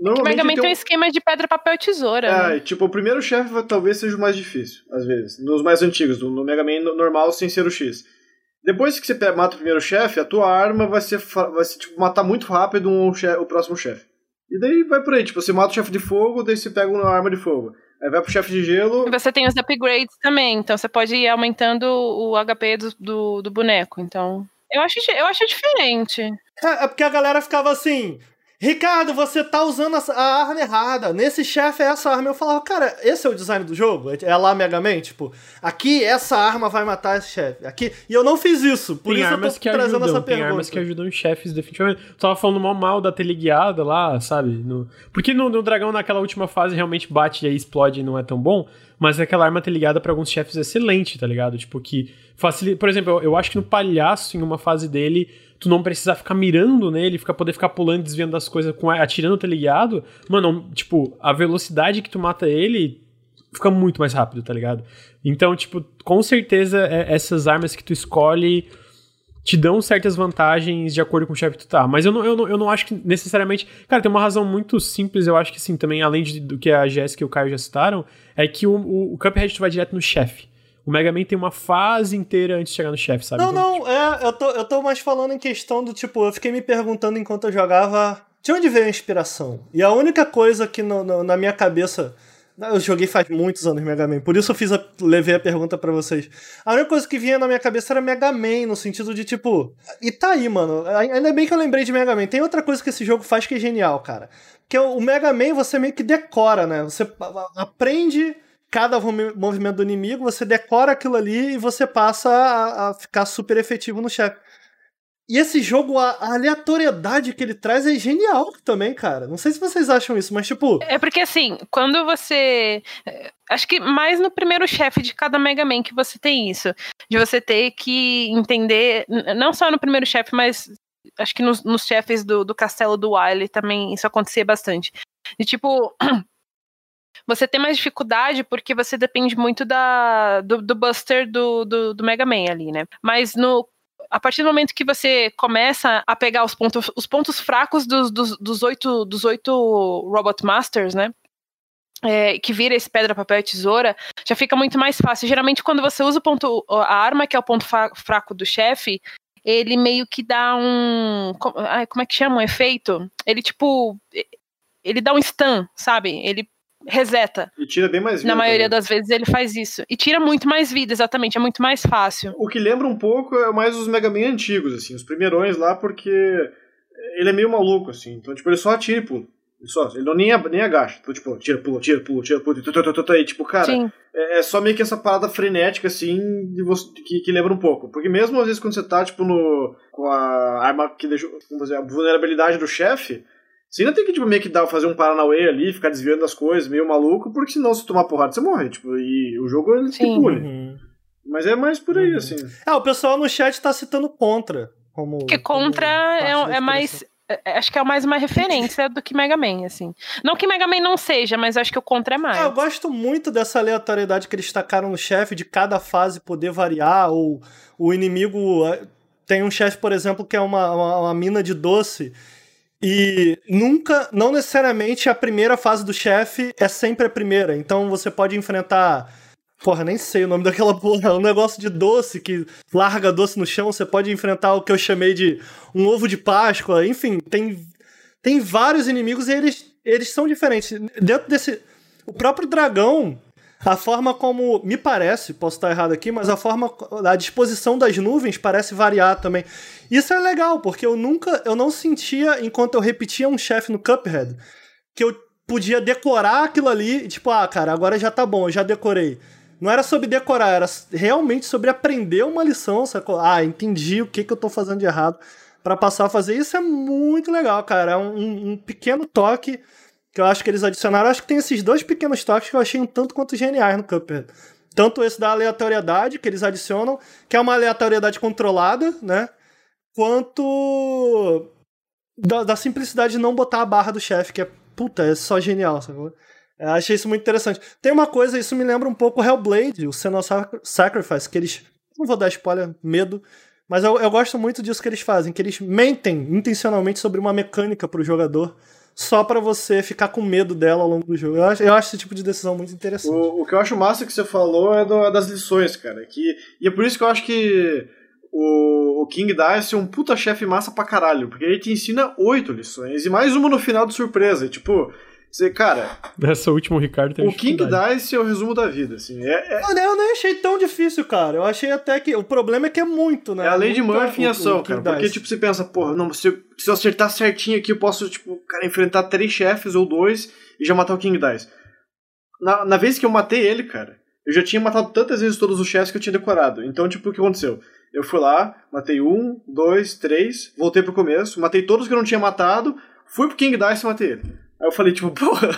Normalmente Mega Man tem tem um um- esquema de pedra, papel e tesoura. É, né? tipo, o primeiro chefe talvez seja o mais difícil, às vezes. Nos mais antigos, no, Mega Man no- normal, sem ser o X. Depois que você mata o primeiro chefe, a tua arma vai ser, vai ser tipo, matar muito rápido um che- o próximo chefe. E daí vai por aí, tipo, você mata o chefe de fogo, daí você pega uma arma de fogo. Aí vai pro chefe de gelo. E você tem os upgrades também, então você pode ir aumentando o HP do, do, do boneco. Então, eu acho, eu acho diferente. É, é porque a galera ficava assim. Ricardo, você tá usando a arma errada. Nesse chefe é essa arma. Eu falava, cara, esse é o design do jogo? É lá Mega Man? Tipo, aqui essa arma vai matar esse chefe. Aqui. E eu não fiz isso. Por tem isso eu tô que trazendo ajudam, essa tem pergunta. armas que ajudam os chefes, definitivamente. Tu tava falando mal mal da teleguiada lá, sabe? No... Porque no, no dragão, naquela última fase, realmente bate e aí explode e não é tão bom. Mas aquela arma teleguiada pra alguns chefes é excelente, tá ligado? Tipo, que facilita. Por exemplo, eu, eu acho que no palhaço, em uma fase dele, tu não precisar ficar mirando nele, ficar, poder ficar pulando, desviando das coisas, com, atirando o teleguiado. Mano, tipo, a velocidade que tu mata ele fica muito mais rápido, tá ligado? Então, tipo, com certeza é- essas armas que tu escolhe te dão certas vantagens de acordo com o chefe que tu tá. Mas eu não, eu, não, eu não acho que necessariamente. Cara, tem uma razão muito simples, eu acho que sim, também, além de, do que a Jéssica e o Caio já citaram, é que o, o, o Cuphead tu vai direto no chefe. O Mega Man tem uma fase inteira antes de chegar no chefe, sabe? Não, Então, não, é, eu tô, eu tô mais falando em questão do tipo, eu fiquei me perguntando enquanto eu jogava de onde veio a inspiração. E a única coisa que no- no- na minha cabeça. Eu joguei faz muitos anos Mega Man, por isso eu fiz a, levei a pergunta pra vocês. A única coisa que vinha na minha cabeça era Mega Man, no sentido de tipo. E tá aí, mano. Ainda bem que eu lembrei de Mega Man. Tem outra coisa que esse jogo faz que é genial, cara. Que é o Mega Man você meio que decora, né? Você aprende cada movi- movimento do inimigo, você decora aquilo ali e você passa a, a ficar super efetivo no chefe. E esse jogo, a, aleatoriedade que ele traz é genial também, cara. Não sei se vocês acham isso, mas tipo. É porque assim, quando você. eh, Acho que mais no primeiro chefe de cada Mega Man que você tem isso. De você ter que entender, não só no primeiro chefe, mas acho que nos, nos chefes do, do castelo do Wily também isso acontecia bastante. E tipo. Você tem mais dificuldade porque você depende muito da, do, do Buster do, do, do Mega Man ali, né? Mas no, a partir do momento que você começa a pegar os pontos, os pontos fracos dos, dos, dos, oito, dos oito Robot Masters, né? É, que vira esse pedra, papel e tesoura, já fica muito mais fácil. Geralmente, quando você usa o ponto, a arma, que é o ponto fraco do chefe, ele meio que dá um. Como é que chama? Um efeito? Ele, tipo. Ele dá um stun, sabe? Ele reseta. E tira bem mais vida. Na maioria também. das vezes ele faz isso. E tira muito mais vida, exatamente. É muito mais fácil. O que lembra um pouco é mais os Mega Man antigos, assim, os primeirões lá, porque ele é meio maluco, assim. Então, tipo, ele só atira e pula. Ele, só, ele não nem, nem agacha. Então, tipo, tira, pula, tira, pula, tira, pula. E, tipo, cara, é, é, só meio que essa parada frenética, assim, de você, que, que lembra um pouco. Porque mesmo às vezes quando você tá, tipo, no, com a arma que deixou, vamos dizer, a vulnerabilidade do chefe, você ainda tem que, tipo, meio que dar, fazer um Paranauê ali, ficar desviando das coisas, meio maluco, porque senão se tomar porrada você morre, tipo, e o jogo ele te pule. Uhum. Mas é mais por aí, uhum. assim. É, o pessoal no chat tá citando Contra. Como, que Contra como é, é mais é, é, acho que é mais uma referência do que Mega Man, assim. Não que Mega Man não seja, mas acho que o Contra é mais. É, eu gosto muito dessa aleatoriedade que eles tacaram no chefe, de cada fase poder variar, ou o inimigo. É, tem um chefe, por exemplo, que é uma, uma, uma mina de doce. E nunca, não necessariamente a primeira fase do chefe é sempre a primeira. Então você pode enfrentar Porra, nem sei o nome daquela porra. É um negócio de doce que larga doce no chão. Você pode enfrentar o que eu chamei de um ovo de Páscoa. Enfim, tem, tem vários inimigos e eles, eles são diferentes. Dentro desse. O próprio dragão, a forma como. Me parece, posso estar errado aqui, mas a forma. A disposição das nuvens parece variar também. Isso é legal, porque eu nunca. Eu não sentia, enquanto eu repetia um chefe no Cuphead, que eu podia decorar aquilo ali, tipo, ah, cara, agora já tá bom, eu já decorei. Não era sobre decorar, era realmente sobre aprender uma lição, sacou? Ah, entendi o que, que eu tô fazendo de errado para passar a fazer. Isso é muito legal, cara. É um, um, pequeno toque que eu acho que eles adicionaram. Acho que tem esses dois pequenos toques que eu achei um tanto quanto geniais no Cuphead. Tanto esse da aleatoriedade que eles adicionam, que é uma aleatoriedade controlada, né? Quanto da, da simplicidade de não botar a barra do chefe, que é, puta, é só genial, sacou? Eu achei isso muito interessante. Tem uma coisa, isso me lembra um pouco o Hellblade, o Senua Sacrifice, que eles. Não vou dar spoiler, medo. Mas eu, eu gosto muito disso que eles fazem, que eles mentem intencionalmente sobre uma mecânica pro jogador só para você ficar com medo dela ao longo do jogo. Eu acho, eu acho esse tipo de decisão muito interessante. O, o que eu acho massa que você falou é do, das lições, cara. Que, e é por isso que eu acho que o, o King Dice é um puta chefe massa pra caralho. Porque ele te ensina oito lições e mais uma no final de surpresa. E, tipo, você, cara. Essa última, o Ricardo tem O King Dice é o resumo da vida, assim. É, é... eu nem achei tão difícil, cara. Eu achei até que. O problema é que é muito, né? É a lei de Murphy em ação, cara. Porque, tipo, você pensa, porra, não, se eu, se eu acertar certinho aqui, eu posso, tipo, cara, enfrentar três chefes ou dois e já matar o King Dice. Na, na vez que eu matei ele, cara, eu já tinha matado tantas vezes todos os chefes que eu tinha decorado. Então, tipo, o que aconteceu? Eu fui lá, matei um, dois, três, voltei pro começo, matei todos que eu não tinha matado, fui pro King Dice e matei ele. Aí eu falei, tipo, porra,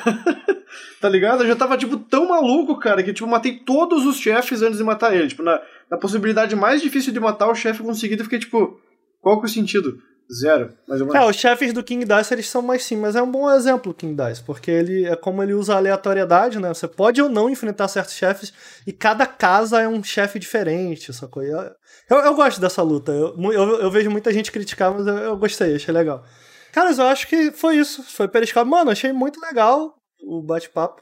tá ligado? Eu já tava, tipo, tão maluco, cara, que, tipo, matei todos os chefes antes de matar ele. Tipo, na, na possibilidade mais difícil de matar o chefe conseguido, eu fiquei, tipo, qual que é o sentido? Zero. Mas eu... É, os chefes do King Dice, eles são mais sim, mas é um bom exemplo o King Dice, porque ele é como ele usa a aleatoriedade, né? Você pode ou não enfrentar certos chefes, e cada casa é um chefe diferente, essa coisa. Eu, eu, gosto dessa luta. Eu, eu, eu, vejo muita gente criticar, mas eu, eu gostei, achei legal. Caras, eu acho que foi isso. Foi Periscópio. Mano, achei muito legal o bate-papo.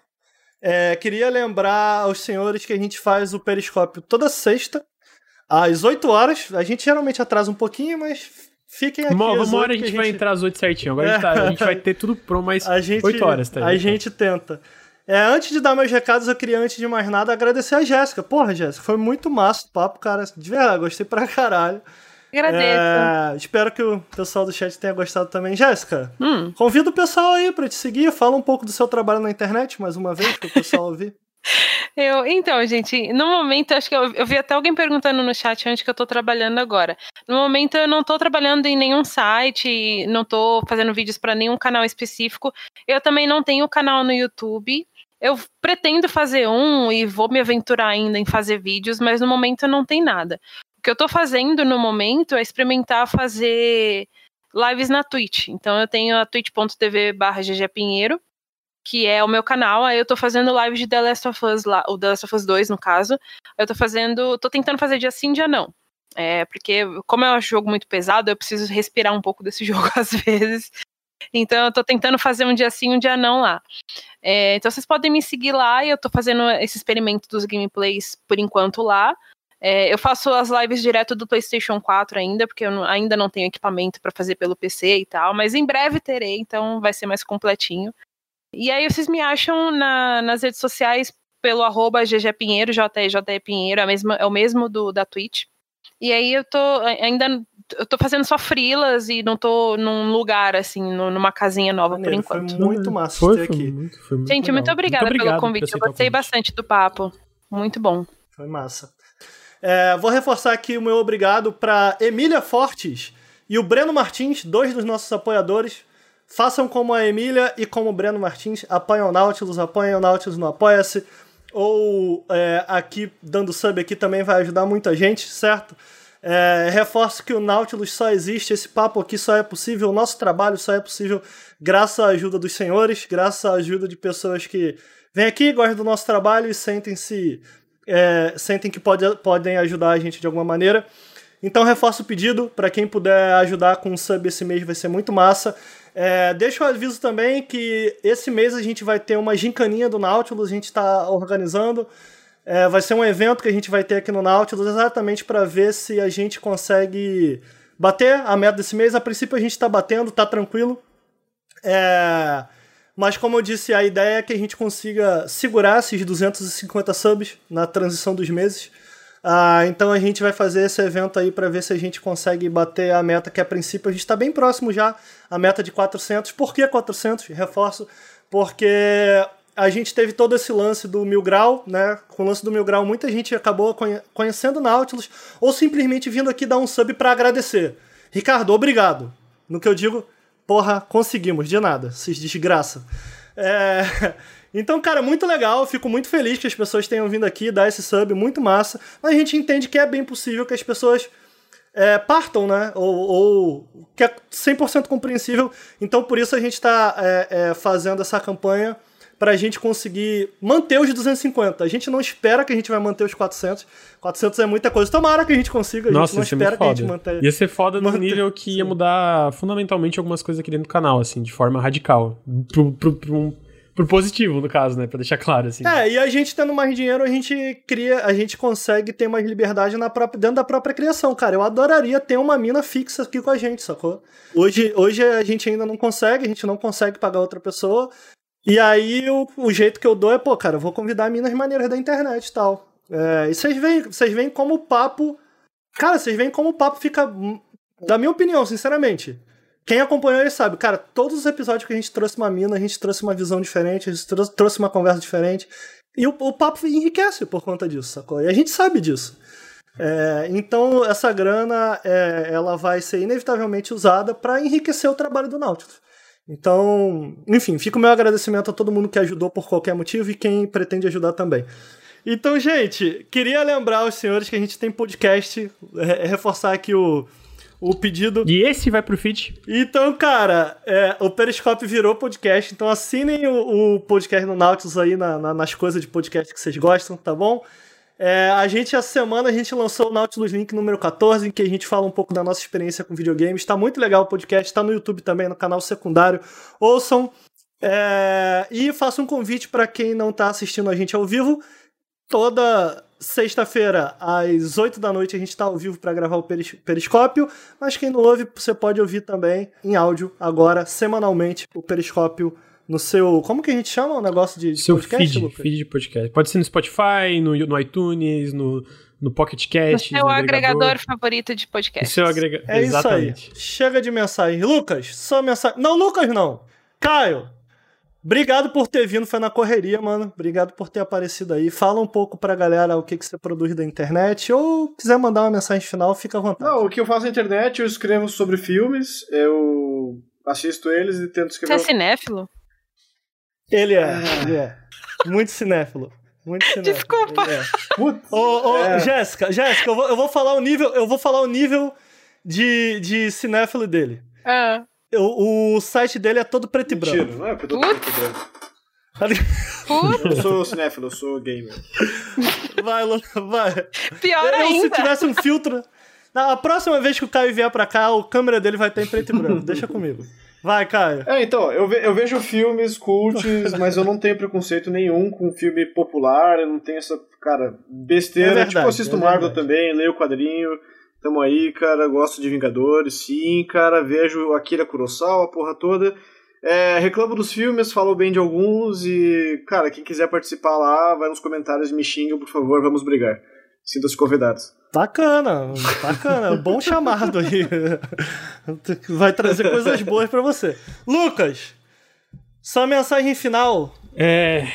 É, queria lembrar aos senhores que a gente faz o Periscópio toda sexta, às 8 horas. A gente geralmente atrasa um pouquinho, mas fiquem aqui. Uma, uma hora a gente, a gente, vai entrar às 8 certinho. Agora é. a, gente tá, a, gente vai ter tudo pronto, mas a gente, 8 horas, tá? A gente tenta. É, antes de dar meus recados, eu queria, antes de mais nada, agradecer a Jéssica. Porra, Jéssica, foi muito massa o papo, cara. De verdade, gostei pra caralho. Agradeço. É, espero que o pessoal do chat tenha gostado também. Jéssica, hum. convida o pessoal aí para te seguir. Fala um pouco do seu trabalho na internet, mais uma vez, para o pessoal ouvir. Eu, então, gente, no momento, acho que eu, eu, vi até alguém perguntando no chat onde que eu tô trabalhando agora. No momento, eu não tô trabalhando em nenhum site, não tô fazendo vídeos para nenhum canal específico. Eu também não tenho canal no YouTube. Eu pretendo fazer um e vou me aventurar ainda em fazer vídeos, mas no momento não tem nada. O que eu tô fazendo no momento é experimentar fazer lives na Twitch. Então eu tenho a twitch.tv barra ggpinheiro, que é o meu canal. Aí eu tô fazendo lives de The Last of Us lá, o The Last of Us 2, no caso. Eu tô fazendo. tô tentando fazer dia sim, dia não. É, porque, como é um jogo muito pesado, eu preciso respirar um pouco desse jogo às vezes. Então, eu tô tentando fazer um dia sim, um dia não lá. É, então, vocês podem me seguir lá e eu tô fazendo esse experimento dos gameplays por enquanto lá. É, eu faço as lives direto do PlayStation 4 ainda, porque eu não, ainda não tenho equipamento para fazer pelo PC e tal, mas em breve terei, então vai ser mais completinho. E aí vocês me acham na, nas redes sociais pelo arroba ggpinheiro, JJ Pinheiro, é, mesmo, é o mesmo do, da Twitch. E aí eu tô ainda eu tô fazendo só frilas e não tô num lugar assim, numa casinha nova Maneiro, por enquanto. Foi muito massa foi, ter aqui. Muito, foi muito Gente, muito obrigada muito pelo convite. Eu gostei bastante do papo. Muito bom. Foi massa. É, vou reforçar aqui o meu obrigado para Emília Fortes e o Breno Martins, dois dos nossos apoiadores. Façam como a Emília e como o Breno Martins, apoiam o Nautilus, apoiam o Nautilus no Apoia-se, ou é, aqui, dando sub aqui também vai ajudar muita gente, certo? É, reforço que o Nautilus só existe, esse papo aqui só é possível, o nosso trabalho só é possível graças à ajuda dos senhores, graças à ajuda de pessoas que vêm aqui, gostam do nosso trabalho e sentem-se é, sentem que pode, podem ajudar a gente de alguma maneira. Então reforço o pedido, para quem puder ajudar com um sub esse mês vai ser muito massa. É, deixa o aviso também que esse mês a gente vai ter uma gincaninha do Nautilus, a gente está organizando. É, vai ser um evento que a gente vai ter aqui no Nautilus exatamente para ver se a gente consegue bater a meta desse mês. A princípio a gente está batendo, tá tranquilo. É, mas como eu disse, a ideia é que a gente consiga segurar esses 250 subs na transição dos meses. Ah, então a gente vai fazer esse evento aí para ver se a gente consegue bater a meta que a princípio a gente está bem próximo já, a meta de 400. Por que 400? Reforço, porque a gente teve todo esse lance do Mil Grau, né? Com o lance do Mil Grau, muita gente acabou conhecendo Nautilus ou simplesmente vindo aqui dar um sub para agradecer. Ricardo, obrigado. No que eu digo, porra, conseguimos, de nada, se desgraça. É... Então, cara, muito legal, fico muito feliz que as pessoas tenham vindo aqui dar esse sub, muito massa. Mas a gente entende que é bem possível que as pessoas é, partam, né? Ou, ou, que é 100% compreensível. Então, por isso a gente está é, é, fazendo essa campanha para a gente conseguir manter os 250. A gente não espera que a gente vai manter os 400. 400 é muita coisa. Tomara que a gente consiga. A Nossa, gente não espera que a gente mantenha. Ia ser foda no nível que ia mudar fundamentalmente algumas coisas aqui dentro do canal, assim, de forma radical. Pro, pro, pro um por positivo, no caso, né? Pra deixar claro, assim. É, e a gente tendo mais dinheiro, a gente cria, a gente consegue ter mais liberdade na própria, dentro da própria criação, cara. Eu adoraria ter uma mina fixa aqui com a gente, sacou? Hoje, hoje a gente ainda não consegue, a gente não consegue pagar outra pessoa. E aí o, o jeito que eu dou é, pô, cara, eu vou convidar minas maneiras da internet e tal. É, e vocês veem, vocês veem como o papo. Cara, vocês veem como o papo fica. Da minha opinião, sinceramente quem acompanhou ele sabe, cara, todos os episódios que a gente trouxe uma mina, a gente trouxe uma visão diferente, a gente trouxe, trouxe uma conversa diferente. E o, o, papo enriquece por conta disso, sacou? E a gente sabe disso. É, então, essa grana, é, ela vai ser inevitavelmente usada para enriquecer o trabalho do Nautilus. Então, enfim, fica o meu agradecimento a todo mundo que ajudou por qualquer motivo e quem pretende ajudar também. Então, gente, queria lembrar aos senhores que a gente tem podcast, é, reforçar aqui o, o pedido. E esse vai pro feed. Então, cara, é, o Periscope virou podcast, então assinem o, o podcast no Nautilus aí na, na, nas coisas de podcast que vocês gostam, tá bom? É, a gente, essa semana, a gente lançou o Nautilus Link número 14, em que a gente fala um pouco da nossa experiência com videogames. Tá muito legal o podcast, tá no YouTube também, no canal secundário. Ouçam. É, e faço um convite para quem não tá assistindo a gente ao vivo. Toda Sexta-feira, às 8 da noite, a gente está ao vivo para gravar o peris Periscópio, mas quem não ouve, você pode ouvir também em áudio, agora, semanalmente, o Periscópio no seu. Como que a gente chama o negócio de, seu podcast? Feed, feed de podcast. Pode ser no Spotify, no, no iTunes, no, no Pocket Cast. No seu agregador. agregador favorito de podcast. seu agrega... É Exatamente. isso aí. Chega de mensagem. Lucas, só mensagem. Não, Lucas, não. Caio, Obrigado por ter vindo, foi na correria, mano. Obrigado por ter aparecido aí. Fala um pouco pra galera o que, que você produz da internet, ou quiser mandar uma mensagem final, fica à vontade. Não, o que eu faço na internet, eu escrevo sobre filmes, eu assisto eles e tento escrever. Você é cinéfilo? Ele é, ah. ele é. Muito cinéfilo. Muito cinéfilo. Desculpa. É. Ô, ô, é. Jéssica, Jéssica, eu vou, eu vou falar o nível, eu vou falar o nível de, de cinéfilo dele. Ah. O, o site dele é todo preto Mentira, e branco. não é todo preto e branco. Eu não sou cinéfilo, eu sou gamer. Vai, vai. Pior eu, ainda. Se tivesse um filtro. Na, a próxima vez que o Caio vier pra cá, o câmera dele vai estar em preto e branco. Deixa comigo. Vai, Caio. É, então, eu, ve eu vejo filmes cults, mas eu não tenho preconceito nenhum com filme popular, eu não tenho essa, cara, besteira. É verdade, tipo, eu assisto é Marvel verdade. também, leio o quadrinho, tamo aí, cara, gosto de Vingadores, sim, cara, vejo Akira Kurosawa, a porra toda. É, reclamo dos filmes, falo bem de alguns e, cara, quem quiser participar lá, vai nos comentários, me xinga, por favor, vamos brigar. Sintam-se convidados. Bacana, bacana. Bom chamado aí. Vai trazer coisas boas pra você. Lucas, sua mensagem final. É.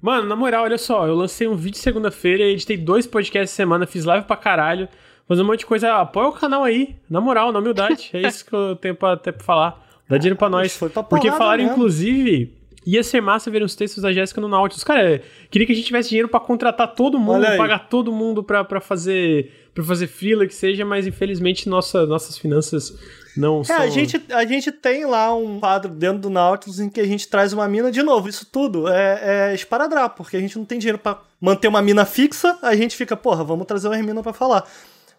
Mano, na moral, olha só, eu lancei um vídeo segunda-feira, editei dois podcasts semana, fiz live pra caralho, fazer um monte de coisa. Apoia o canal aí, na moral, na humildade. É isso que eu tenho pra, até pra falar. Dá dinheiro pra nós. Foi pra Porque falaram, mesmo. inclusive, ia ser massa ver os textos da Jéssica no Nautilus. Cara, queria que a gente tivesse dinheiro pra contratar todo mundo, pagar todo mundo pra, pra fazer pra fazer freela que seja, mas infelizmente nossa, nossas finanças não É, são... a gente, a gente tem lá um quadro dentro do Nautilus em que a gente traz uma mina. De novo, isso tudo é, é esparadrapo, porque a gente não tem dinheiro pra manter uma mina fixa. A gente fica, porra, vamos trazer uma mina pra falar.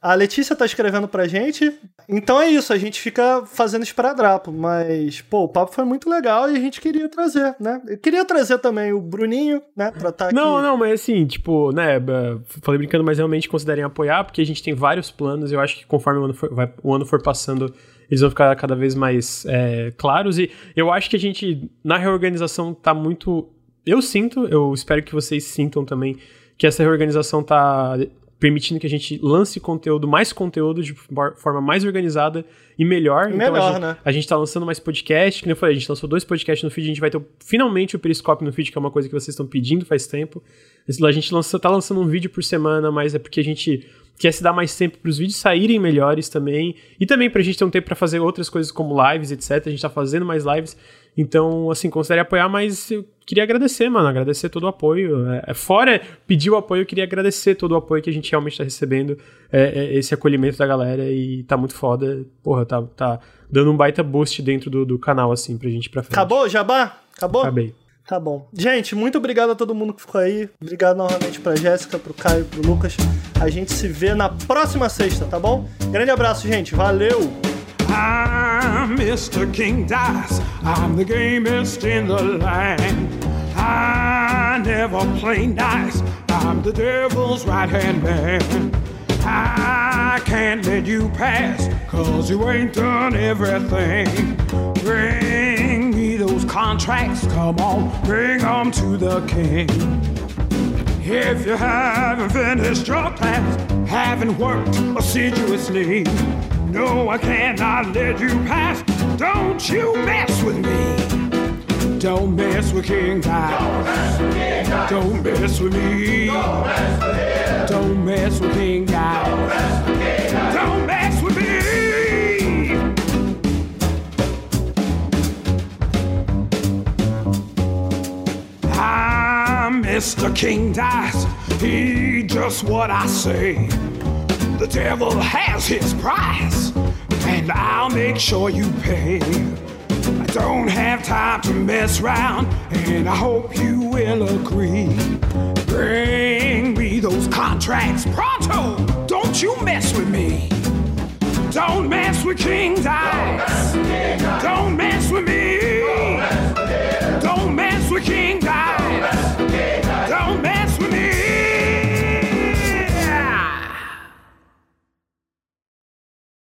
A Letícia tá escrevendo pra gente. Então é isso, a gente fica fazendo esparadrapo. Mas, pô, o papo foi muito legal e a gente queria trazer, né? Eu queria trazer também o Bruninho, né? Pra estar aqui. Não, não, mas assim, tipo, né, eh, falei brincando, mas realmente considerem apoiar, porque a gente tem vários planos, eu acho que conforme o ano for, vai- o ano for passando, eles vão ficar cada vez mais é, claros, e eu acho que a gente, na reorganização, tá muito... Eu sinto, eu espero que vocês sintam também, que essa reorganização tá permitindo que a gente lance conteúdo, mais conteúdo de for- forma mais organizada e melhor. então a Melhor, gente, né? a gente tá lançando mais podcast, que nem eu falei, a gente lançou dois podcasts no feed, a gente vai ter finalmente o Periscope no feed, que é uma coisa que vocês estão pedindo faz tempo. A gente lança, tá lançando um vídeo por semana, mas é porque a gente quer se dar mais tempo pros vídeos saírem melhores também, e também pra gente ter um tempo pra fazer outras coisas como lives, etc. A gente tá fazendo mais lives, então, assim, considere apoiar, mas eu queria agradecer, mano, agradecer todo o apoio. É, é, fora pedir o apoio, eu queria agradecer todo o apoio que a gente realmente tá recebendo, é, é, esse acolhimento da galera, e tá muito foda. Porra, tá, tá dando um baita boost dentro do, do canal, assim, pra gente ir pra frente. Acabou, Jabá? Acabou? Acabei. Tá bom. Gente, muito obrigado a todo mundo que ficou aí. Obrigado novamente pra Jéssica, pro Caio, pro Lucas. A gente se vê na próxima sexta, tá bom? Grande abraço, gente. Valeu! I'm Mr. King Dice. I'm the gamest in the land. I never play nice. I'm the devil's right hand man. I can't let you pass, cause you ain't done everything. Bring me those contracts, come on, bring bring 'em to the king. If you haven't finished your class, haven't worked assiduously, no, I cannot let you pass. Don't you mess with me. Don't mess with King Dice. Don't mess with me. Don't mess with King Dice. Don't mess with me. I'm Mr. King Dice. He just what I say. The devil has his price, and I'll make sure you pay. I don't have time to mess around, and I hope you will agree. Bring me those contracts pronto. Don't you mess with me. Don't mess with King Dice. Don't mess with me.